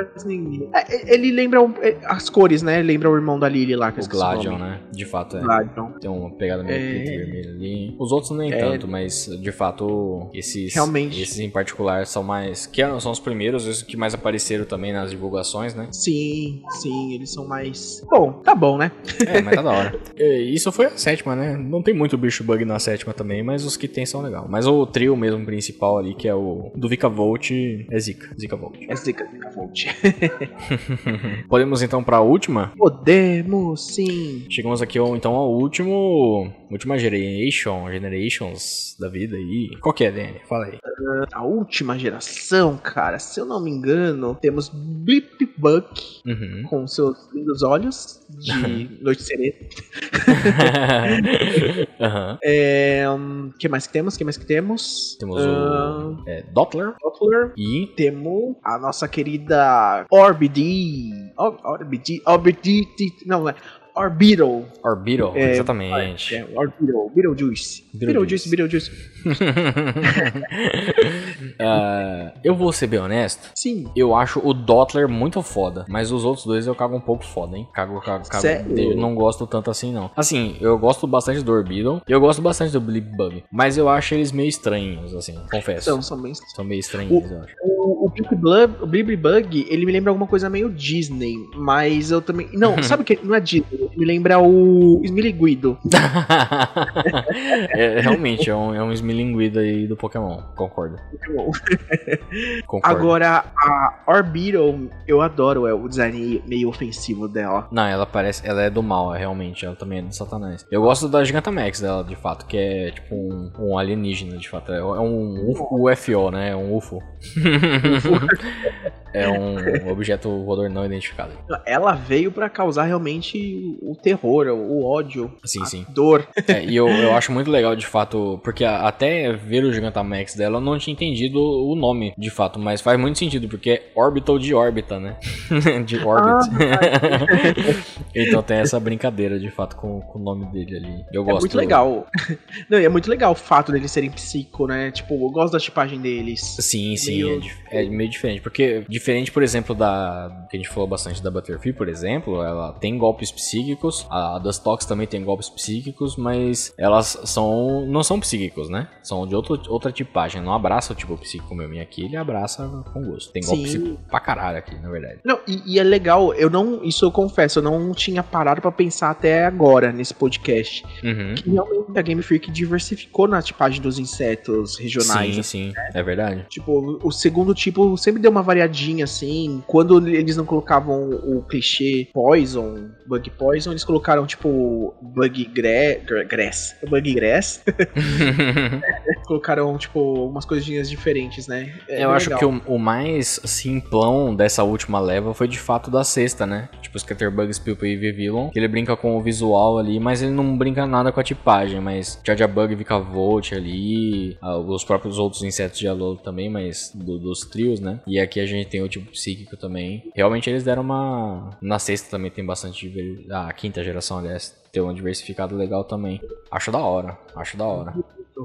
É, Ele lembra é, as cores, né? Lembra o irmão da Lily lá, que eu o Gladion, né? De fato, é. Gladion. Tem uma pegada meio É. preto e vermelho ali. Os outros nem É. tanto, mas de fato, esses, Realmente. esses em particular são mais. Que são são os primeiros, os que mais apareceram também nas divulgações, né? Sim, sim, eles são mais. Bom, tá bom, né? É, mas tá da hora. É, Isso foi a sétima, né? Não tem muito bicho bug na sétima também, mas os que tem são legal. Mas o trio mesmo principal ali, que é o do Vika Volt, é Zika. Zika Volt. É Zika, Zika Volt. Podemos então pra última? Podemos, sim. Chegamos aqui então ao último. Última generation, generations da vida aí. Qual que é, Dani? Fala aí. A última geração, cara, se eu não me engano, temos Blip Bug Uhum. com seus lindos olhos de noite serena. Aham. É, hum, que mais que temos? que mais que temos? Temos Ah, o é, Doppler Doppler. e Temos a nossa querida Orbid. Or- Orbid. Orbid. Não, é Orbital. Orbital, É, exatamente. É, Orbital. Beetlejuice. Beetlejuice. Beetlejuice. Ah, eu vou ser bem honesto. Sim. Eu acho o Dottler muito foda, mas os outros dois eu cago um pouco foda, hein? Cago, cago, cago. Sério? Eu não gosto tanto assim, não. Assim, eu gosto bastante do Orbital, eu gosto bastante do Blip Bug, mas eu acho eles meio estranhos, assim, confesso. São, são bem. São meio estranhos, eu acho. O, o Blip o Bug, ele me lembra alguma coisa meio Disney, mas eu também. Não, sabe o que? Não é Disney, me lembra o Smiliguido. é, realmente, é um, é um esmilinguido aí do Pokémon, concordo. concordo. Agora, a Orbital, eu adoro é, o design meio ofensivo dela. Não, ela parece. Ela é do mal, é, realmente. Ela também é do Satanás. Eu gosto da Gigantamax dela, de fato, que é tipo um, um alienígena, de fato. É um UFO, né? É um UFO. é um objeto voador não identificado. Ela veio pra causar realmente o terror, o ódio, Sim, a sim. dor. É, e eu, eu acho muito legal, de fato, porque a- até ver o Gigantamax dela eu não tinha entendido o nome, de fato, mas faz muito sentido, porque é Orbital de órbita, né? de Orbit. então tem essa brincadeira, de fato, com, com o nome dele ali. Eu É gosto. muito legal. Não, e é muito legal o fato deles serem psico, né? Tipo, eu gosto da tipagem deles. Sim, sim, Meio- é, é meio diferente. Porque, diferente, por exemplo, da. que a gente falou bastante da Butterfree, por exemplo, ela tem golpes psíquicos. A Dustox também tem golpes psíquicos, mas elas são. não são psíquicos, né? São de outro, outra tipagem. Não abraça o tipo psíquico mesmo. E aqui ele abraça com gosto. Tem golpe Sim. psíquico pra caralho aqui, na verdade. Não, e, e é legal, eu não. Isso eu confesso, eu não tinha parado pra pensar até agora nesse podcast. Uhum. Que realmente a Game Freak diversificou na tipagem dos insetos regionais. Sim, sim, é verdade. Tipo, o segundo tipo sempre deu uma variadinha assim. Quando eles não colocavam o clichê Poison, Bug Poison, eles colocaram tipo Bug gra gra- Grass. Bug Grass. colocaram tipo umas coisinhas diferentes, né? É Eu acho legal. que o, o mais simplão dessa última leva foi de fato da sexta, né? Tipo, Scatterbug, Spilpa e Vivillon. Ele brinca com o visual ali, mas ele não brinca nada com a tipagem. Mas Charjabug, Vikavolt ali, ah, os próprios outros insetos de Alola também, mas do- dos trios, né? E aqui a gente tem o tipo psíquico também. Realmente eles deram uma. Na sexta também tem bastante. A quinta geração, aliás, tem um diversificado legal também. Acho da hora, acho da hora.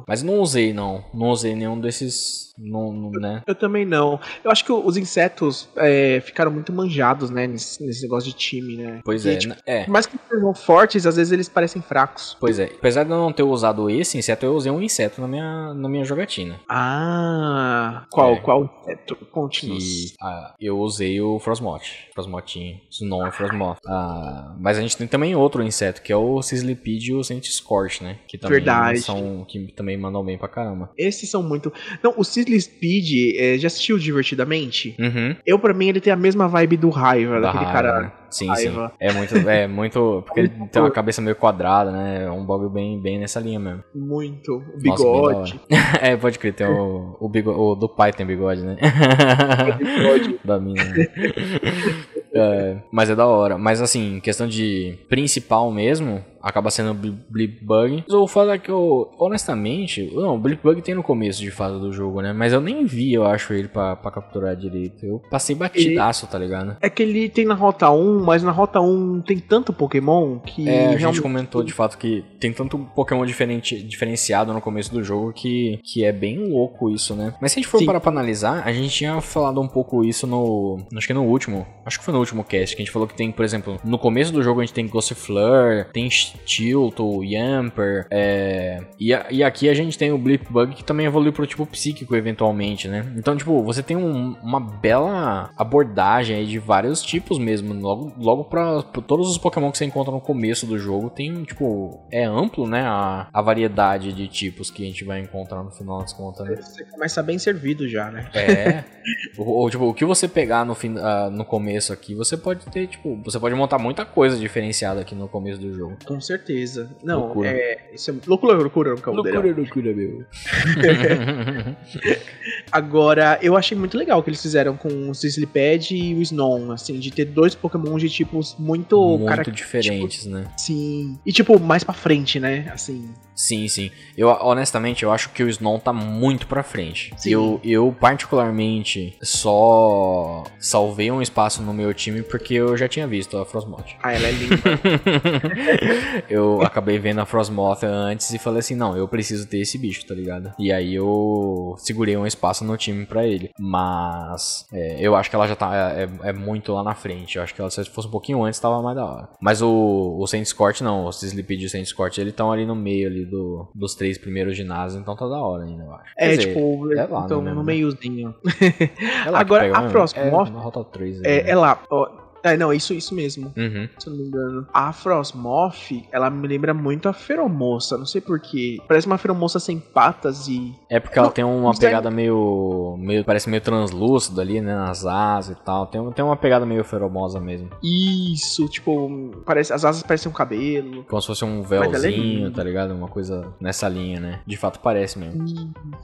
Mas não usei, não. Não usei nenhum desses. Não, não, né? Eu também não. Eu acho que os insetos é, ficaram muito manjados, né? Nesse, nesse negócio de time, né? Pois E, é, tipo, né? é. Por mais que sejam fortes, às vezes eles parecem fracos. Pois é. Apesar de eu não ter usado esse inseto, eu usei um inseto na minha, na minha jogatina. Ah, qual, É. qual inseto? Conte-nos. Ah, eu usei o Frosmoth. Frosmotinho. Snow e Frosmoth. Ah, mas a gente tem também outro inseto, que é o Sislipede e o Saint Scorch, né? Que também Verdade. são. Que também mandam bem pra caramba. Esses são muito. Não, o Sisley Speed, é, já assistiu Divertidamente? Uhum. Eu, pra mim, ele tem a mesma vibe do Raiva, Da daquele raiva, cara. Sim, raiva. sim. É muito. É muito. Porque ele tem uma cabeça meio quadrada, né? É um bagulho bem, bem nessa linha mesmo. Muito. O Nossa, bigode. hora. é, pode crer, tem o, o, bigo- o do pai tem bigode, né? bigode. da mina. né? É, mas é da hora. Mas assim, questão de principal mesmo, acaba sendo Blip Bug. Mas eu vou falar que eu, honestamente, não, o Blip Bug tem no começo de fato do jogo, né? Mas eu nem vi, eu acho, ele pra, pra capturar direito. Eu passei batidaço, tá ligado? É que ele tem na Rota 1, mas na Rota 1 tem tanto Pokémon que. É, a gente realmente- comentou de fato que tem tanto Pokémon diferente, diferenciado no começo do jogo que, que é bem louco isso, né? Mas se a gente for Sim. parar pra analisar, a gente tinha falado um pouco isso no. Acho que no último. Acho que foi no último último cast, que a gente falou que tem, por exemplo, no começo do jogo a gente tem Gossifleur, tem Stilto, Yamper, é... e, a, e aqui a gente tem o Blip Bug que também evolui pro tipo psíquico eventualmente, né? Então, tipo, você tem um, uma bela abordagem aí de vários tipos mesmo, logo, logo pra, pra, todos os Pokémon que você encontra no começo do jogo, tem, tipo, é amplo, né, a, a variedade de tipos que a gente vai encontrar no final das contas, né? Você começa bem servido já, né? É. ou, tipo, o que você pegar no, fim, uh, no começo aqui, você pode ter, tipo, você pode montar muita coisa diferenciada aqui no começo do jogo. Com certeza. Não, loucura. é. Isso é loucura, loucura, loucura, loucura, loucura, meu. Agora, eu achei muito legal o que eles fizeram com o Sislipad e o Snow, assim, de ter dois Pokémon de tipos muito. Muito diferentes, tipo, né? Sim. E, tipo, mais pra frente, né? Assim. Sim, sim. Eu, honestamente, eu acho que o Snow tá muito pra frente. Sim. Eu, eu, particularmente, só salvei um espaço no meu time porque eu já tinha visto a Frostmoth. Ah, ela é linda. eu acabei vendo a Frostmoth antes e falei assim, não, eu preciso ter esse bicho, tá ligado? E aí eu segurei um espaço no time para ele. Mas é, eu acho que ela já tá é, é, muito lá na frente. Eu acho que ela, se fosse um pouquinho antes, tava mais da hora. Mas o, o Saint Scort, não, os Sleepy e o Saint Scort, eles estão ali no meio ali do, dos três primeiros ginásios, então tá da hora ainda, eu acho. É, dizer, tipo, é lá, então, no, no meiozinho. É Agora, a próxima. É, rota 3. É, né? é lá. Ó, é, não, isso, isso mesmo. Uhum. Se eu não me engano. A Frosmoth, ela me lembra muito a Feromoça. Não sei porquê. Parece uma Feromoça sem patas e. É porque ela tem uma pegada meio, meio. Parece meio translúcido ali, né? Nas asas e tal. Tem, tem uma pegada meio feromosa mesmo. Isso, tipo, parece, as asas parecem um cabelo. Como se fosse um é véuzinho, é tá ligado? Uma coisa nessa linha, né? De fato parece mesmo.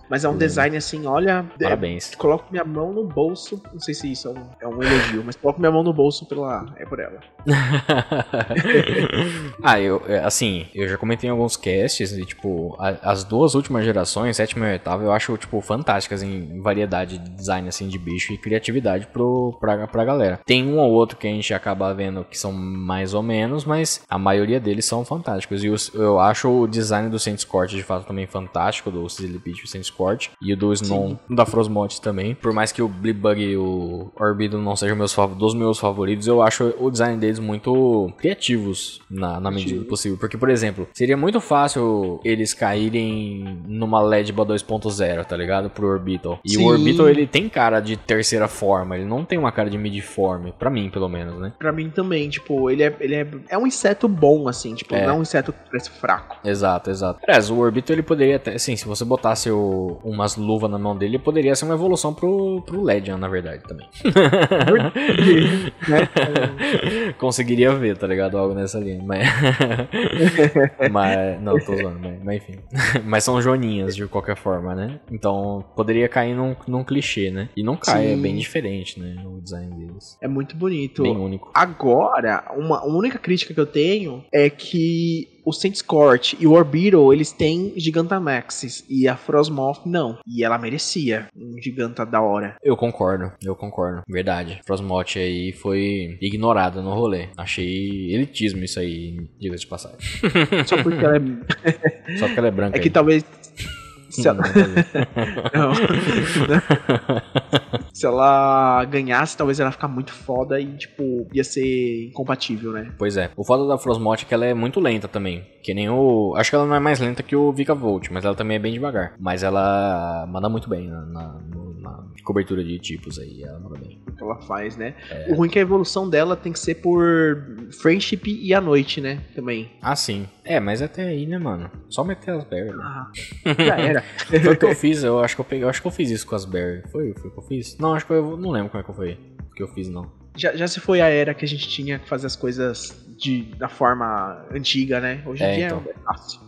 Mas é um design assim, olha. Parabéns. É, coloco minha mão no bolso. Não sei se isso é um, é um elogio, mas coloco minha mão no bolso pela. É por ela. ah, eu, é, assim, eu já comentei em alguns casts e, tipo, a, as duas últimas gerações, sétima e oitava, eu acho, tipo, fantásticas em variedade de design, assim, de bicho e criatividade pro, pra, pra galera. Tem um ou outro que a gente acaba vendo que são mais ou menos, mas a maioria deles são fantásticos. E os, eu acho o design do Saint Scorch de fato também fantástico, do Sizzlipede e o Saint Scorch, e o do Snow, da Frostmoth também. Por mais que o Blibug e o Orbido não sejam meus, dos meus favoritos, eu acho acho o design deles muito criativos na, na medida do possível. Porque, por exemplo, seria muito fácil eles caírem numa Ledba 2.0, tá ligado? Pro Orbital. E Sim. o Orbital, ele tem cara de terceira forma, ele não tem uma cara de mid-form, pra mim, pelo menos, né? Pra mim também, tipo, ele é, ele é, é um inseto bom, assim, tipo, é. não é um inseto que parece fraco. Exato, exato. Aliás, o Orbital, ele poderia até, assim, se você botasse o, umas luvas na mão dele, ele poderia ser uma evolução pro, pro Legend, na verdade, também. né? conseguiria ver, tá ligado? Algo nessa linha. Mas. mas. Não, tô zoando, mas, mas, enfim. mas são joaninhas de qualquer forma, né? Então poderia cair num, num clichê, né? E não cai, Sim. é bem diferente, né? O design deles. É muito bonito. Bem único. Agora, uma, uma única crítica que eu tenho é que o Saint Scort e o Orbital, eles têm Gigantamaxes e a Frosmoth não. E ela merecia um Giganta da hora. Eu concordo, eu concordo. Verdade. Frosmoth aí foi ignorada no rolê. Achei elitismo isso aí, diga de passagem. Só porque ela é... Só porque ela é branca. É que aí. talvez se ela... não. Se ela ganhasse, talvez ela ia ficar muito foda e, tipo, ia ser incompatível, né? Pois é. O foda da Frostmoth é que ela é muito lenta também. Que nem o. Acho que ela não é mais lenta que o Vika Volt, mas ela também é bem devagar. Mas ela manda muito bem na, na, na cobertura de tipos aí. Ela manda bem. O que ela faz, né? É... O ruim é que a evolução dela tem que ser por Friendship e a noite, né? Também. Ah, sim. É, mas até aí, né, mano? Só meter as berries. Ah, já era. foi o que eu fiz, eu acho que eu peguei, eu acho que eu fiz isso com as berries. Foi, foi o que eu fiz? Não, acho que eu não lembro como é que foi que eu fiz, não. Já, já se foi a era que a gente tinha que fazer as coisas de, da forma antiga, né? Hoje em é, dia então. é fácil.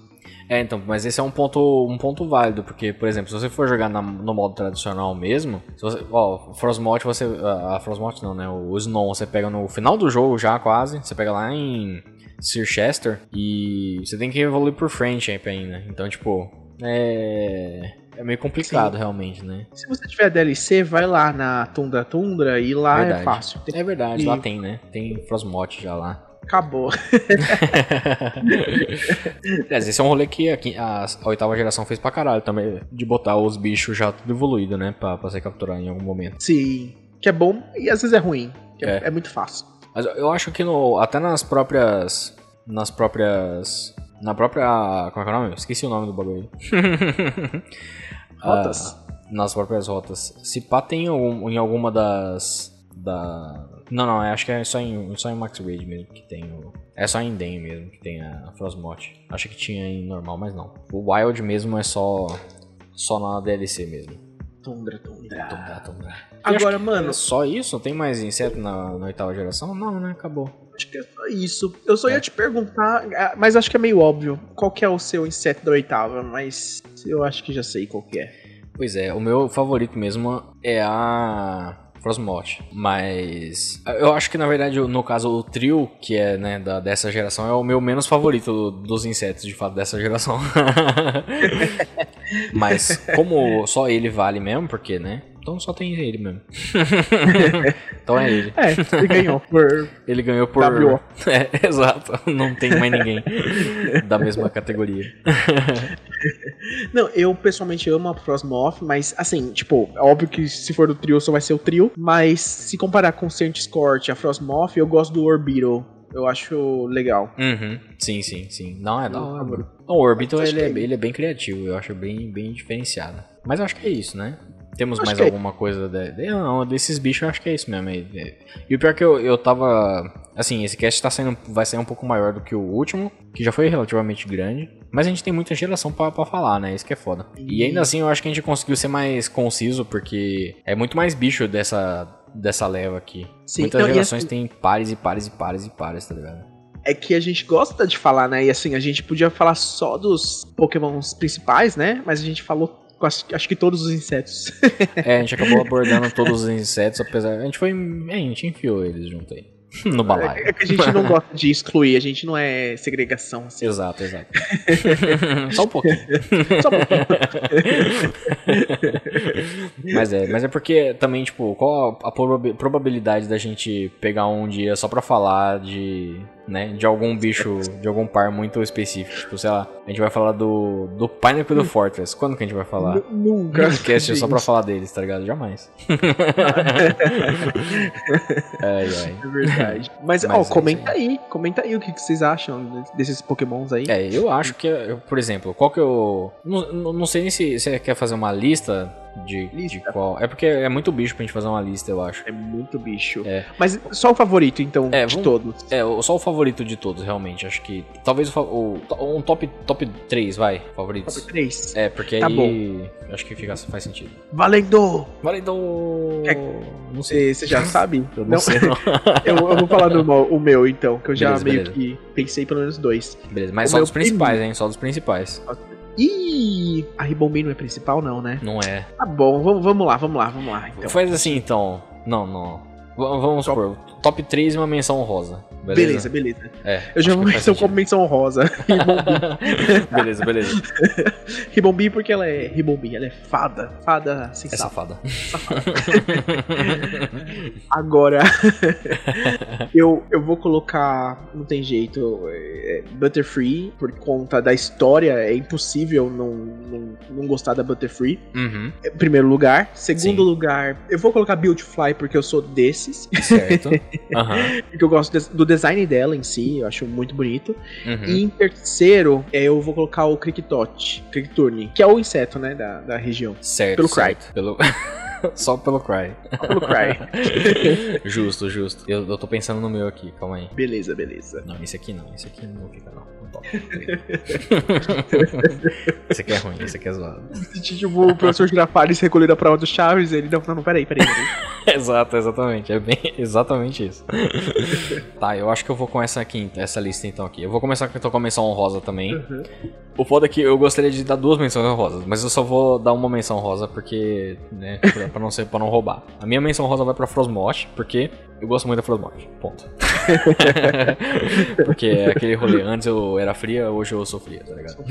É, então, mas esse é um ponto, um ponto válido, porque, por exemplo, se você for jogar na, no modo tradicional mesmo, se você, ó, Frostmoth, você, a Frostmoth não, né, o Snow, você pega no final do jogo já quase, você pega lá em Sir Chester e você tem que evoluir por friendship ainda, então, tipo, é... É meio complicado, Sim. realmente, né? Se você tiver DLC, vai lá na Tundra Tundra e lá é verdade. é fácil. É verdade, e... lá tem, né? Tem Frostmoth já lá. Acabou. esse é um rolê que a, oitava geração fez pra caralho também, de botar os bichos já tudo evoluído, né? Pra, pra ser capturado em algum momento. Sim. Que é bom e às vezes é ruim. É, É. é muito fácil. Mas eu acho que no, até nas próprias. Nas próprias. Na própria. Como é que é o nome? Esqueci o nome do bagulho. Rotas? Ah, nas próprias rotas. Se pá tem em alguma das. Da. Não, não, eu acho que é só em, só em Max Raid mesmo que tem o. É só em Den mesmo que tem a Frostmoth. Acho que tinha em normal, mas não. O Wild mesmo é só. Só na DLC mesmo. Tundra, tundra. Tundra, tundra. Agora, É mano, só isso? Tem mais inseto na, na oitava geração? Não, né? Acabou. acho que é só isso. Eu só É. ia te perguntar, ah, mas acho que é meio óbvio. Qual que é o seu inseto da oitava? Mas eu acho que já sei qual que é. Pois é, o meu favorito mesmo é a Frostmoth. Mas eu acho que na verdade, no caso, o trio, que é né, da, dessa geração, é o meu menos favorito do- dos insetos, de fato, dessa geração. Mas como só ele vale mesmo, porque, né? Então só tem ele mesmo. então é ele. É, ele ganhou por. Ele ganhou por. WO. É, exato. Não tem mais ninguém da mesma categoria. Não, eu pessoalmente amo a Frostmoth, mas assim, tipo, é óbvio que se for do trio só vai ser o trio. Mas se comparar com o Saint Scorch e a Frostmoth, eu gosto do Orbital. Eu acho legal. Uhum. Sim, sim, sim. Não, é da hora. favor. O Orbital, ele é, é ele é bem criativo, eu acho bem, bem diferenciado. Mas eu acho que é isso, né? Temos Acho mais é. alguma coisa de, de- não, desses bichos, eu acho que é isso mesmo. é- é- E o pior é que eu, eu tava. Assim, esse cast tá saindo, vai sair um pouco maior do que o último, que já foi relativamente grande. Mas a gente tem muita geração pra, pra falar, né? Isso que é foda. E ainda assim, eu acho que a gente conseguiu ser mais conciso, porque é muito mais bicho dessa, dessa leva aqui. Sim, Muitas não, e gerações assim- têm pares e pares e pares e pares, tá ligado? É que a gente gosta de falar, né? E assim, a gente podia falar só dos pokémons principais, né? Mas a gente falou, acho, acho que todos os insetos. É, a gente acabou abordando todos os insetos, apesar. A gente foi. É, a gente enfiou eles junto aí. No balaio. É que a gente não gosta de excluir, a gente não é segregação, assim. Exato, exato. Só um pouquinho. Só um pouquinho. Mas é, mas é porque também, tipo, qual a proba- probabilidade da gente pegar um dia só pra falar de, né, de algum bicho, de algum par muito específico? Tipo, sei lá, a gente vai falar do, do Pineapple do Fortress. Quando que a gente vai falar? Nu- Nunca. Um cast só pra falar deles, tá ligado? Jamais. ai, ai. É verdade. Mas, Mas ó, é comenta aí. Comenta aí o que, que vocês acham desses pokémons aí. É, eu acho que, eu- por exemplo, qual que eu. Não, não- não sei nem se você quer fazer uma lista de, de qual. É porque é muito bicho pra gente fazer uma lista, eu acho. É muito bicho. É. Mas só o favorito, então, É, de vamos- todos. É, só o favorito de todos, realmente. Acho que. Talvez o, o- um top, top 3, vai, favoritos. Top 3. É, porque Tá aí. Acho que fica, faz sentido. Valendo! Valendo! Quer- Não sei. Você já sabe? Eu não, sei, não. Eu, eu vou falar do mo- o meu, então, que eu já Beleza, meio beleza. que pensei pelo menos dois. Beleza, mas O só dos principais, hein? Só dos principais. Ih, a Ribombay não é principal, não, né? Não é. Tá bom, vamos, vamos lá, vamos lá, vamos lá. Então. Faz assim então. Não, não. V- vamos supor, top 3 e uma menção honrosa. Beleza, Beleza? beleza. É. Eu já vou menção sentido. como menção rosa. beleza, beleza. Ribombi porque ela é Ribombi, ela é fada. Fada É sensacional. safada. Agora, eu, eu vou colocar, não tem jeito, é, Butterfree, por conta da história, é impossível não, não, não gostar da Butterfree. uhum, primeiro lugar. Segundo Sim. lugar, eu vou colocar Beautifly porque eu sou desses. certo. Aham. Porque eu gosto do design dela em si, eu acho muito bonito. uhum. E em terceiro, é, eu vou colocar o Cricktot, Crickturne, que é o inseto, né, da, da região. Certo. pelo Cry. Pelo... Só pelo Cry. Só pelo Cry. justo, justo. Eu, eu tô pensando no meu aqui, calma aí. beleza, beleza. Não, esse aqui não, esse aqui não fica não. Toca. esse aqui é ruim, esse aqui é zoado. Tipo, o professor Girafales recolhendo a prova do Chaves, ele, não, não, não, peraí, peraí. peraí. Exato, exatamente. É bem exatamente isso. tá, eu acho que eu vou com essa quinta, essa lista então aqui. Eu vou começar então com a menção honrosa também. Uhum. O foda é que eu gostaria de dar duas menções honrosas, mas eu só vou dar uma menção rosa porque, né, pra, pra não ser para não roubar. A minha menção rosa vai pra Frostmoth, porque eu gosto muito da Frostmoth. Ponto. porque é aquele rolê, antes eu era fria, hoje eu sou fria, tá ligado?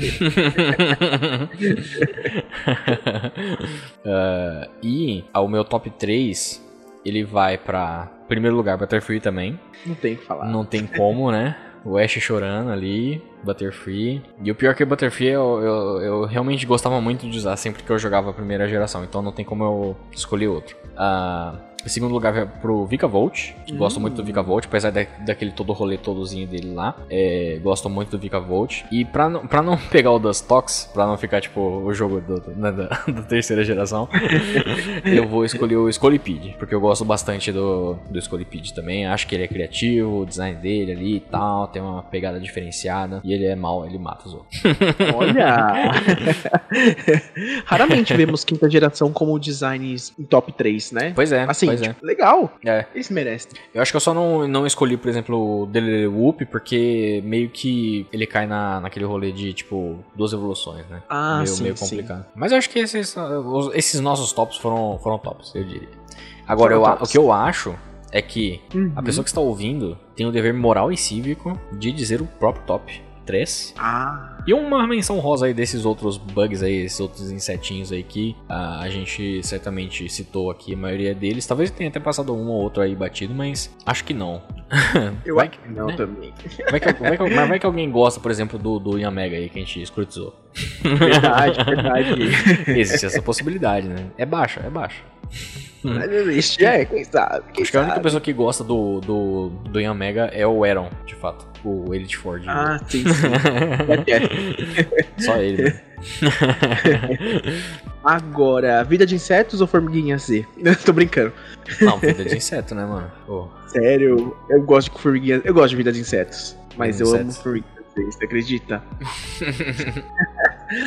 Ah, e o meu top 3, ele vai pra primeiro lugar Butterfree também. Não tem o que falar. Não tem como, né? O Ash chorando ali, Butterfree. E o pior que o Butterfree eu, eu, eu realmente gostava muito de usar sempre que eu jogava a primeira geração, então não tem como eu escolher outro. Ah, Em segundo lugar vai pro Vika Volt. Gosto Hum. muito do Vika Volt, apesar da, daquele todo rolê todozinho dele lá. É, gosto muito do Vika Volt. E pra não, pra não pegar o Dustox, pra não ficar tipo o jogo do, do- né, da, da terceira geração, eu vou escolher o Scolipede. Porque eu gosto bastante do, do Scolipede também. Acho que ele é criativo, o design dele ali e tal. Tem uma pegada diferenciada. E ele é mal, ele mata os outros. Olha! Raramente vemos quinta geração como designs em top 3, né? Pois é, Assim, é. tipo, legal. É. Eles merecem. Eu acho que eu só não, não escolhi, por exemplo, o Delele Whoop, porque meio que ele cai na, naquele rolê de, tipo, duas evoluções, né? Ah, meio, sim, meio sim. complicado. Mas eu acho que esses, esses nossos tops foram, foram tops, eu diria. Agora, eu, tops. o que eu acho é que Uhum. a pessoa que está ouvindo tem o dever moral e cívico de dizer o próprio top 3. Ah, E uma menção rosa aí desses outros bugs aí, esses outros insetinhos aí que ah, a gente certamente citou aqui, a maioria deles. Talvez tenha até passado um ou outro aí batido, mas acho que não. eu Vai acho que- não né? também. Vai que, vai que- mas vai que alguém gosta, por exemplo, do, do Yamega aí que a gente escrutizou. Verdade, verdade. Existe essa possibilidade, né? É baixa, é baixa. Mas existe, é, quem sabe, quem Acho que a única pessoa que gosta do, do, do Yamega é o Eron, de fato. O Elite Ford. Ah, sim, sim. É. Só ele, né? Agora, vida de insetos ou formiguinha Z? Tô brincando. Não, vida de inseto, né, mano? Pô, Sério, eu gosto de formiguinha. Eu gosto de vida de insetos. Mas eu de amo insetos. formiguinha Z, você acredita?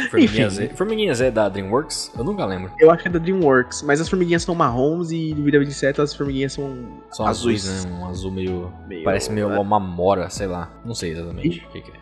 Formiguinha Enfim. Z. Formiguinha Z é da DreamWorks? Eu nunca lembro. Eu acho que é da Dreamworks, mas as formiguinhas são marrons e no vida de insetos as formiguinhas são São azuis. azuis, né? Um azul meio. Meio- Parece meio uma mora, sei lá. Não sei exatamente o que, que é.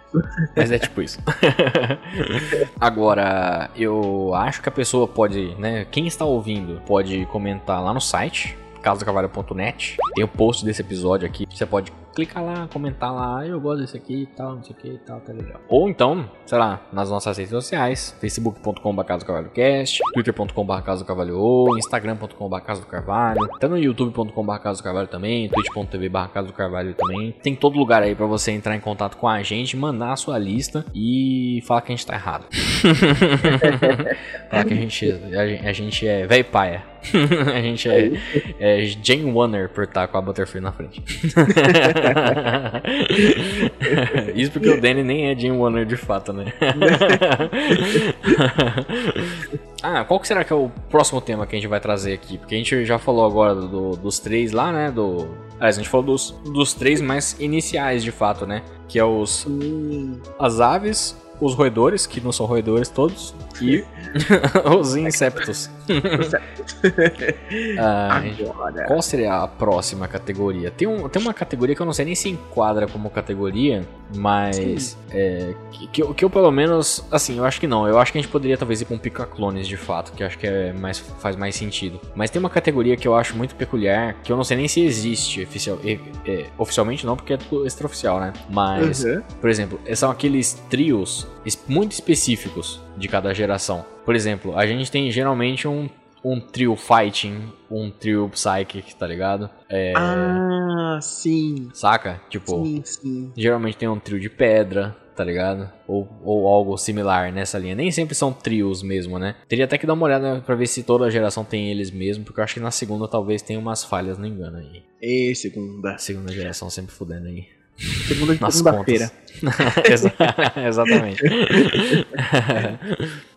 Mas é tipo isso. Agora, eu acho que a pessoa pode, né? Quem está ouvindo pode comentar lá no site, casocavalho.net. Tem o post desse episódio aqui. Você pode clicar lá, comentar lá. "Ah, Eu gosto desse aqui e tal, não sei o que e tal, tá legal. Ou então, sei lá, nas nossas redes sociais: facebook.com.br casocavalhocast, twitter.com.br casocavalho, instagram.com.br carvalho, até no youtube.com.br carvalho também, twitch.tv barra caso do carvalho também. Tem todo lugar aí pra você entrar em contato com a gente, mandar a sua lista e falar que a gente tá errado. falar que a, gente- a gente é velho paia. a gente é, é Jane Warner por estar com a Butterfree na frente. Isso porque o Danny nem é Jane Warner de fato, né? ah, qual que será que é o próximo tema que a gente vai trazer aqui? Porque a gente já falou agora do- dos três lá, né? Do. Aliás, a gente falou dos, dos três mais iniciais de fato, né? Que é os Hum, as aves, os roedores, que não são roedores todos, e os insetos. Ah, agora. qual seria a próxima categoria? Tem, um, tem uma categoria que eu não sei nem se enquadra como categoria, mas é, que, que eu, que eu pelo menos, assim, eu acho que não. Eu acho que a gente poderia talvez ir com pica-clones de fato, que eu acho que é mais, faz mais sentido. Mas tem uma categoria que eu acho muito peculiar, que eu não sei nem se existe oficial, é, é, oficialmente não, porque é extraoficial, né? Mas Uhum. por exemplo, são aqueles trios muito específicos de cada geração. Por exemplo, a gente tem geralmente um, um trio fighting, um trio psychic, tá ligado? É, Ah, sim. saca? Tipo, Sim, sim. geralmente tem um trio de pedra, tá ligado? Ou, ou algo similar nessa linha. Nem sempre são trios mesmo, né? Teria até que dar uma olhada pra ver se toda geração tem eles mesmo, porque eu acho que na segunda talvez tenha umas falhas, não engano aí. E segunda. Segunda geração sempre fudendo aí. Segunda de segunda-feira. Exa- Exatamente.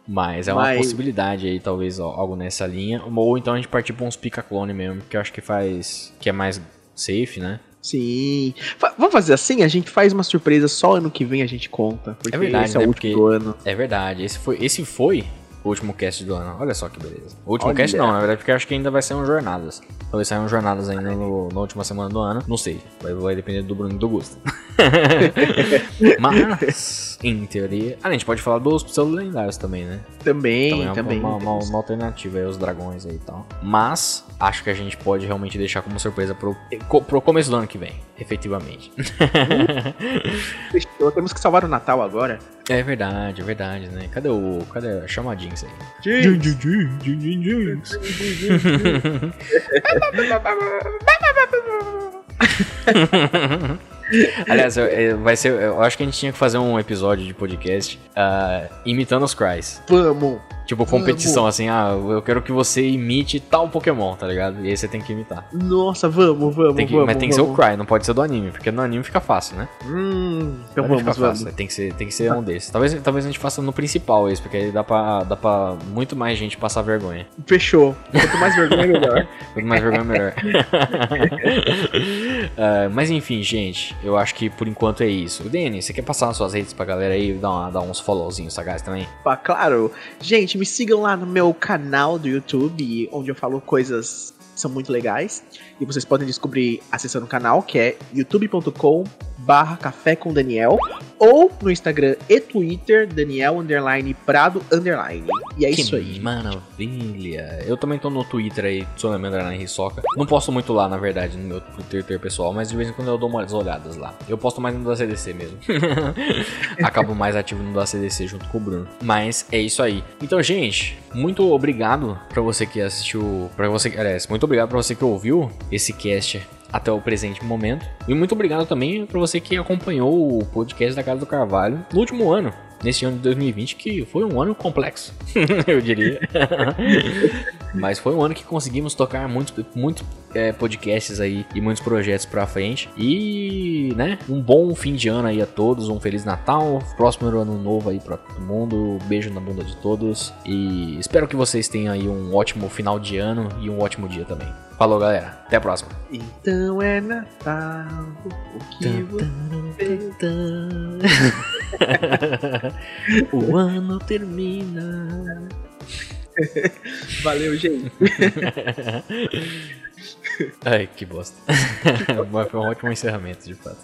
Mas é uma Mas- possibilidade aí, talvez, ó, algo nessa linha. Ou então a gente partir pra uns pica-clone mesmo, que eu acho que faz. que é mais safe, né? Sim. Fa- vamos fazer assim? A gente faz uma surpresa só ano que vem a gente conta. Porque É verdade, esse é o né? último Porque- ano. É verdade. Esse foi, esse foi o último cast do ano. Olha só que beleza. O último Olha. cast não, na verdade, porque acho que ainda vai ser um Jornadas. Talvez saiam Jornadas ainda no- na última semana do ano. Não sei. Vai, vai depender do Bruno e do Gusto. Mas, em teoria. Ah, a gente pode falar dos pseudo lendários também, né? Também, Também é também. uma, uma- uma alternativa aí, os dragões aí e tal. Mas, acho que a gente pode realmente deixar como surpresa pro, pro começo do ano que vem, efetivamente. Temos que salvar o Natal agora. É verdade, é verdade, né? Cadê o. Cadê a chamadinha isso aí? Aliás, vai ser. Eu acho que a gente tinha que fazer um episódio de podcast uh, imitando os Cries. Vamos! Tipo, competição, vamos. assim, ah, eu quero que você imite tal Pokémon, tá ligado? E aí você tem que imitar. Nossa, vamos, vamos, tem que, vamos. Mas tem que ser o Cry, não pode ser do anime, porque no anime fica fácil, né? Hum, então vamos, fica vamos. Fácil. Tem que ser, tem que ser um desses. Talvez, talvez a gente faça no principal esse, porque aí dá pra, dá pra muito mais gente passar vergonha. Fechou. Quanto mais vergonha, melhor. Quanto mais vergonha, melhor. uh, mas enfim, gente, eu acho que por enquanto é isso. Dani, você quer passar nas suas redes pra galera aí, dar, uma, dar uns followzinhos sagaz também? Pá, claro. Gente, me sigam lá no meu canal do YouTube, onde eu falo coisas que são muito legais. E vocês podem descobrir acessando o canal, que é youtube.com barra Café com Daniel, ou no Instagram e Twitter, Daniel underline Prado underline. E é que isso aí. Maravilha. Eu também tô no Twitter aí, Tsunami underline Risoca. Não posto muito lá, na verdade, no meu Twitter pessoal, mas de vez em quando eu dou umas olhadas lá. Eu posto mais no da CDC mesmo. Acabo mais ativo no da CDC junto com o Bruno. Mas é isso aí. Então, gente, muito obrigado para você que assistiu, para você, aliás, muito obrigado para você que ouviu esse cast até o presente momento. E muito obrigado também para você que acompanhou o podcast da Casa do Carvalho no último ano, nesse ano de 2020, que foi um ano complexo, eu diria. Mas foi um ano que conseguimos tocar muitos, muitos é, podcasts aí e muitos projetos pra frente. E, né, um bom fim de ano aí a todos, um Feliz Natal, próximo ano novo aí pra todo mundo, beijo na bunda de todos. E espero que vocês tenham aí um ótimo final de ano e um ótimo dia também. Falou, galera. Até a próxima. Então é Natal. O que você... o ano termina. Valeu, gente. Ai, que bosta. Foi um ótimo encerramento, de fato.